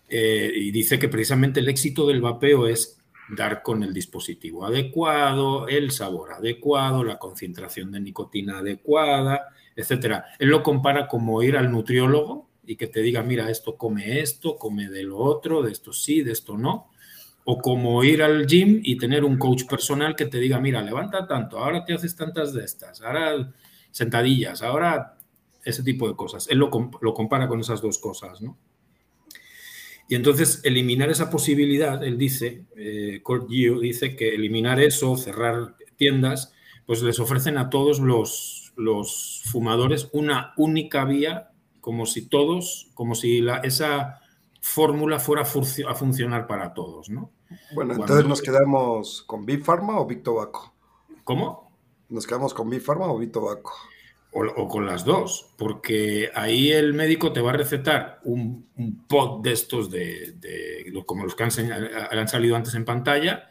Eh, y dice que precisamente el éxito del vapeo es dar con el dispositivo adecuado, el sabor adecuado, la concentración de nicotina adecuada, etcétera. Él lo compara como ir al nutriólogo y que te diga, mira, esto come esto, come de lo otro, de esto sí, de esto no. O como ir al gym y tener un coach personal que te diga, mira, levanta tanto, ahora te haces tantas de estas, ahora sentadillas, ahora ese tipo de cosas. Él lo, lo compara con esas dos cosas, ¿no? Y entonces eliminar esa posibilidad, él dice, eh, Kurt Gio dice que eliminar eso, cerrar tiendas, pues les ofrecen a todos los, los fumadores una única vía, como si todos, como si la, esa fórmula fuera a funcionar para todos, ¿no? Bueno, Cuando- entonces nos quedamos con Big Pharma o Big Tobacco. ¿Cómo? ¿Nos quedamos con Big Pharma o Big Tobacco? O, o con las dos, porque ahí el médico te va a recetar un, un pot de estos de, de- como los que han, han salido antes en pantalla,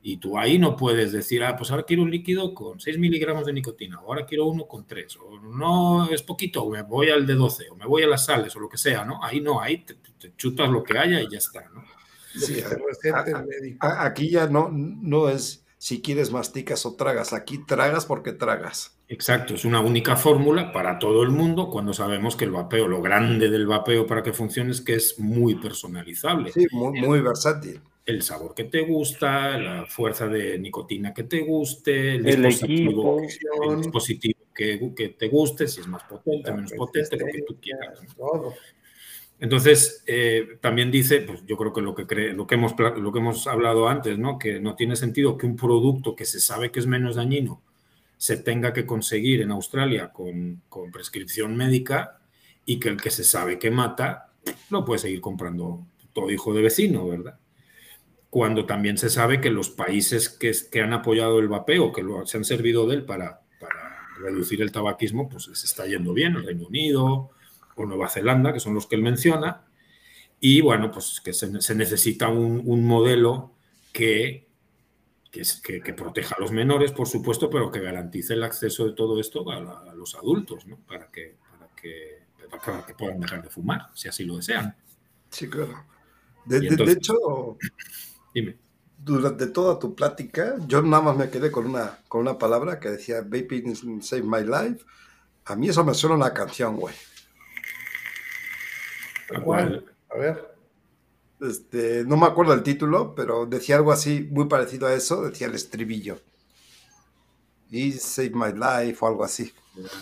y tú ahí no puedes decir, ah, pues ahora quiero un líquido con 6 miligramos de nicotina, o ahora quiero uno con 3, o no es poquito, o me voy al de 12, o me voy a las sales, o lo que sea, ¿no? Ahí no, ahí te, te chutas lo que haya y ya está, ¿no? Sí, a- aquí ya no, no es si quieres masticas o tragas, aquí tragas porque tragas. Exacto, es una única fórmula para todo el mundo cuando sabemos que el vapeo, lo grande del vapeo para que funcione es que es muy personalizable. Sí, muy, muy versátil. El sabor que te gusta, la fuerza de nicotina que te guste, el, El dispositivo, equipo. el dispositivo que, que te guste, si es más potente, menos potente, lo que tú quieras. ¿no? Todo. Entonces, eh, también dice, pues yo creo que lo que, cree, lo, que hemos, hablado antes, ¿no? que no tiene sentido que un producto que se sabe que es menos dañino se tenga que conseguir en Australia con, prescripción médica y que el que se sabe que mata lo puede seguir comprando todo hijo de vecino, ¿verdad? Cuando también se sabe que los países que, que han apoyado el vapeo, que se han servido de él para, para reducir el tabaquismo, pues les está yendo bien, el Reino Unido, o Nueva Zelanda, que son los que él menciona, y bueno, pues que se, se necesita un, un modelo que, que, es- que- que proteja a los menores, por supuesto, pero que garantice el acceso de todo esto a, la- a los adultos, ¿no? Para que, para, que, para que puedan dejar de fumar, si así lo desean. Sí, claro. De, entonces- hecho, Dime. durante toda tu plática, yo nada más me quedé con una, con una palabra que decía Vaping Save My Life. A mí eso me suena una canción, güey. ¿A ¿Cuál? cuál? A ver. Este, no me acuerdo el título, pero decía algo así muy parecido a eso, decía el estribillo. Y Save My Life o algo así.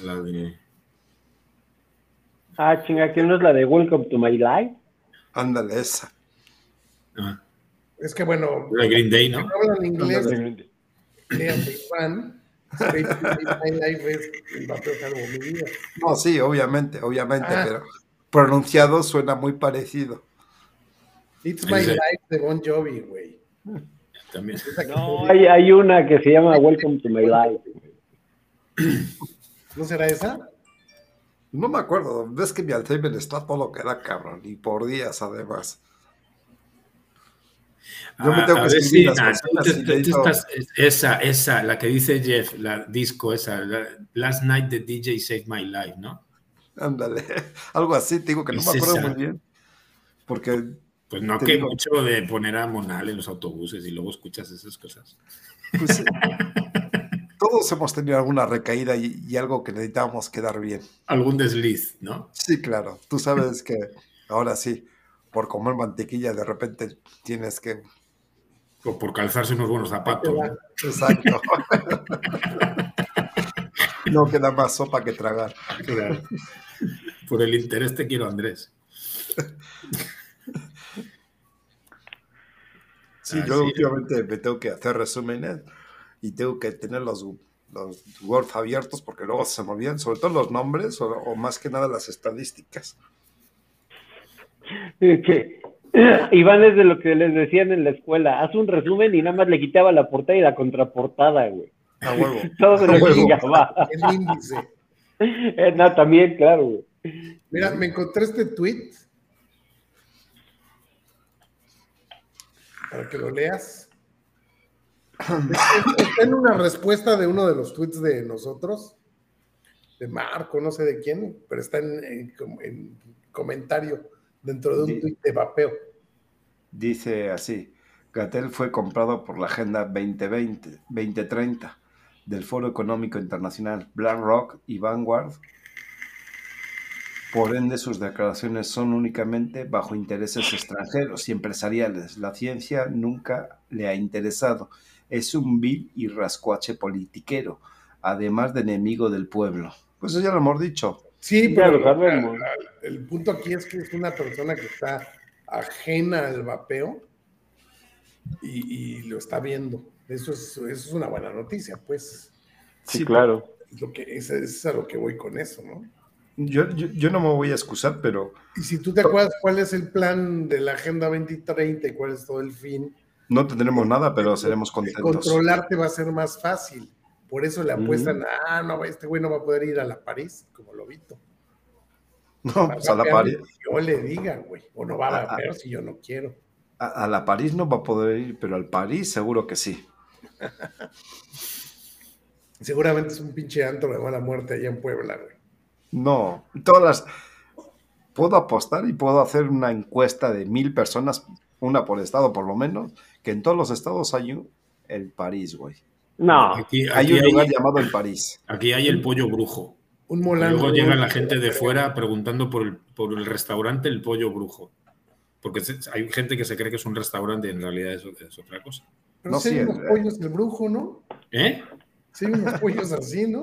La de... Ah, chinga, ¿que no es la de Welcome to My Life? Ándale, esa. ah, Es que bueno, la Green Day, ¿no? no hablan inglés, de Iván. My Life es el vapeo salvo mi vida. No, sí, obviamente, obviamente, Ah. pero pronunciado suena muy parecido. It's My. Life de Bon Jovi, güey. También. Esa que No, hay, hay una que se llama Welcome to My Life. ¿No será esa? No me acuerdo, ves que mi Alzheimer está todo lo que da, cabrón, y por días además. Yo me Ah, tengo a que ver escribir si- las ah, cositas tú- y tú- le tú digo- estás- esa, esa, la que dice Jeff, la disco esa, la- Last Night the DJ Saved My Life, ¿no? Ándale, (laughs) algo así, te digo que no me acuerdo esa. muy bien. Porque Pues no que digo. mucho de poner a Monal en los autobuses y luego escuchas esas cosas. pues, (laughs) todos hemos tenido alguna recaída y, y algo que necesitábamos quedar bien. Algún desliz, ¿no? Sí, claro, tú sabes que ahora sí, por comer mantequilla de repente tienes que... O por calzarse unos buenos zapatos. ¿no? Exacto. (laughs) no queda más sopa que tragar. Claro. Por el interés te quiero, Andrés. Sí, yo últimamente me tengo que hacer resúmenes y tengo que tener los, los Word abiertos porque luego se me olvidan, sobre todo los nombres o, o más que nada las estadísticas. Es que Iván es de lo que les decían en la escuela. Haz un resumen y nada más le quitaba la portada y la contraportada, güey. A huevo. (laughs) Todo se lo huevo. chingaba. (laughs) El índice. Eh, no, también, claro, güey. Mira, me encontré este tweet para que lo leas. (clears throat) Está en una respuesta de uno de los tweets de nosotros, de Marco, no sé de quién, pero está en, en com- en comentario dentro de un tweet de vapeo. Dice así, Gatel fue comprado por la Agenda 2020, 2030 del Foro Económico Internacional BlackRock y Vanguard. Por ende, sus declaraciones son únicamente bajo intereses extranjeros y empresariales. La ciencia nunca le ha interesado. Es un vil y rascuache politiquero, además de enemigo del pueblo. Pues eso ya lo hemos dicho. Sí, pero sabemos. el punto aquí es que es una persona que está ajena al vapeo y, y lo está viendo. Eso es, eso es una buena noticia, pues. Sí, claro. Es lo que, es, es a lo que voy con eso, ¿no? Yo, yo, yo no me voy a excusar, pero Y si tú te acuerdas cuál es el plan de la Agenda 2030 y cuál es todo el fin, no tendremos nada, pero seremos contentos. controlarte va a ser más fácil. Por eso le apuestan, ah, no, este güey no va a poder ir a la París, como lo vito. No, pues a la París, Yo le diga, güey. O no va a ah. vapear si yo no quiero. a, a la París no va a poder ir, pero al París seguro que sí. (laughs) Seguramente es un pinche antro de mala muerte allá en Puebla, güey. No, todas las. Puedo apostar y puedo hacer una encuesta de mil personas, una por estado por lo menos, que en todos los estados hay un, el París, güey. No, Aquí, Hay un hay, lugar llamado el París. aquí hay el pollo brujo. Un molango. Luego llega la gente de fuera preguntando por el, por el restaurante El Pollo Brujo. Porque hay gente que se cree que es un restaurante y en realidad es, es otra cosa. Pero No, sí hay sí, unos pollos del brujo, ¿no? ¿Eh? Sí hay unos pollos así, ¿no?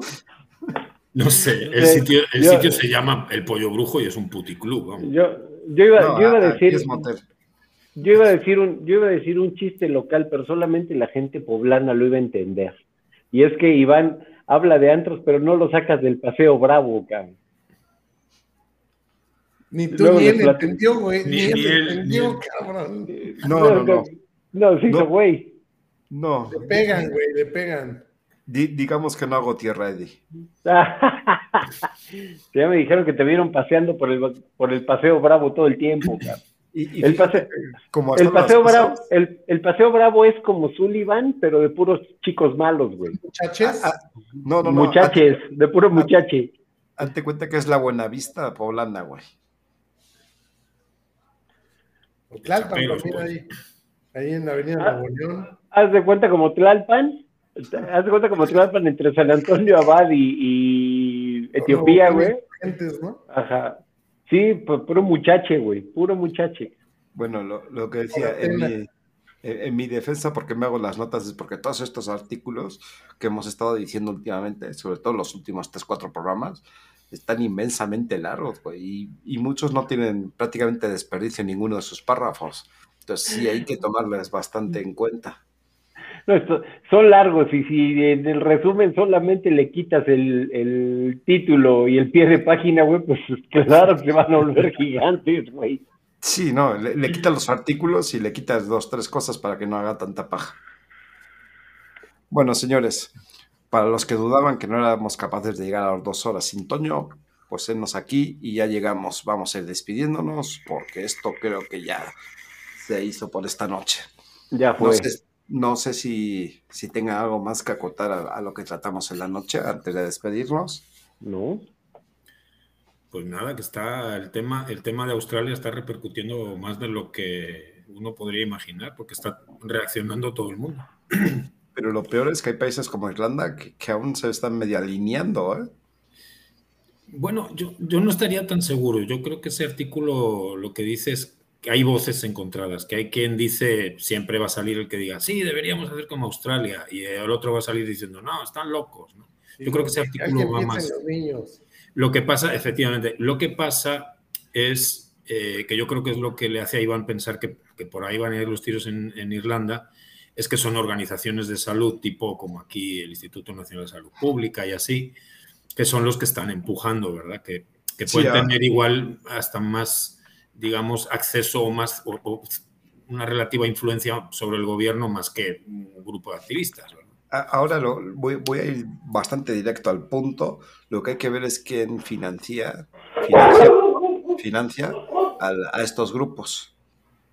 No sé. El, Sí, sitio, el yo- sitio se llama El Pollo Brujo y es un puticlub. vamos. yo, yo iba, No, yo iba a decir, yo iba a decir un, yo iba a decir un chiste local, pero solamente la gente poblana lo iba a entender. Y es que Iván habla de antros, pero no lo sacas del paseo bravo, cabrón. Ni tú Luego ni él entendió, güey. Ni, Ni- él ni él, entendió, ni él. cabrón. No, no, no. No, sí, No. güey. No, Le pegan, güey, le pegan. Di- digamos que no hago tierra, Eddie. (laughs) Ya me dijeron que te vieron paseando por el, por el paseo bravo todo el tiempo, (laughs) cabrón. Y, y El paseo, como el bravo, el, el paseo bravo es como Sullivan, pero de puros chicos malos, güey. Muchachos, Ah, No, no, no. Muchaches, de puro muchache. Hazte cuenta que es la Buenavista poblana, güey. Pues. ahí. Ahí en la Avenida Ah. Nuevo León. Haz de cuenta como Tlalpan, haz de cuenta como Tlalpan entre San Antonio Abad y, y Etiopía, güey. Ajá. Sí, pu- puro muchache, güey, puro muchache. Bueno, lo, lo que decía en mi, en, en mi defensa, porque me hago las notas, es porque todos estos artículos que hemos estado diciendo últimamente, sobre todo los últimos 3, 4 programas, están inmensamente largos, güey, y, y muchos no tienen prácticamente desperdicio en ninguno de sus párrafos. Entonces sí hay que tomarles bastante en cuenta. No, esto- son largos y si en el resumen solamente le quitas el, el título y el pie de página, güey, pues claro que van a volver (laughs) gigantes, güey. Sí, no, le, le quitas los artículos y le quitas dos, tres cosas para que no haga tanta paja. Bueno, señores, para los que dudaban que no éramos capaces de llegar a las dos horas sin Toño, pues enos aquí y ya llegamos. Vamos a ir despidiéndonos porque esto creo que ya se hizo por esta noche. Ya No fue. sé, no sé si, si tenga algo más que acotar a, a lo que tratamos en la noche antes de despedirnos. ¿No? Pues nada, que está el tema, el tema de Australia está repercutiendo más de lo que uno podría imaginar, porque está reaccionando todo el mundo. (clears throat) Pero lo peor es que hay países como Irlanda que, que aún se están medio alineando, ¿eh? Bueno, yo, yo no estaría tan seguro. Yo creo que ese artículo lo que dice es que hay voces encontradas, que hay quien dice, siempre va a salir el que diga, sí, deberíamos hacer como Australia, y el otro va a salir diciendo, no, están locos. ¿no? Yo creo que ese artículo va más. en los niños. Lo que pasa, efectivamente, lo que pasa es eh, que yo creo que es lo que le hace a Iván pensar que, que por ahí van a ir los tiros en, en Irlanda, es que son organizaciones de salud tipo como aquí el Instituto Nacional de Salud Pública y así, que son los que están empujando, ¿verdad? Que, que pueden tener igual hasta más, digamos, acceso o más, o- o una relativa influencia sobre el gobierno más que un grupo de activistas, Ahora lo, voy, voy a ir bastante directo al punto. Lo que hay que ver es quién financia, financia, a estos grupos.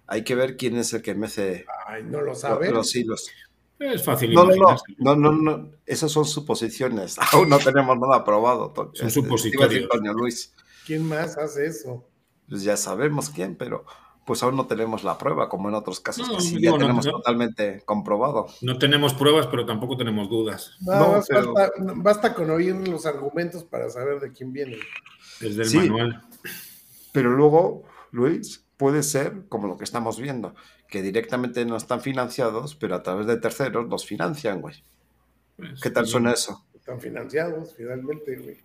Hay que ver quién es el que mece Ay, no lo sabes. los hilos. Es fácil No, no, no, no, no, no. Esas son suposiciones. (laughs) Aún no tenemos nada aprobado. Son supositorios. Luis. ¿Quién más hace eso? Pues ya sabemos quién, pero pues aún no tenemos la prueba, como en otros casos No, que sí digo, ya no, tenemos no. totalmente comprobado. No tenemos pruebas, pero tampoco tenemos dudas. No, pero- basta, basta con oír los argumentos para saber de quién vienen. Desde el Sí. manual. Pero luego, Luis, puede ser como lo que estamos viendo, que directamente no están financiados, pero a través de terceros los financian, güey. Pues, ¿Qué tal suena eso? Están financiados, finalmente, güey.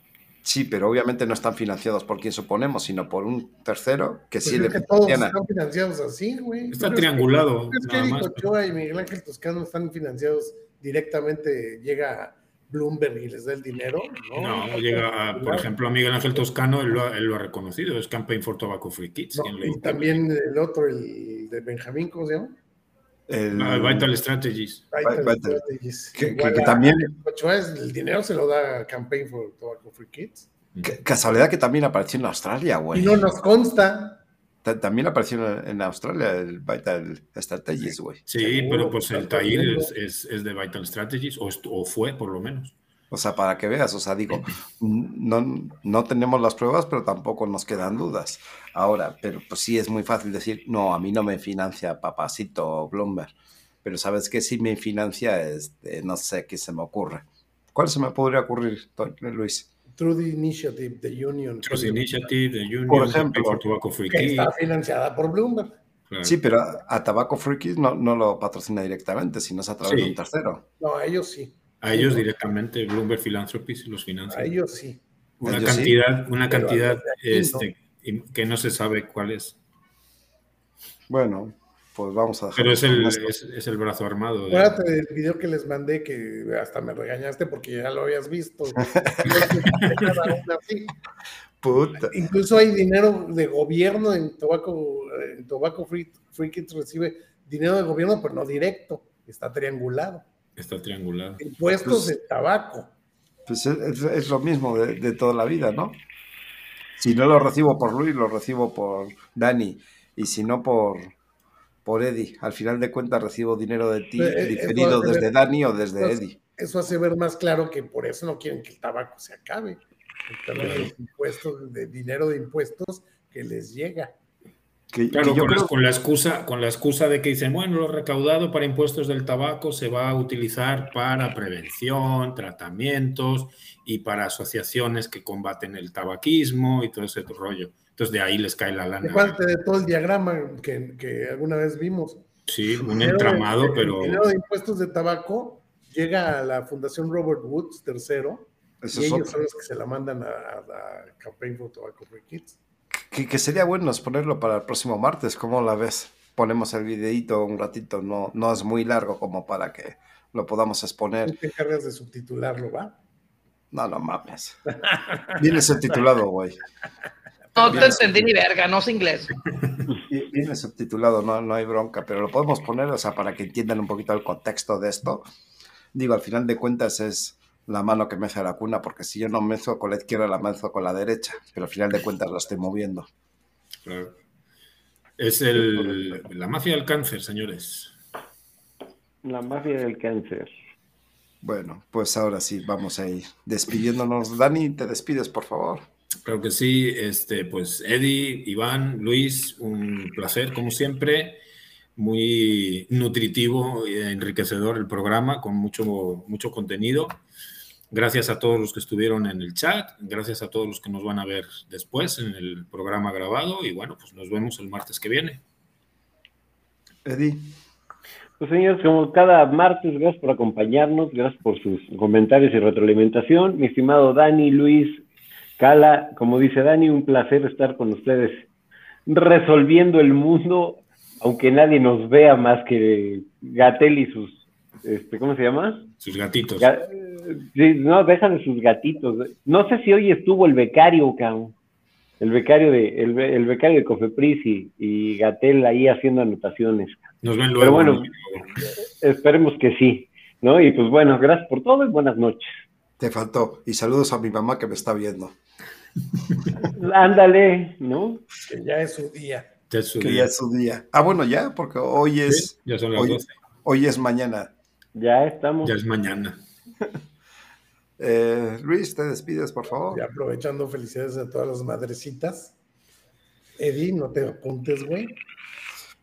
Sí, pero obviamente no están financiados por quien suponemos, sino por un tercero que Pues sí es le que todos están financiados así, güey. Está ¿Tú crees triangulado. que- ¿Crees que nada Eric más. Ochoa y Miguel Ángel Toscano están financiados directamente? Llega Bloomberg y les da el dinero. No, No, llega, a- por ejemplo, a Miguel Ángel Toscano, él lo, ha- él lo ha reconocido, es Campaign for Tobacco Free Kids. No, y también el otro, el de Benjamín, ¿cómo se llama? El- Ah, Vital Strategies. Vital Vital. Strategies. Que- que- que también- el dinero se lo da a Campaign for Tobacco Free Kids. Casualidad que también apareció en Australia, güey. Y no nos consta. Ta- También apareció en, Australia el Vital Strategies, güey. Sí, pero pues el tremendo. es, es- es de Vital Strategies, o, o fue por lo menos. O sea, para que veas, o sea, digo, no, no tenemos las pruebas, pero tampoco nos quedan dudas. Ahora, pero pues sí es muy fácil decir, no, a mí no me financia papacito Bloomberg. Pero sabes que sí me financia, este, no sé qué se me ocurre. ¿Cuál se me podría ocurrir, Luis? Through the Initiative, the Union. Trust Initiative, the Union, Por ejemplo, Tobacco Free que Kids. está financiada por Bloomberg. claro. Sí, pero a, a Tabaco Freakies no, no lo patrocina directamente, sino es a través Sí. de un tercero. No, ellos sí. A ellos directamente, Bloomberg Philanthropies los financia. A ellos sí. Una Ellos sí. cantidad, una cantidad aquí este, que no se sabe cuál es. Bueno, pues vamos a dejar. Pero es el, es, es el brazo armado. de- Acuérdate del video que les mandé que hasta me regañaste porque ya lo habías visto. (laughs) Puta. Incluso hay dinero de gobierno en Tobacco, en Tobacco Free, Free Kids recibe dinero de gobierno, pero no directo, está triangulado. Está triangulado. Impuestos Pues- de tabaco. Pues es, es- es lo mismo de, de toda la vida, ¿no? Si no lo recibo por Luis, lo recibo por Dani. Y si no por, por Eddie. Al final de cuentas recibo dinero de ti Eh, eh, diferido desde ver- Dani o desde Eddie. Eso hace ver más claro que por eso no quieren que el tabaco se acabe. Los impuestos, de dinero de impuestos que les llega. Que, que Claro, yo con, la, creo con la excusa, con la excusa de que dicen, bueno, lo recaudado para impuestos del tabaco se va a utilizar para prevención, tratamientos y para asociaciones que combaten el tabaquismo y todo ese rollo. Entonces de ahí les cae la lana. Aparte de todo el diagrama que, que alguna vez vimos. Sí, un de- entramado, el pero dinero de impuestos de tabaco llega a la Fundación Robert Woods III eso y es ellos otro. son los que se la mandan a, a Campaign for Tobacco Free Kids. Que, que sería bueno es ponerlo para el próximo martes. ¿Cómo la ves? Ponemos el videito un ratito. No, no es muy largo como para que lo podamos Tú exponer. te encargas de subtitularlo, ¿va? No, no mames. Viene subtitulado, güey. No te entendí ni verga, no sé inglés. Vi- Viene subtitulado, no, no hay bronca, pero lo podemos poner, o sea, para que entiendan un poquito el contexto de esto. Digo, al final de cuentas es la mano que mece la cuna, porque si yo no mezo con la izquierda, la mezo con la derecha, pero al final de cuentas la estoy moviendo. claro. es el, la mafia del cáncer, señores. La mafia del cáncer. Bueno, pues ahora sí, vamos a ir despidiéndonos. Dani, te despides, por favor. Claro que sí, este, pues Eddie, Iván, Luis, un placer como siempre, muy nutritivo e enriquecedor el programa con mucho, mucho contenido. Gracias a todos los que estuvieron en el chat, gracias a todos los que nos van a ver después en el programa grabado y bueno, pues nos vemos el martes que viene. Eddie, Pues señores, como cada martes, gracias por acompañarnos, gracias por sus comentarios y retroalimentación. Mi estimado Dani, Luis, Cala, como dice Dani, un placer estar con ustedes resolviendo el mundo, aunque nadie nos vea más que Gatel y sus, este, ¿cómo se llama? Sus gatitos. Ga- sí, no, déjame sus gatitos. No sé si hoy estuvo el becario, cabrón. El becario de, el, el becario de Cofepris y, y Gatel ahí haciendo anotaciones. Nos ven Pero luego. bueno, ¿no? Esperemos que sí, ¿no? Y pues bueno, gracias por todo y buenas noches. te faltó. Y saludos a mi mamá que me está viendo. (laughs) Ándale, ¿no? Que ya es su día. Ya es su Que día. ya es su día. Ah, bueno, ya, porque hoy es, Sí, ya son las hoy, 12, hoy es mañana. Ya estamos. ya es mañana. (laughs) Eh, Luis, te despides, por favor. Y aprovechando felicidades a todas las madrecitas. Eddie, no te apuntes, güey.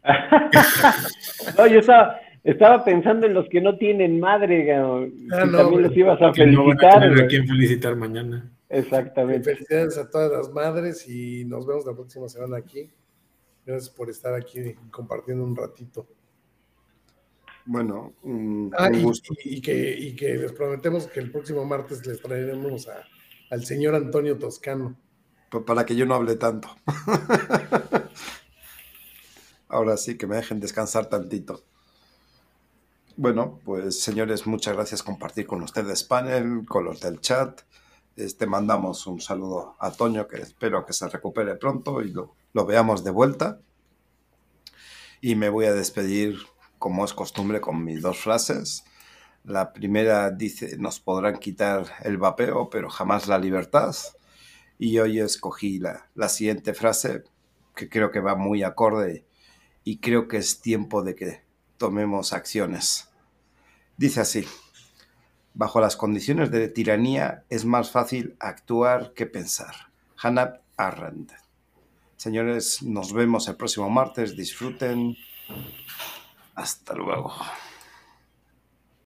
(laughs) No, yo estaba, estaba pensando en los que no tienen madre, Ah, no, también los ibas a Que no van a felicitar. tener a quien felicitar mañana. Exactamente. Felicidades a todas las madres y nos vemos la próxima semana aquí. Gracias por estar aquí compartiendo un ratito. Bueno, un, Ah, un y, gusto. y- y que, y que les prometemos que el próximo martes les traeremos a- al señor Antonio Toscano. Pa- Para que yo no hable tanto. (laughs) Ahora sí, que me dejen descansar tantito. Bueno, pues señores, muchas gracias por compartir con ustedes panel, con los del chat. Este, mandamos un saludo a Toño, que espero que se recupere pronto y lo, lo veamos de vuelta. Y me voy a despedir, como es costumbre, con mis dos frases. La primera dice, nos podrán quitar el vapeo, pero jamás la libertad. Y hoy escogí la, siguiente frase, que creo que va muy acorde y creo que es tiempo de que tomemos acciones. Dice así, bajo las condiciones de tiranía es más fácil actuar que pensar. Hannah Arendt. Señores, nos vemos el próximo martes. Disfruten. Hasta luego.